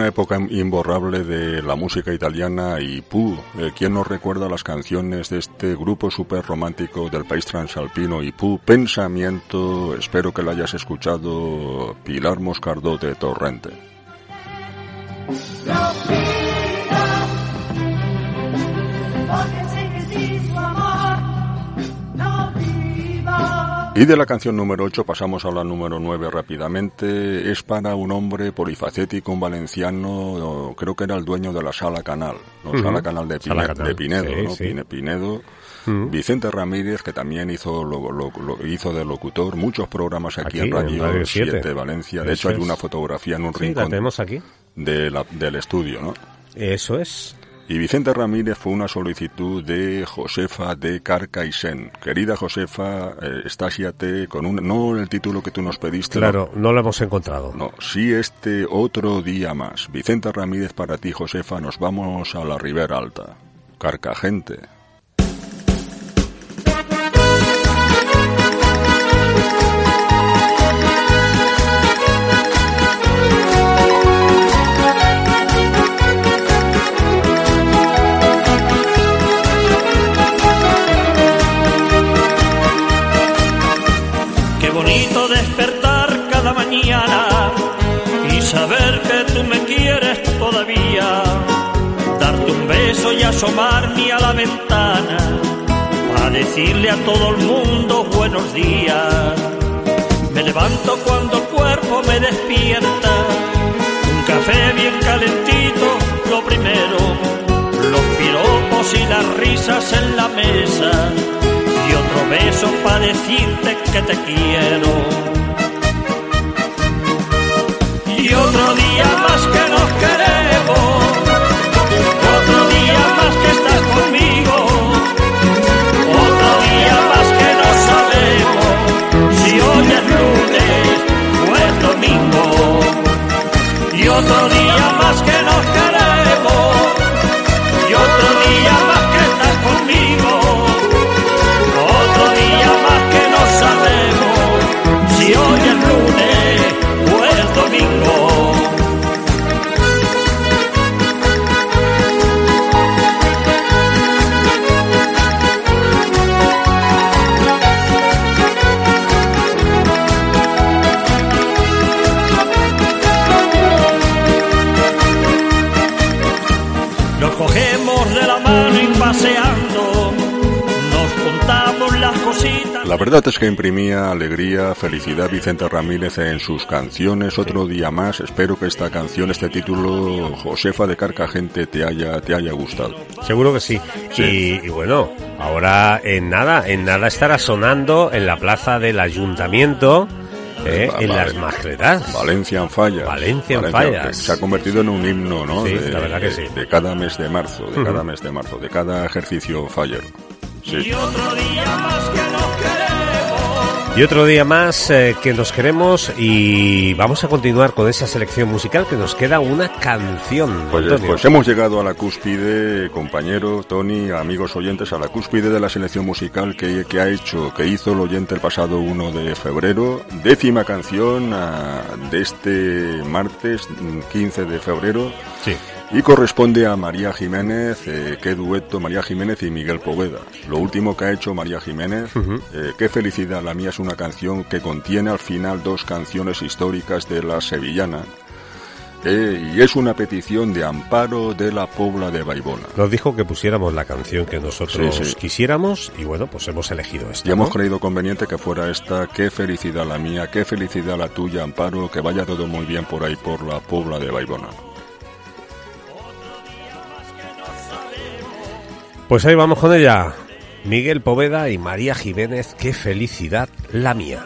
Época imborrable de la música italiana y Pooh, eh, ¿quién nos recuerda las canciones de este grupo súper romántico del país transalpino y Pooh? Pensamiento, espero que lo hayas escuchado, Pilar Moscardó de Torrente. Y de la canción número 8 pasamos a la número 9 rápidamente. Es para un hombre polifacético, un valenciano, creo que era el dueño de la Sala Canal, ¿no? Sala Canal de, Pine- Sala Canal, de Pinedo, sí, ¿no? sí. Pine- Pinedo. Vicente Ramírez, que también hizo lo- lo- lo- hizo de locutor muchos programas aquí, Aquí, en Radio, Radio 7 7. Valencia. De Eso hecho, hay es. una fotografía en un Sí, la rincón tenemos aquí. de la- del estudio, ¿no? Eso es. Y Vicente Ramírez fue una solicitud de Josefa de Carcaixent. Querida Josefa, eh, estásiate con un... No el título que tú nos pediste. Claro, no lo hemos encontrado. No, sí este otro día más. Vicente Ramírez para ti, Josefa, nos vamos a la Ribera Alta. Carcagente. Tú me quieres todavía. Darte un beso y asomarme a la ventana para decirle a todo el mundo buenos días. Me levanto cuando el cuerpo me despierta. Un café bien calentito, lo primero. Los piropos y las risas en la mesa y otro beso para decirte que te quiero. Y otro día más que nos queremos, La verdad es que imprimía alegría, felicidad Vicente Ramírez en sus canciones. Otro día más. Espero que esta canción, este título, Josefa de Carcagente, te haya, te haya gustado. Seguro que sí. Y, y bueno, ahora en nada, en nada estará sonando en la plaza del ayuntamiento, eh, Va- en va- las Majleras. Valencia en fallas. Valencia en fallas. que Se ha convertido en un himno, ¿no? Sí, de, la verdad que sí. de cada mes de marzo, de cada mes de marzo, de cada ejercicio fallero. Sí. Y otro día más que nos queremos. Y otro día más eh, que nos queremos y vamos a continuar con esa selección musical que nos queda una canción. Pues, Antonio. pues hemos llegado a la cúspide, compañero Tony, amigos oyentes, a la cúspide de la selección musical que, que ha hecho, que hizo el oyente el pasado 1 de febrero, décima canción ah, de este martes mm, 15 de febrero. Sí. Y corresponde a María Jiménez, eh, qué dueto María Jiménez y Miguel Poveda. Lo último que ha hecho María Jiménez, eh, qué felicidad la mía es una canción que contiene al final dos canciones históricas de la sevillana. Eh, y es una petición de amparo de la Pobla de Baibona. Nos dijo que pusiéramos la canción que nosotros Sí, sí. quisiéramos y bueno, pues hemos elegido esta. Y hemos ¿no? creído conveniente que fuera esta, qué felicidad la mía, qué felicidad la tuya, Amparo, que vaya todo muy bien por ahí por la Pobla de Baibona. Pues ahí vamos con ella. Miguel Poveda y María Jiménez, qué felicidad la mía.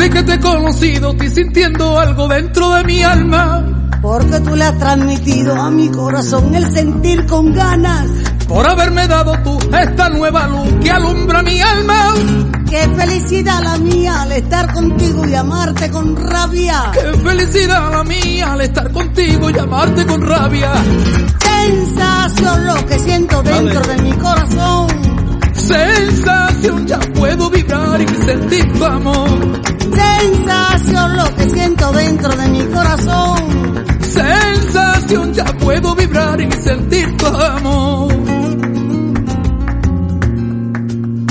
Desde que te he conocido, estoy sintiendo algo dentro de mi alma. Porque tú le has transmitido a mi corazón el sentir con ganas. Por haberme dado tú esta nueva luz que alumbra mi alma. Qué felicidad la mía al estar contigo y amarte con rabia. Qué felicidad la mía al estar contigo y amarte con rabia. Sensación lo que siento dentro de mi corazón. Sensación, ya puedo vibrar y sentir tu amor. Sensación lo que siento dentro de mi corazón. Sensación, ya puedo vibrar y sentir tu amor.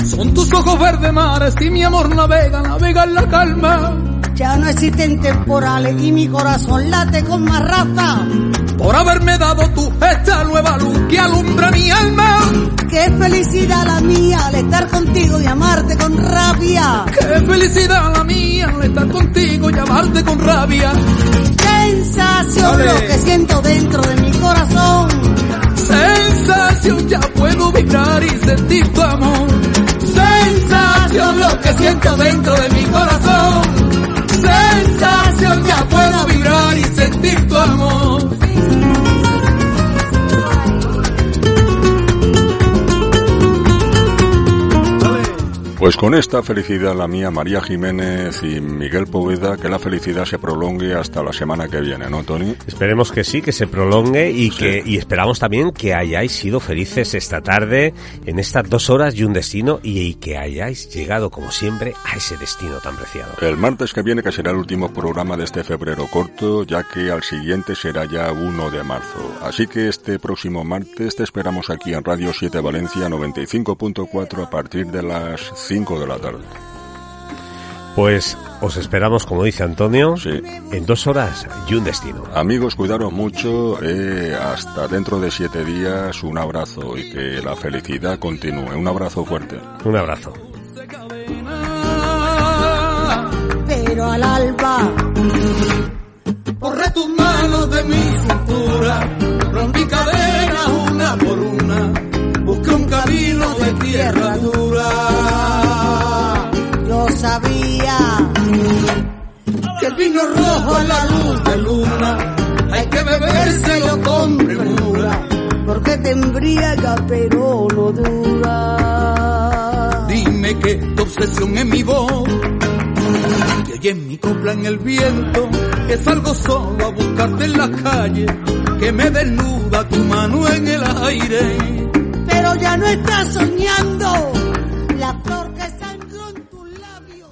Son tus ojos verdes mares y mi amor navega, navega en la calma. Ya no existen temporales y mi corazón late con más raza. Por haberme dado tú esta nueva luz que alumbra mi alma. Qué felicidad la mía al estar contigo y amarte con rabia. Qué felicidad la mía al estar contigo y amarte con rabia. Sensación Dale. lo que siento dentro de mi corazón. Sensación, ya puedo vibrar y sentir tu amor. Sensación, lo que siento dentro de mi corazón. Sensación, ya puedo vibrar y sentir tu amor. Pues con esta felicidad la mía, María Jiménez y Miguel Poveda, que la felicidad se prolongue hasta la semana que viene, ¿no, Tony? Esperemos que sí, que se prolongue y que y esperamos también que hayáis sido felices esta tarde en estas dos horas y un destino y, y que hayáis llegado como siempre a ese destino tan preciado. El martes que viene, que será el último programa de este febrero corto, ya que al siguiente será ya 1 de marzo. Así que este próximo martes te esperamos aquí en Radio 7 Valencia 95.4 a partir de las 5 de la tarde. Pues os esperamos, como dice Antonio, en dos horas y un destino. Amigos, cuidaros mucho, eh, hasta dentro de siete días, un abrazo y que la felicidad continúe. Un abrazo fuerte. Un abrazo. Pero al alba. Borré tus manos de mi cintura, rompí cadenas una por una, busqué un camino de tierra dura. Que el vino rojo a la luz de luna, hay que bebérselo con premura. porque te embriaga pero no dura. Dime que tu obsesión es mi voz, que oye mi copla en el viento, que salgo solo a buscarte en la calle, que me desnuda tu mano en el aire. Pero ya no estás soñando la flor que sangró en tus labios.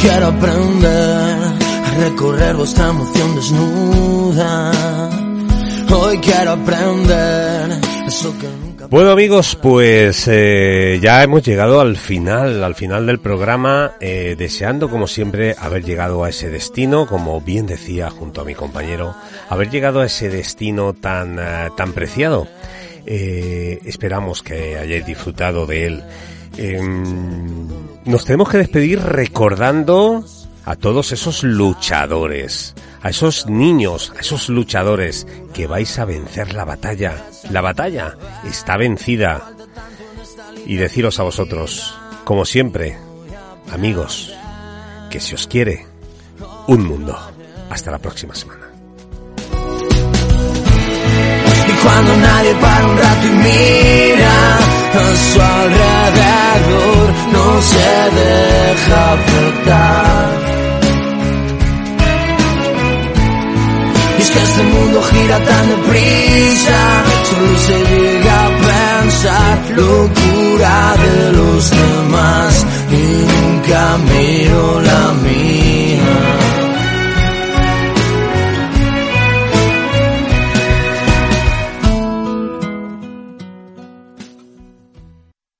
Quiero aprender a recorrer vuestra emoción desnuda. Hoy quiero aprender eso que nunca. Bueno amigos, pues eh, ya hemos llegado al final, al final del programa, eh, deseando como siempre haber llegado a ese destino, como bien decía junto a mi compañero, haber llegado a ese destino tan, eh, tan preciado. Eh, esperamos que hayáis disfrutado de él. Em, nos tenemos que despedir recordando a todos esos luchadores, a esos niños, a esos luchadores que vais a vencer la batalla. La batalla está vencida. Y deciros a vosotros, como siempre, amigos, que si os quiere, un mundo. Hasta la próxima semana. Y cuando nadie para un rato a su alrededor, no se deja apretar. Y es que este mundo gira tan deprisa, solo se llega a pensar locura de los demás y nunca miro la mía.